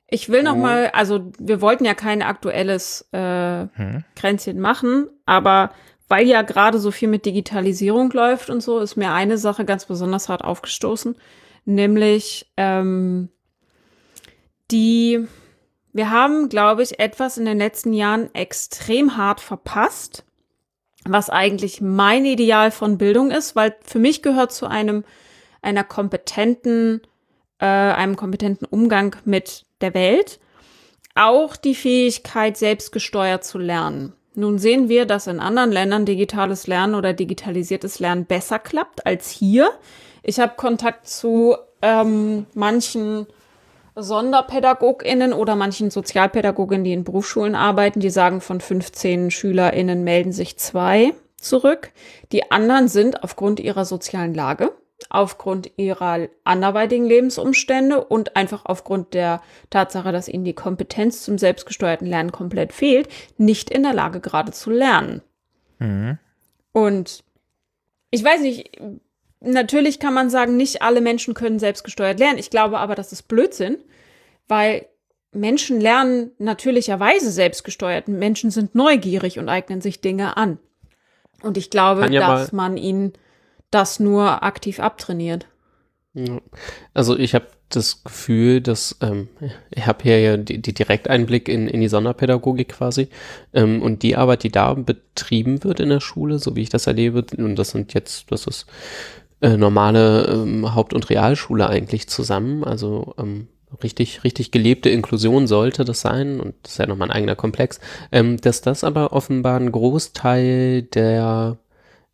Ich will noch Oh. mal, also wir wollten ja kein aktuelles äh, Hm. Kränzchen machen, aber weil ja gerade so viel mit Digitalisierung läuft und so, ist mir eine Sache ganz besonders hart aufgestoßen, nämlich ähm, die, wir haben, glaube ich, etwas in den letzten Jahren extrem hart verpasst, was eigentlich mein Ideal von Bildung ist, weil für mich gehört zu einem einer kompetenten, äh, einem kompetenten Umgang mit der Welt auch die Fähigkeit, selbstgesteuert zu lernen. Nun sehen wir, dass in anderen Ländern digitales Lernen oder digitalisiertes Lernen besser klappt als hier. Ich habe Kontakt zu ähm, manchen SonderpädagogInnen oder manchen Sozialpädagoginnen, die in Berufsschulen arbeiten, die sagen, von 15 SchülerInnen melden sich zwei zurück. Die anderen sind aufgrund ihrer sozialen Lage, aufgrund ihrer anderweitigen Lebensumstände und einfach aufgrund der Tatsache, dass ihnen die Kompetenz zum selbstgesteuerten Lernen komplett fehlt, nicht in der Lage gerade zu lernen. Mhm. Und ich weiß nicht, natürlich kann man sagen, nicht alle Menschen können selbstgesteuert lernen. Ich glaube aber, das ist Blödsinn, weil Menschen lernen natürlicherweise selbstgesteuert. Menschen sind neugierig und eignen sich Dinge an. Und ich glaube, dass man ihnen das nur aktiv abtrainiert. Also ich habe das Gefühl, dass ähm, ich habe hier ja die, die Direkteinblick in, in die Sonderpädagogik quasi ähm, und die Arbeit, die da betrieben wird in der Schule, so wie ich das erlebe, und das sind jetzt, das ist äh, normale ähm, Haupt- und Realschule eigentlich zusammen, also ähm, richtig, richtig gelebte Inklusion sollte das sein, und das ist ja nochmal ein eigener Komplex, ähm, dass das aber offenbar ein Großteil der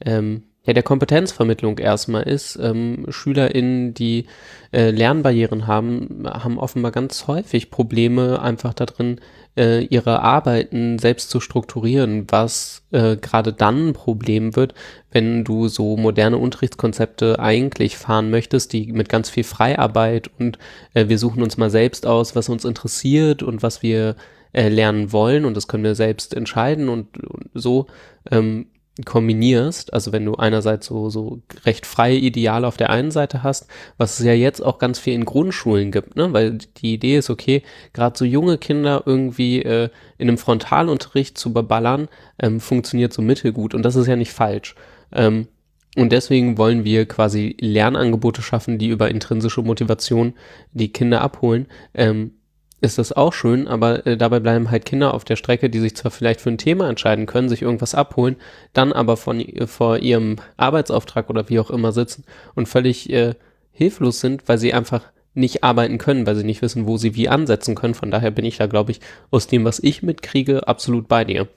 ähm, ja, der Kompetenzvermittlung erstmal ist. Ähm, SchülerInnen, die äh, Lernbarrieren haben, haben offenbar ganz häufig Probleme einfach darin, äh, ihre Arbeiten selbst zu strukturieren, was äh, gerade dann ein Problem wird, wenn du so moderne Unterrichtskonzepte eigentlich fahren möchtest, die mit ganz viel Freiarbeit und äh, wir suchen uns mal selbst aus, was uns interessiert und was wir äh, lernen wollen und das können wir selbst entscheiden und, und so ähm, kombinierst, also wenn du einerseits so, so recht freie Ideale auf der einen Seite hast, was es ja jetzt auch ganz viel in Grundschulen gibt, ne? weil die Idee ist, okay, gerade so junge Kinder irgendwie äh, in einem Frontalunterricht zu beballern, ähm, funktioniert so mittelgut und das ist ja nicht falsch. Ähm, und deswegen wollen wir quasi Lernangebote schaffen, die über intrinsische Motivation die Kinder abholen. Ähm, ist das auch schön, aber äh, dabei bleiben halt Kinder auf der Strecke, die sich zwar vielleicht für ein Thema entscheiden können, sich irgendwas abholen, dann aber von, äh, vor ihrem Arbeitsauftrag oder wie auch immer sitzen und völlig äh, hilflos sind, weil sie einfach nicht arbeiten können, weil sie nicht wissen, wo sie wie ansetzen können. Von daher bin ich da, glaube ich, aus dem, was ich mitkriege, absolut bei dir.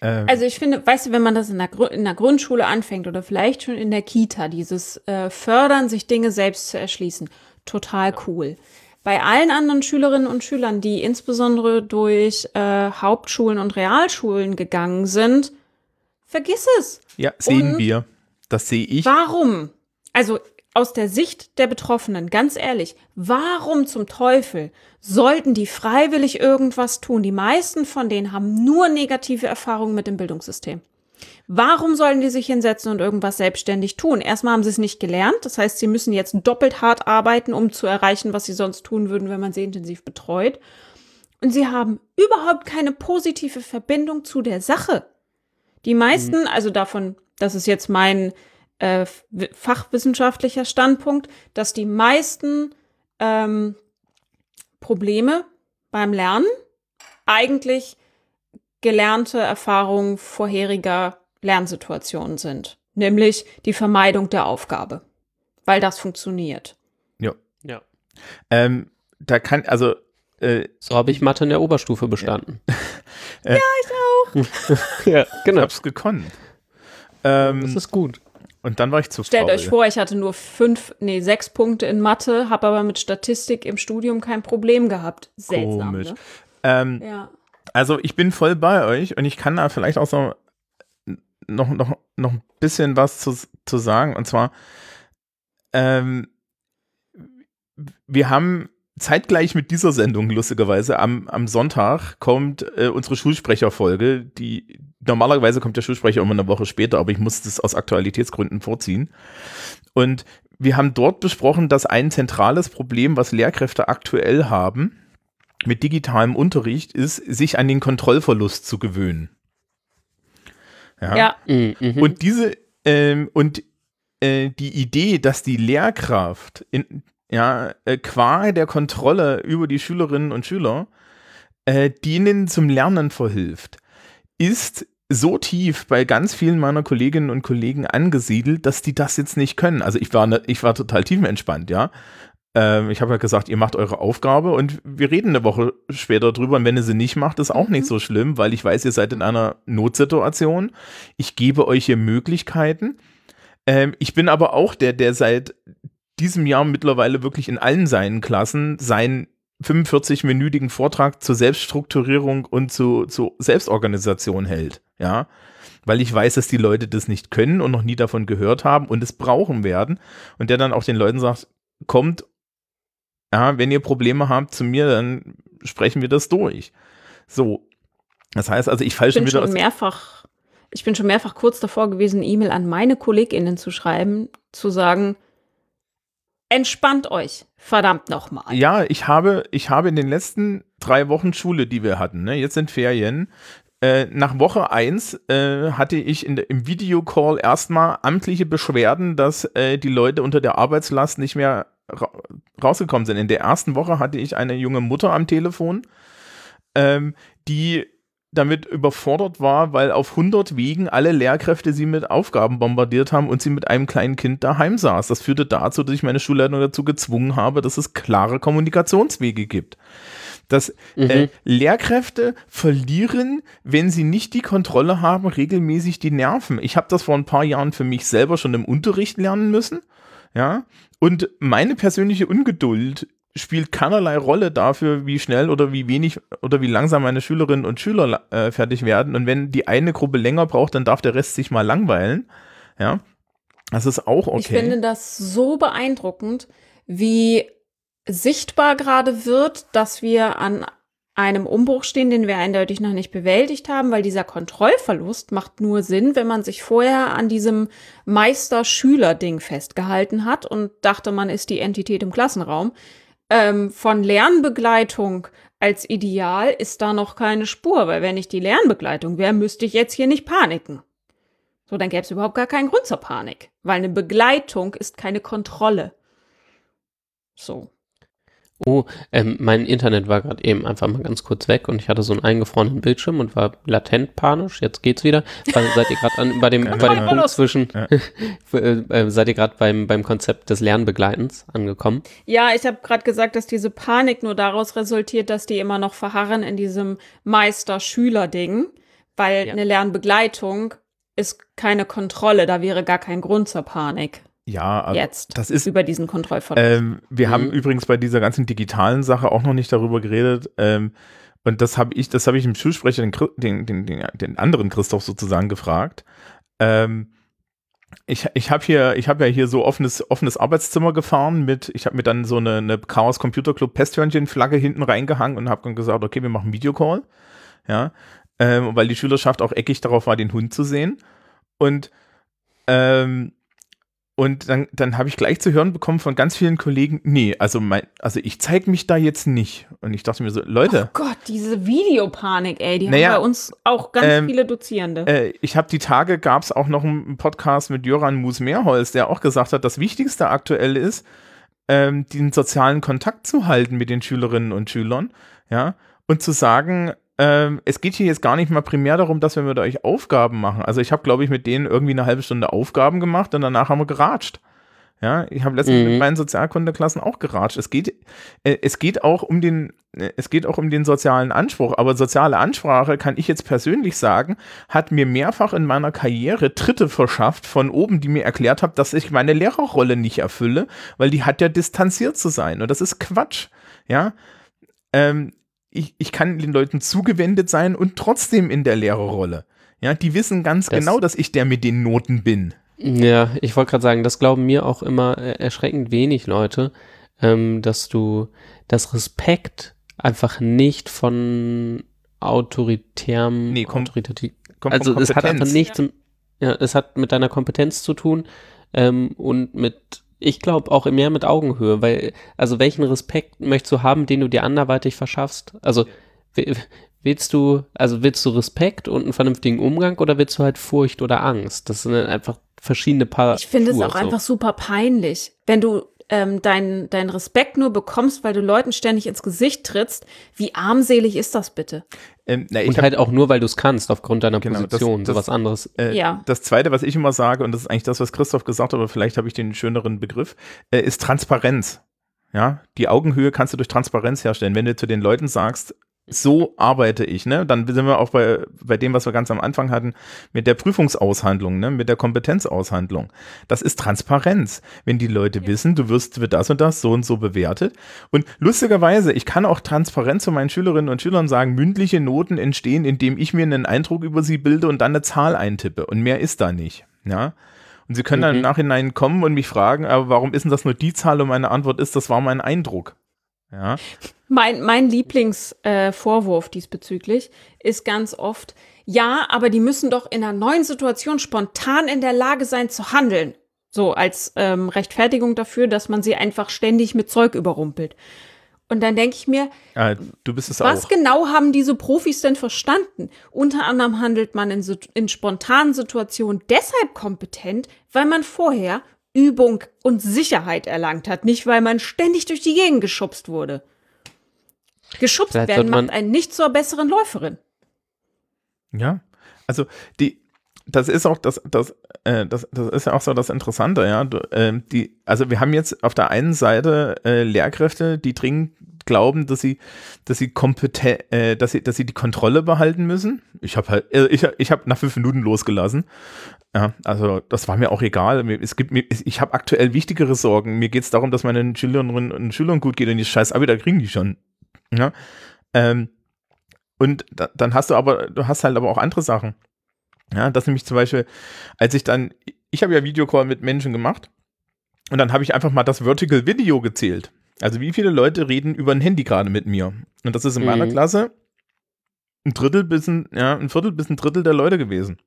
Ähm. Also ich finde, weißt du, wenn man das in der, in der, Grundschule anfängt oder vielleicht schon in der Kita, dieses äh, Fördern, sich Dinge selbst zu erschließen, total cool. Bei allen anderen Schülerinnen und Schülern, die insbesondere durch äh, Hauptschulen und Realschulen gegangen sind, vergiss es. Ja, sehen und wir. Das sehe ich. Warum? Also aus der Sicht der Betroffenen, ganz ehrlich, warum zum Teufel sollten die freiwillig irgendwas tun? Die meisten von denen haben nur negative Erfahrungen mit dem Bildungssystem. Warum sollen die sich hinsetzen und irgendwas selbstständig tun? Erstmal haben sie es nicht gelernt. Das heißt, sie müssen jetzt doppelt hart arbeiten, um zu erreichen, was sie sonst tun würden, wenn man sie intensiv betreut. Und sie haben überhaupt keine positive Verbindung zu der Sache. Die meisten, mhm. also davon, das ist jetzt mein äh, fachwissenschaftlicher Standpunkt, dass die meisten ähm, Probleme beim Lernen eigentlich gelernte Erfahrungen vorheriger Lernsituationen sind, nämlich die Vermeidung der Aufgabe, weil das funktioniert. Ja. Ja. Ähm, da kann, also. Äh, so habe ich Mathe in der Oberstufe bestanden. Ja, äh, <laughs> ja ich auch. <laughs> ja, genau. Ich hab's gekonnt. Ähm, das ist gut. Und dann war ich zu Stellt faul. euch vor, ich hatte nur fünf, nee, sechs Punkte in Mathe, habe aber mit Statistik im Studium kein Problem gehabt. Seltsam, Komisch. Ne? Ähm, ja. Also ich bin voll bei euch und ich kann da vielleicht auch so noch, noch, noch ein bisschen was zu, zu sagen. Und zwar, ähm, wir haben zeitgleich mit dieser Sendung, lustigerweise, am, am Sonntag kommt äh, unsere Schulsprecherfolge. Die normalerweise kommt der Schulsprecher immer eine Woche später, aber ich muss das aus Aktualitätsgründen vorziehen. Und wir haben dort besprochen, dass ein zentrales Problem, was Lehrkräfte aktuell haben, mit digitalem Unterricht ist, sich an den Kontrollverlust zu gewöhnen. Ja. ja. Mhm. Und diese, ähm, und äh, die Idee, dass die Lehrkraft in, ja, äh, qua der Kontrolle über die Schülerinnen und Schüler äh, denen zum Lernen verhilft, ist so tief bei ganz vielen meiner Kolleginnen und Kollegen angesiedelt, dass die das jetzt nicht können. Also ich war, ne, ich war total tiefenentspannt, ja. Ähm, ich habe ja gesagt, ihr macht eure Aufgabe und wir reden eine Woche später drüber. Und wenn ihr sie nicht macht, ist auch nicht mhm. so schlimm, weil ich weiß, ihr seid in einer Notsituation. Ich gebe euch hier Möglichkeiten. Ähm, ich bin aber auch der, der seit diesem Jahr mittlerweile wirklich in allen seinen Klassen seinen 45-minütigen Vortrag zur Selbststrukturierung und zu, zu Selbstorganisation hält. Ja, weil ich weiß, dass die Leute das nicht können und noch nie davon gehört haben und es brauchen werden. Und der dann auch den Leuten sagt, kommt ja, wenn ihr Probleme habt zu mir, dann sprechen wir das durch. So. Das heißt also, ich falle schon wieder schon mehrfach, ich bin schon mehrfach kurz davor gewesen, E-Mail an meine KollegInnen zu schreiben, zu sagen, entspannt euch, verdammt nochmal. Ja, ich habe, ich habe in den letzten drei Wochen Schule, die wir hatten, ne, jetzt sind Ferien, äh, nach Woche 1 äh, hatte ich in im Videocall erstmal amtliche Beschwerden, dass äh, die Leute unter der Arbeitslast nicht mehr rausgekommen sind. In der ersten Woche hatte ich eine junge Mutter am Telefon, ähm, die damit überfordert war, weil auf 100 Wegen alle Lehrkräfte sie mit Aufgaben bombardiert haben und sie mit einem kleinen Kind daheim saß. Das führte dazu, dass ich meine Schulleitung dazu gezwungen habe, dass es klare Kommunikationswege gibt. Dass äh, Lehrkräfte verlieren, wenn sie nicht die Kontrolle haben, regelmäßig die Nerven. Ich habe das vor ein paar Jahren für mich selber schon im Unterricht lernen müssen. Ja, und meine persönliche Ungeduld spielt keinerlei Rolle dafür, wie schnell oder wie wenig oder wie langsam meine Schülerinnen und Schüler äh, fertig werden. Und wenn die eine Gruppe länger braucht, dann darf der Rest sich mal langweilen. Ja, das ist auch okay. Ich finde das so beeindruckend, wie sichtbar gerade wird, dass wir an einem Umbruch stehen, den wir eindeutig noch nicht bewältigt haben, weil dieser Kontrollverlust macht nur Sinn, wenn man sich vorher an diesem Meister-Schüler-Ding festgehalten hat und dachte, man ist die Entität im Klassenraum. Ähm, von Lernbegleitung als Ideal ist da noch keine Spur, weil wenn ich die Lernbegleitung wäre, müsste ich jetzt hier nicht paniken. So, dann gäbe es überhaupt gar keinen Grund zur Panik, weil eine Begleitung ist keine Kontrolle. So. Oh, ähm, mein Internet war gerade eben einfach mal ganz kurz weg und ich hatte so einen eingefrorenen Bildschirm und war latent panisch. Jetzt geht's wieder. Weil, seid ihr gerade bei dem, bei dem Punkt zwischen, Ja. <laughs> äh, seid ihr gerade beim, beim Konzept des Lernbegleitens angekommen? Ja, ich habe gerade gesagt, dass diese Panik nur daraus resultiert, dass die immer noch verharren in diesem Meister-Schüler-Ding, weil Ja. eine Lernbegleitung ist keine Kontrolle, da wäre gar kein Grund zur Panik ja, also jetzt das ist über diesen Kontrollverlust. Ähm, wir Mhm. haben übrigens bei dieser ganzen digitalen Sache auch noch nicht darüber geredet. Ähm, und das habe ich, das habe ich im Schulsprecher den, den, den, den anderen Christoph sozusagen gefragt. Ähm, ich ich habe hier, ich habe ja hier so offenes, offenes Arbeitszimmer gefahren mit, ich habe mir dann so eine, eine Chaos Computer Club Pesthörnchen-Flagge hinten reingehangen und habe dann gesagt, okay, wir machen Videocall. Ja, ähm, weil die Schülerschaft auch eckig darauf war, den Hund zu sehen. Und ähm, und dann, dann habe ich gleich zu hören bekommen von ganz vielen Kollegen, nee, also mein, also ich zeige mich da jetzt nicht. Und ich dachte mir so, Leute, oh Gott, diese Videopanik, ey, die Naja, haben bei uns auch ganz ähm, viele Dozierende. äh, ich habe die Tage, gab es auch noch einen Podcast mit Jöran Mus-Mehrholz, der auch gesagt hat, das Wichtigste aktuell ist, ähm, den sozialen Kontakt zu halten mit den Schülerinnen und Schülern, ja, und zu sagen, ähm, es geht hier jetzt gar nicht mal primär darum, dass wir mit euch Aufgaben machen. Also ich habe, glaube ich, mit denen irgendwie eine halbe Stunde Aufgaben gemacht und danach haben wir geratscht. Ja, ich habe letztens Mhm. mit meinen Sozialkundeklassen auch geratscht. Es geht, äh, es geht auch um den, äh, es geht auch um den sozialen Anspruch. Aber soziale Ansprache, kann ich jetzt persönlich sagen, hat mir mehrfach in meiner Karriere Tritte verschafft von oben, die mir erklärt haben, dass ich meine Lehrerrolle nicht erfülle, weil die hat ja distanziert zu sein. Und das ist Quatsch. Ja, ähm, ich, ich kann den Leuten zugewendet sein und trotzdem in der Lehrerrolle. Ja, die wissen ganz Das- genau, dass ich der mit den Noten bin. Ja, ich wollte gerade sagen, das glauben mir auch immer äh, erschreckend wenig Leute, ähm, dass du das Respekt einfach nicht von autoritärem, Nee, kom- autoritativ, Kommt von also es hat einfach nichts, im- ja, es hat mit deiner Kompetenz zu tun ähm, und mit, ich glaube auch mehr mit Augenhöhe, weil, also welchen Respekt möchtest du haben, den du dir anderweitig verschaffst? Also wi- willst du, also willst du Respekt und einen vernünftigen Umgang oder willst du halt Furcht oder Angst? Das sind einfach verschiedene Paar. Ich finde es auch so. einfach super peinlich, wenn du ähm, deinen dein Respekt nur bekommst, weil du Leuten ständig ins Gesicht trittst. Wie armselig ist das bitte? Ähm, na, ich Und hab- halt auch nur, weil du es kannst, aufgrund deiner Genau, das- Position, das- sowas anderes. Äh, Ja. Das Zweite, was ich immer sage, und das ist eigentlich das, was Christoph gesagt hat, aber vielleicht habe ich den schöneren Begriff, äh, ist Transparenz. Ja, die Augenhöhe kannst du durch Transparenz herstellen. Wenn du zu den Leuten sagst, so arbeite ich, ne, dann sind wir auch bei, bei dem, was wir ganz am Anfang hatten, mit der Prüfungsaushandlung, ne, mit der Kompetenzaushandlung. Das ist Transparenz. Wenn die Leute wissen, du wirst für das und das so und so bewertet. Und lustigerweise, ich kann auch transparent zu meinen Schülerinnen und Schülern sagen, mündliche Noten entstehen, indem ich mir einen Eindruck über sie bilde und dann eine Zahl eintippe. Und mehr ist da nicht. Ja. Und sie können dann im Mhm. Nachhinein kommen und mich fragen, aber warum ist denn das nur die Zahl? Und meine Antwort ist, das war mein Eindruck. Ja. Mein, mein Lieblingsvorwurf äh, diesbezüglich ist ganz oft, ja, aber die müssen doch in einer neuen Situation spontan in der Lage sein zu handeln. So als ähm, Rechtfertigung dafür, dass man sie einfach ständig mit Zeug überrumpelt. Und dann denke ich mir, es was auch. genau haben diese Profis denn verstanden? Unter anderem handelt man in, in spontanen Situationen deshalb kompetent, weil man vorher Übung und Sicherheit erlangt hat, nicht weil man ständig durch die Gegend geschubst wurde. Geschubst Vielleicht werden macht einen nicht zur besseren Läuferin. Ja, also die, das ist auch das, das, äh, das, das ist ja auch so das Interessante, ja. Du, ähm, die, also wir haben jetzt auf der einen Seite äh, Lehrkräfte, die dringend glauben, dass sie, dass sie kompetent, äh, dass sie, dass sie die Kontrolle behalten müssen. Ich habe halt, äh, ich, ich habe nach fünf Minuten losgelassen. Ja, also das war mir auch egal. Es gibt ich habe aktuell wichtigere Sorgen. Mir geht es darum, dass meinen Schülerinnen und Schülern gut geht und die scheiß Abi, da kriegen die schon. Ja. Ähm, und da, dann hast du aber, du hast halt aber auch andere Sachen. Ja, das nämlich zum Beispiel, als ich dann, ich habe ja Videocall mit Menschen gemacht und dann habe ich einfach mal das Vertical Video gezählt. Also wie viele Leute reden über ein Handy gerade mit mir? Und das ist in meiner Mhm. Klasse ein Drittel bis ein, ja, ein Viertel bis ein Drittel der Leute gewesen.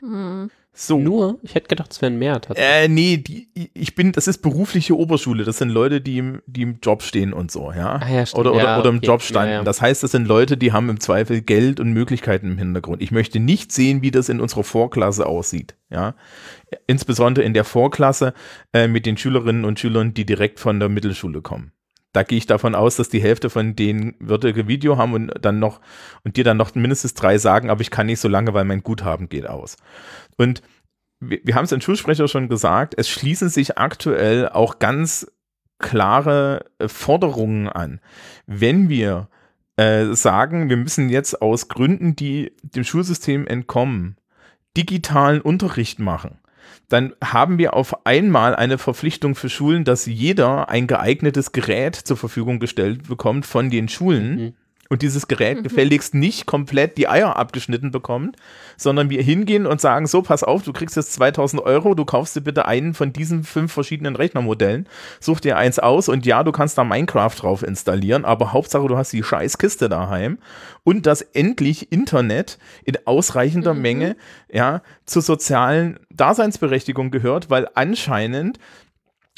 Hm. So. Nur? Ich hätte gedacht, es wären mehr tatsächlich. Äh, nee, die, ich bin, das ist berufliche Oberschule. Das sind Leute, die im, die im Job stehen und so, ja. Ah, ja, oder, oder, Ja, oder im okay. Job standen. Ja, ja. Das heißt, das sind Leute, die haben im Zweifel Geld und Möglichkeiten im Hintergrund. Ich möchte nicht sehen, wie das in unserer Vorklasse aussieht, ja. Insbesondere in der Vorklasse äh, mit den Schülerinnen und Schülern, die direkt von der Mittelschule kommen. Da gehe ich davon aus, dass die Hälfte von denen würdige Video haben und dann noch und dir dann noch mindestens drei sagen, aber ich kann nicht so lange, weil mein Guthaben geht aus. Und wir, wir haben es in Schulsprecher schon gesagt, es schließen sich aktuell auch ganz klare äh, Forderungen an. Wenn wir äh, sagen, wir müssen jetzt aus Gründen, die dem Schulsystem entkommen, digitalen Unterricht machen, dann haben wir auf einmal eine Verpflichtung für Schulen, dass jeder ein geeignetes Gerät zur Verfügung gestellt bekommt von den Schulen Mhm. Und dieses Gerät gefälligst nicht komplett die Eier abgeschnitten bekommt, sondern wir hingehen und sagen, so, pass auf, du kriegst jetzt 2000 Euro, du kaufst dir bitte einen von diesen fünf verschiedenen Rechnermodellen, such dir eins aus und ja, du kannst da Minecraft drauf installieren, aber Hauptsache, du hast die scheiß Kiste daheim und dass endlich Internet in ausreichender Menge, ja, zur sozialen Daseinsberechtigung gehört, weil anscheinend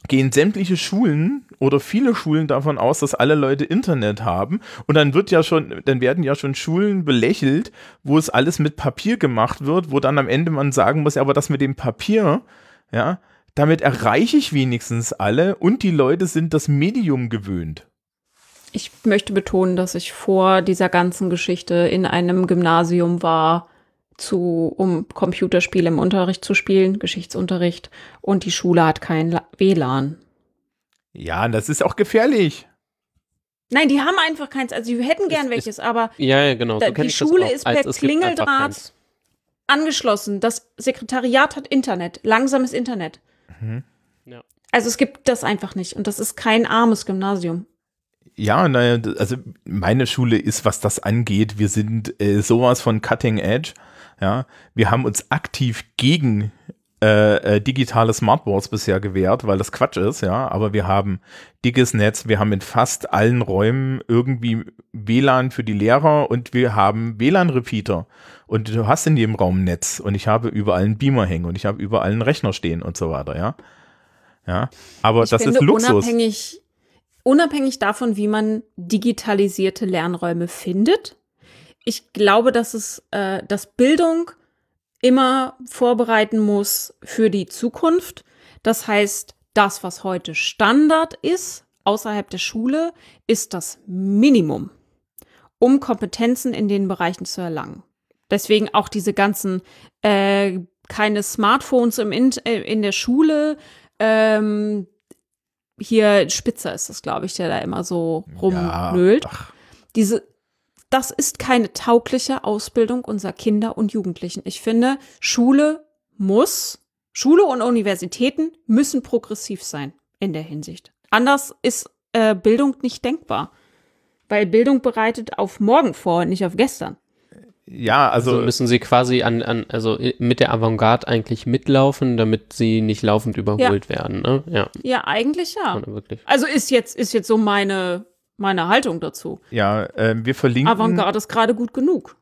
gehen sämtliche Schulen oder viele Schulen davon aus, dass alle Leute Internet haben und dann wird ja schon, dann werden ja schon Schulen belächelt, wo es alles mit Papier gemacht wird, wo dann am Ende man sagen muss, ja, aber das mit dem Papier, ja, damit erreiche ich wenigstens alle und die Leute sind das Medium gewöhnt. Ich möchte betonen, dass ich vor dieser ganzen Geschichte in einem Gymnasium war, zu, um Computerspiele im Unterricht zu spielen, Geschichtsunterricht, und die Schule hat kein La- WLAN. Ja, das ist auch gefährlich. Nein, die haben einfach keins. Also, wir hätten gern Es- welches, aber Ja, ja, genau. so die Schule ist als per es Klingeldraht angeschlossen. Das Sekretariat hat Internet, langsames Internet. Ja. Also, es gibt das einfach nicht. Und das ist kein armes Gymnasium. Ja, naja, d- also meine Schule ist, was das angeht, wir sind äh, sowas von Cutting Edge. Ja, wir haben uns aktiv gegen äh, äh, digitale Smartboards bisher gewehrt, weil das Quatsch ist, ja. Aber wir haben dickes Netz, wir haben in fast allen Räumen irgendwie WLAN für die Lehrer und wir haben WLAN-Repeater. Und du hast in jedem Raum ein Netz und ich habe überall einen Beamer hängen und ich habe überall einen Rechner stehen und so weiter, ja. Ja, aber Ich das finde, ist Luxus. Unabhängig, unabhängig davon, wie man digitalisierte Lernräume findet, ich glaube, dass es, äh, dass Bildung immer vorbereiten muss für die Zukunft. Das heißt, das, was heute Standard ist, außerhalb der Schule, ist das Minimum, um Kompetenzen in den Bereichen zu erlangen. Deswegen auch diese ganzen äh, keine Smartphones im In äh, in der Schule. Ähm, hier Spitzer ist das, glaube ich, der da immer so rumnölt. ach. Diese, das ist keine taugliche Ausbildung unserer Kinder und Jugendlichen. Ich finde, Schule muss, Schule und Universitäten müssen progressiv sein in der Hinsicht. Anders ist äh, Bildung nicht denkbar. Weil Bildung bereitet auf morgen vor und nicht auf gestern. Ja, also, Also müssen sie quasi an, an also mit der Avantgarde eigentlich mitlaufen, damit sie nicht laufend überholt werden, ne? Ja, Ja, eigentlich ja. Also ist jetzt, ist jetzt so meine, meine Haltung dazu. ja, äh, wir verlinken. Avantgarde ist gerade gut genug.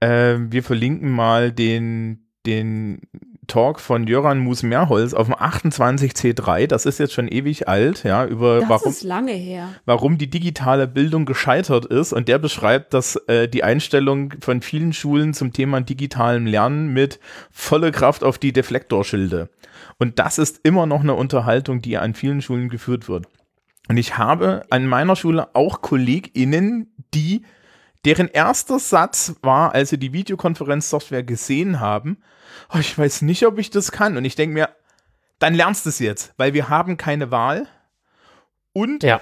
Äh, wir verlinken mal den, den Talk von Jöran Mus-Mehrholz auf dem 28C3, das ist jetzt schon ewig alt, ja, über Das warum, ist lange her. warum die digitale Bildung gescheitert ist. Und der beschreibt, dass äh, die Einstellung von vielen Schulen zum Thema digitalem Lernen mit volle Kraft auf die Deflektorschilde. Und das ist immer noch eine Unterhaltung, die an vielen Schulen geführt wird. Und ich habe an meiner Schule auch KollegInnen, die deren erster Satz war, als sie die Videokonferenzsoftware gesehen haben, oh, ich weiß nicht, ob ich das kann. Und ich denke mir, dann lernst du es jetzt, weil wir haben keine Wahl. Und Ja.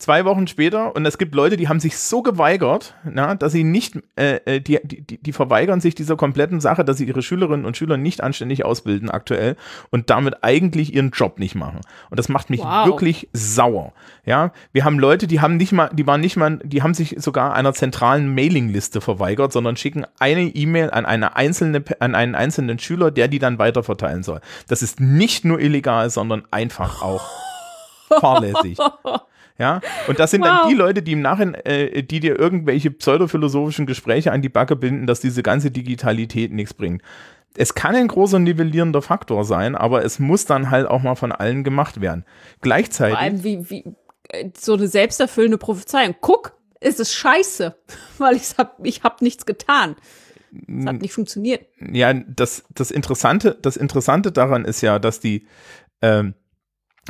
Zwei Wochen später, und es gibt Leute, die haben sich so geweigert, na, dass sie nicht, äh, äh, die, die, die verweigern sich dieser kompletten Sache, dass sie ihre Schülerinnen und Schüler nicht anständig ausbilden aktuell und damit eigentlich ihren Job nicht machen. Und das macht mich Wow. wirklich sauer. Ja, wir haben Leute, die haben nicht mal, die waren nicht mal, die haben sich sogar einer zentralen Mailingliste verweigert, sondern schicken eine E-Mail an eine einzelne, an einen einzelnen Schüler, der die dann weiterverteilen soll. Das ist nicht nur illegal, sondern einfach auch <laughs> fahrlässig. Ja, und das sind dann Wow. die Leute, die im Nachhinein, äh, die dir irgendwelche pseudophilosophischen Gespräche an die Backe binden, dass diese ganze Digitalität nichts bringt. Es kann ein großer nivellierender Faktor sein, aber es muss dann halt auch mal von allen gemacht werden. Gleichzeitig. Vor allem wie, wie äh, so eine selbsterfüllende Prophezeiung. Guck, es ist scheiße, <laughs> weil ich hab, ich hab nichts getan. Es hat nicht funktioniert. Ja, das, das, Interessante, das Interessante daran ist ja, dass die, ähm,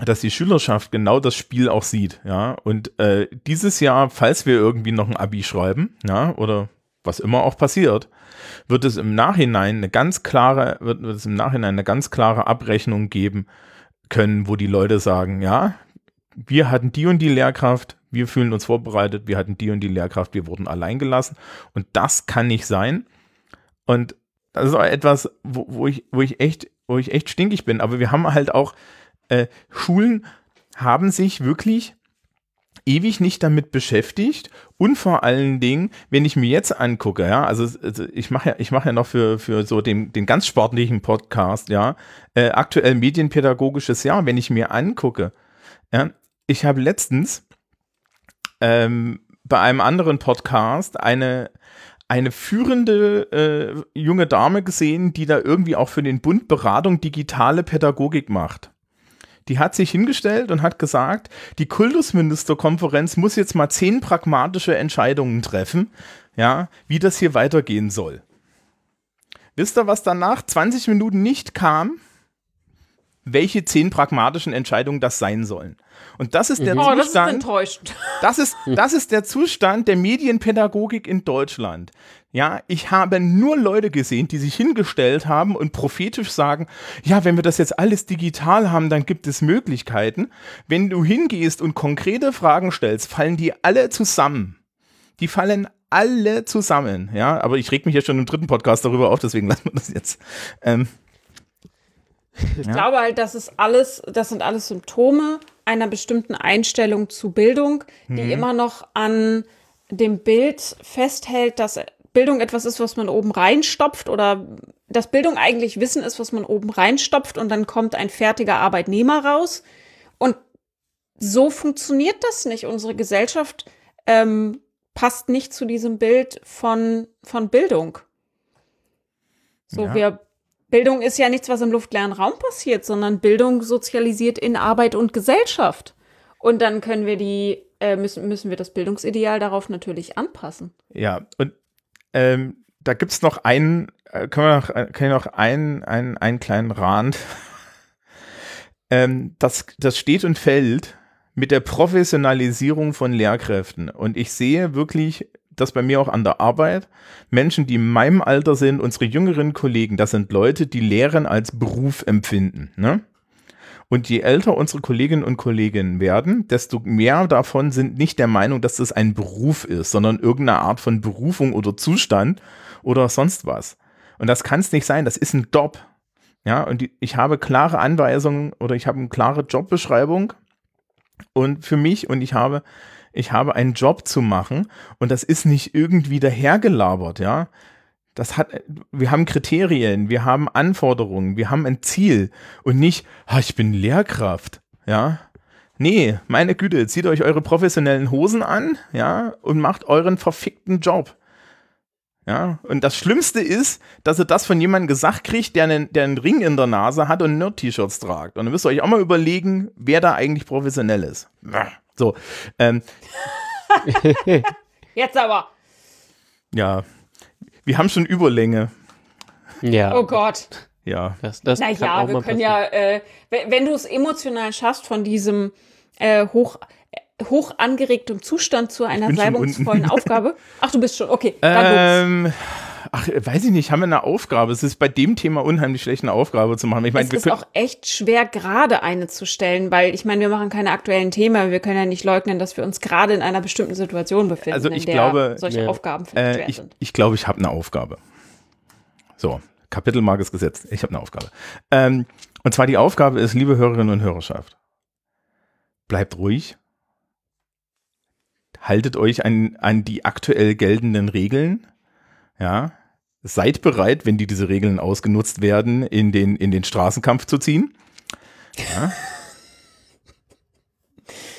dass die Schülerschaft genau das Spiel auch sieht, ja. Und äh, dieses Jahr, falls wir irgendwie noch ein Abi schreiben, ja, oder was immer auch passiert, wird es im Nachhinein eine ganz klare, wird, wird es im Nachhinein eine ganz klare Abrechnung geben können, wo die Leute sagen, ja, wir hatten die und die Lehrkraft, wir fühlen uns vorbereitet, wir hatten die und die Lehrkraft, wir wurden allein gelassen. Und das kann nicht sein. Und das ist auch etwas, wo, wo, ich, wo, ich echt, wo ich echt stinkig bin. Aber wir haben halt auch, äh, Schulen haben sich wirklich ewig nicht damit beschäftigt und vor allen Dingen, wenn ich mir jetzt angucke, ja, also, also ich mache ja, ich mache ja noch für, für so den, den ganz sportlichen Podcast, ja, äh, aktuell medienpädagogisches Jahr, wenn ich mir angucke, ja, ich habe letztens ähm, bei einem anderen Podcast eine, eine führende äh, junge Dame gesehen, die da irgendwie auch für den Bund Beratung digitale Pädagogik macht. Die hat sich hingestellt und hat gesagt, die Kultusministerkonferenz muss jetzt mal zehn pragmatische Entscheidungen treffen, ja, wie das hier weitergehen soll. Wisst ihr, was danach 20 Minuten nicht kam? Welche zehn pragmatischen Entscheidungen das sein sollen. Und das ist der Oh, das ist Zustand. Das ist, das ist der Zustand der Medienpädagogik in Deutschland. Ja, ich habe nur Leute gesehen, die sich hingestellt haben und prophetisch sagen, ja, wenn wir das jetzt alles digital haben, dann gibt es Möglichkeiten. Wenn du hingehst und konkrete Fragen stellst, fallen die alle zusammen. Die fallen alle zusammen, ja, aber ich reg mich ja schon im dritten Podcast darüber auf, deswegen lassen wir das jetzt. Ähm, Ich glaube halt, das ist alles, das sind alles Symptome einer bestimmten Einstellung zu Bildung, die immer noch an dem Bild festhält, dass Bildung etwas ist, was man oben reinstopft oder dass Bildung eigentlich Wissen ist, was man oben reinstopft und dann kommt ein fertiger Arbeitnehmer raus. Und so funktioniert das nicht. Unsere Gesellschaft ähm, passt nicht zu diesem Bild von, von Bildung. So, Ja. wir Bildung ist ja nichts, was im luftleeren Raum passiert, sondern Bildung sozialisiert in Arbeit und Gesellschaft. Und dann können wir die, äh, müssen, müssen wir das Bildungsideal darauf natürlich anpassen. Ja, und ähm, da gibt es noch einen, äh, können wir noch, äh, können wir noch einen, einen, einen kleinen Rand. <laughs> ähm, das, das steht und fällt mit der Professionalisierung von Lehrkräften. Und ich sehe wirklich das bei mir auch an der Arbeit. Menschen, die in meinem Alter sind, unsere jüngeren Kollegen, das sind Leute, die Lehren als Beruf empfinden. Ne? Und je älter unsere Kolleginnen und Kollegen werden, desto mehr davon sind nicht der Meinung, dass das ein Beruf ist, sondern irgendeine Art von Berufung oder Zustand oder sonst was. Und das kann es nicht sein, das ist ein Job. Ja, und ich habe klare Anweisungen oder ich habe eine klare Jobbeschreibung und für mich und ich habe ich habe einen Job zu machen und das ist nicht irgendwie dahergelabert, ja. Das hat, wir haben Kriterien, wir haben Anforderungen, wir haben ein Ziel und nicht, ah, ich bin Lehrkraft, ja. Nee, meine Güte, zieht euch eure professionellen Hosen an, ja, und macht euren verfickten Job. Ja, und das Schlimmste ist, dass ihr das von jemandem gesagt kriegt, der einen, der einen Ring in der Nase hat und Nerd-T-Shirts tragt. Und dann müsst ihr euch auch mal überlegen, wer da eigentlich professionell ist. So, ähm, <laughs> Jetzt aber. ja, wir haben schon Überlänge. Ja. Oh Gott. Ja, Das, das Naja, wir können passieren. ja, äh, wenn, wenn du es emotional schaffst, von diesem äh, hoch, hoch angeregtem Zustand zu einer salbungsvollen. Aufgabe. <laughs> Ach, du bist schon, okay. Dann ähm, ach, weiß ich nicht, haben wir eine Aufgabe? Es ist bei dem Thema unheimlich schlecht, eine Aufgabe zu machen. Ich meine, es ist auch echt schwer, gerade eine zu stellen, weil ich meine, wir machen keine aktuellen Themen, wir können ja nicht leugnen, dass wir uns gerade in einer bestimmten Situation befinden, Also ich in der glaube, solche ja. Aufgaben äh, schwer ich sind. ich, glaube, ich habe eine Aufgabe. So, Kapitelmark ist gesetzt. Ich habe eine Aufgabe. Ähm, und zwar die Aufgabe ist, liebe Hörerinnen und Hörerschaft, bleibt ruhig, haltet euch an, an die aktuell geltenden Regeln, ja, seid bereit, wenn die diese Regeln ausgenutzt werden, in den, in den Straßenkampf zu ziehen. Ja.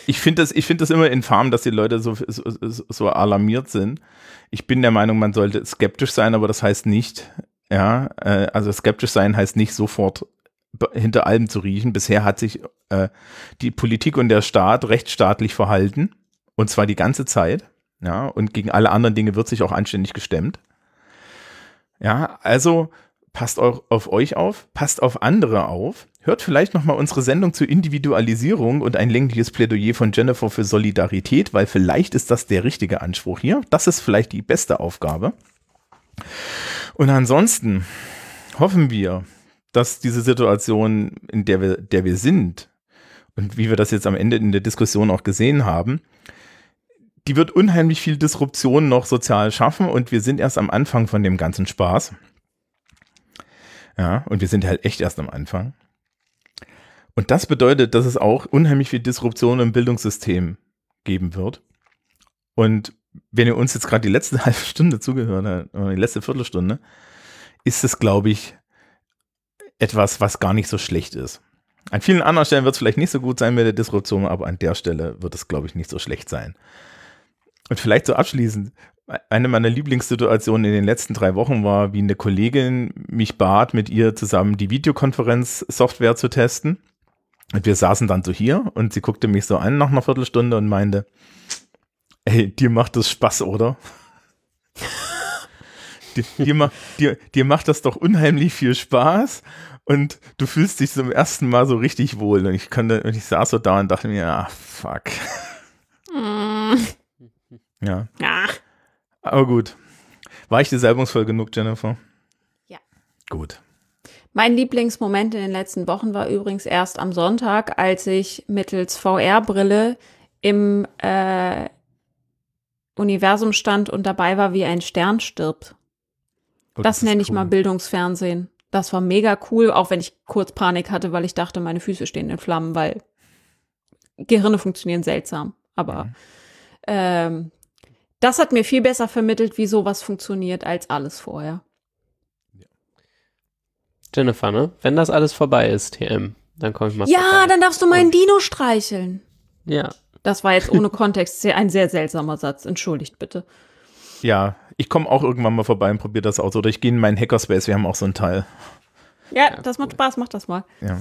Ich finde das, ich finde das immer infam, dass die Leute so, so, so- alarmiert sind. Ich bin der Meinung, man sollte skeptisch sein, aber das heißt nicht, ja, äh, also skeptisch sein heißt nicht sofort hinter allem zu riechen. Bisher hat sich äh, die Politik und der Staat rechtsstaatlich verhalten und zwar die ganze Zeit. Ja, und gegen alle anderen Dinge wird sich auch anständig gestemmt. Ja, also passt au- auf euch auf, passt auf andere auf. Hört vielleicht nochmal unsere Sendung zur Individualisierung und ein längliches Plädoyer von Jennifer für Solidarität, weil vielleicht ist das der richtige Anspruch hier. Das ist vielleicht die beste Aufgabe. Und ansonsten hoffen wir, dass diese Situation, in der wir, der wir sind, und wie wir das jetzt am Ende in der Diskussion auch gesehen haben, die wird unheimlich viel Disruption noch sozial schaffen und wir sind erst am Anfang von dem ganzen Spaß. Ja, und wir sind halt echt erst am Anfang. Und das bedeutet, dass es auch unheimlich viel Disruption im Bildungssystem geben wird. Und wenn ihr uns jetzt gerade die letzte <laughs> halbe Stunde zugehört habt, oder die letzte Viertelstunde, ist es, glaube ich, etwas, was gar nicht so schlecht ist. An vielen anderen Stellen wird es vielleicht nicht so gut sein mit der Disruption, aber an der Stelle wird es, glaube ich, nicht so schlecht sein. Und vielleicht so abschließend, eine meiner Lieblingssituationen in den letzten drei Wochen war, wie eine Kollegin mich bat, mit ihr zusammen die Videokonferenz-Software zu testen. Und wir saßen dann so hier und sie guckte mich so an nach einer Viertelstunde und meinte, ey, dir macht das Spaß, oder? <laughs> dir, dir, dir, dir macht das doch unheimlich viel Spaß und du fühlst dich zum ersten Mal so richtig wohl. Und ich konnte, und ich saß so da und dachte mir, ah, fuck. Ja, Ja. aber gut. War ich dir salbungsvoll genug, Jennifer? Ja. Gut. Mein Lieblingsmoment in den letzten Wochen war übrigens erst am Sonntag, als ich mittels VR-Brille im äh, Universum stand und dabei war, wie ein Stern stirbt. Oh, Das ist nenne ich cool. mal Bildungsfernsehen. Das war mega cool, auch wenn ich kurz Panik hatte, weil ich dachte, meine Füße stehen in Flammen, weil Gehirne funktionieren seltsam. Aber Mhm. ähm, das hat mir viel besser vermittelt, wie sowas funktioniert, als alles vorher. Jennifer, ne? Wenn das alles vorbei ist, TM, dann komme ich mal Ja, vorbei. dann darfst du meinen Dino streicheln. Ja, Das war jetzt ohne <laughs> Kontext sehr, ein sehr seltsamer Satz. Entschuldigt bitte. Ja, ich komme auch irgendwann mal vorbei und probiere das aus. Oder ich gehe in meinen Hackerspace, wir haben auch so einen Teil. Ja, das macht Spaß, mach das mal. Ja.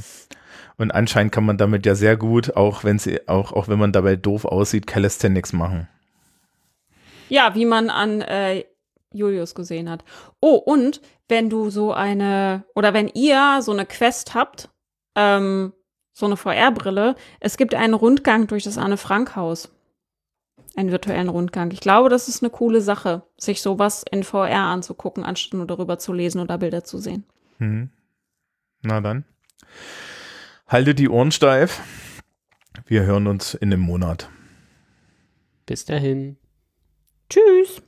Und anscheinend kann man damit ja sehr gut, auch wenn sie, auch, auch wenn man dabei doof aussieht, Calisthenics machen. Ja, wie man an äh, Julius gesehen hat. Oh, und wenn du so eine, oder wenn ihr so eine Quest habt, ähm, so eine VR-Brille, es gibt einen Rundgang durch das Anne-Frank-Haus. Einen virtuellen Rundgang. Ich glaube, das ist eine coole Sache, sich sowas in VR anzugucken, anstatt nur darüber zu lesen oder Bilder zu sehen. Hm. Na dann. Halte die Ohren steif. Wir hören uns in einem Monat. bis dahin. Tschüss.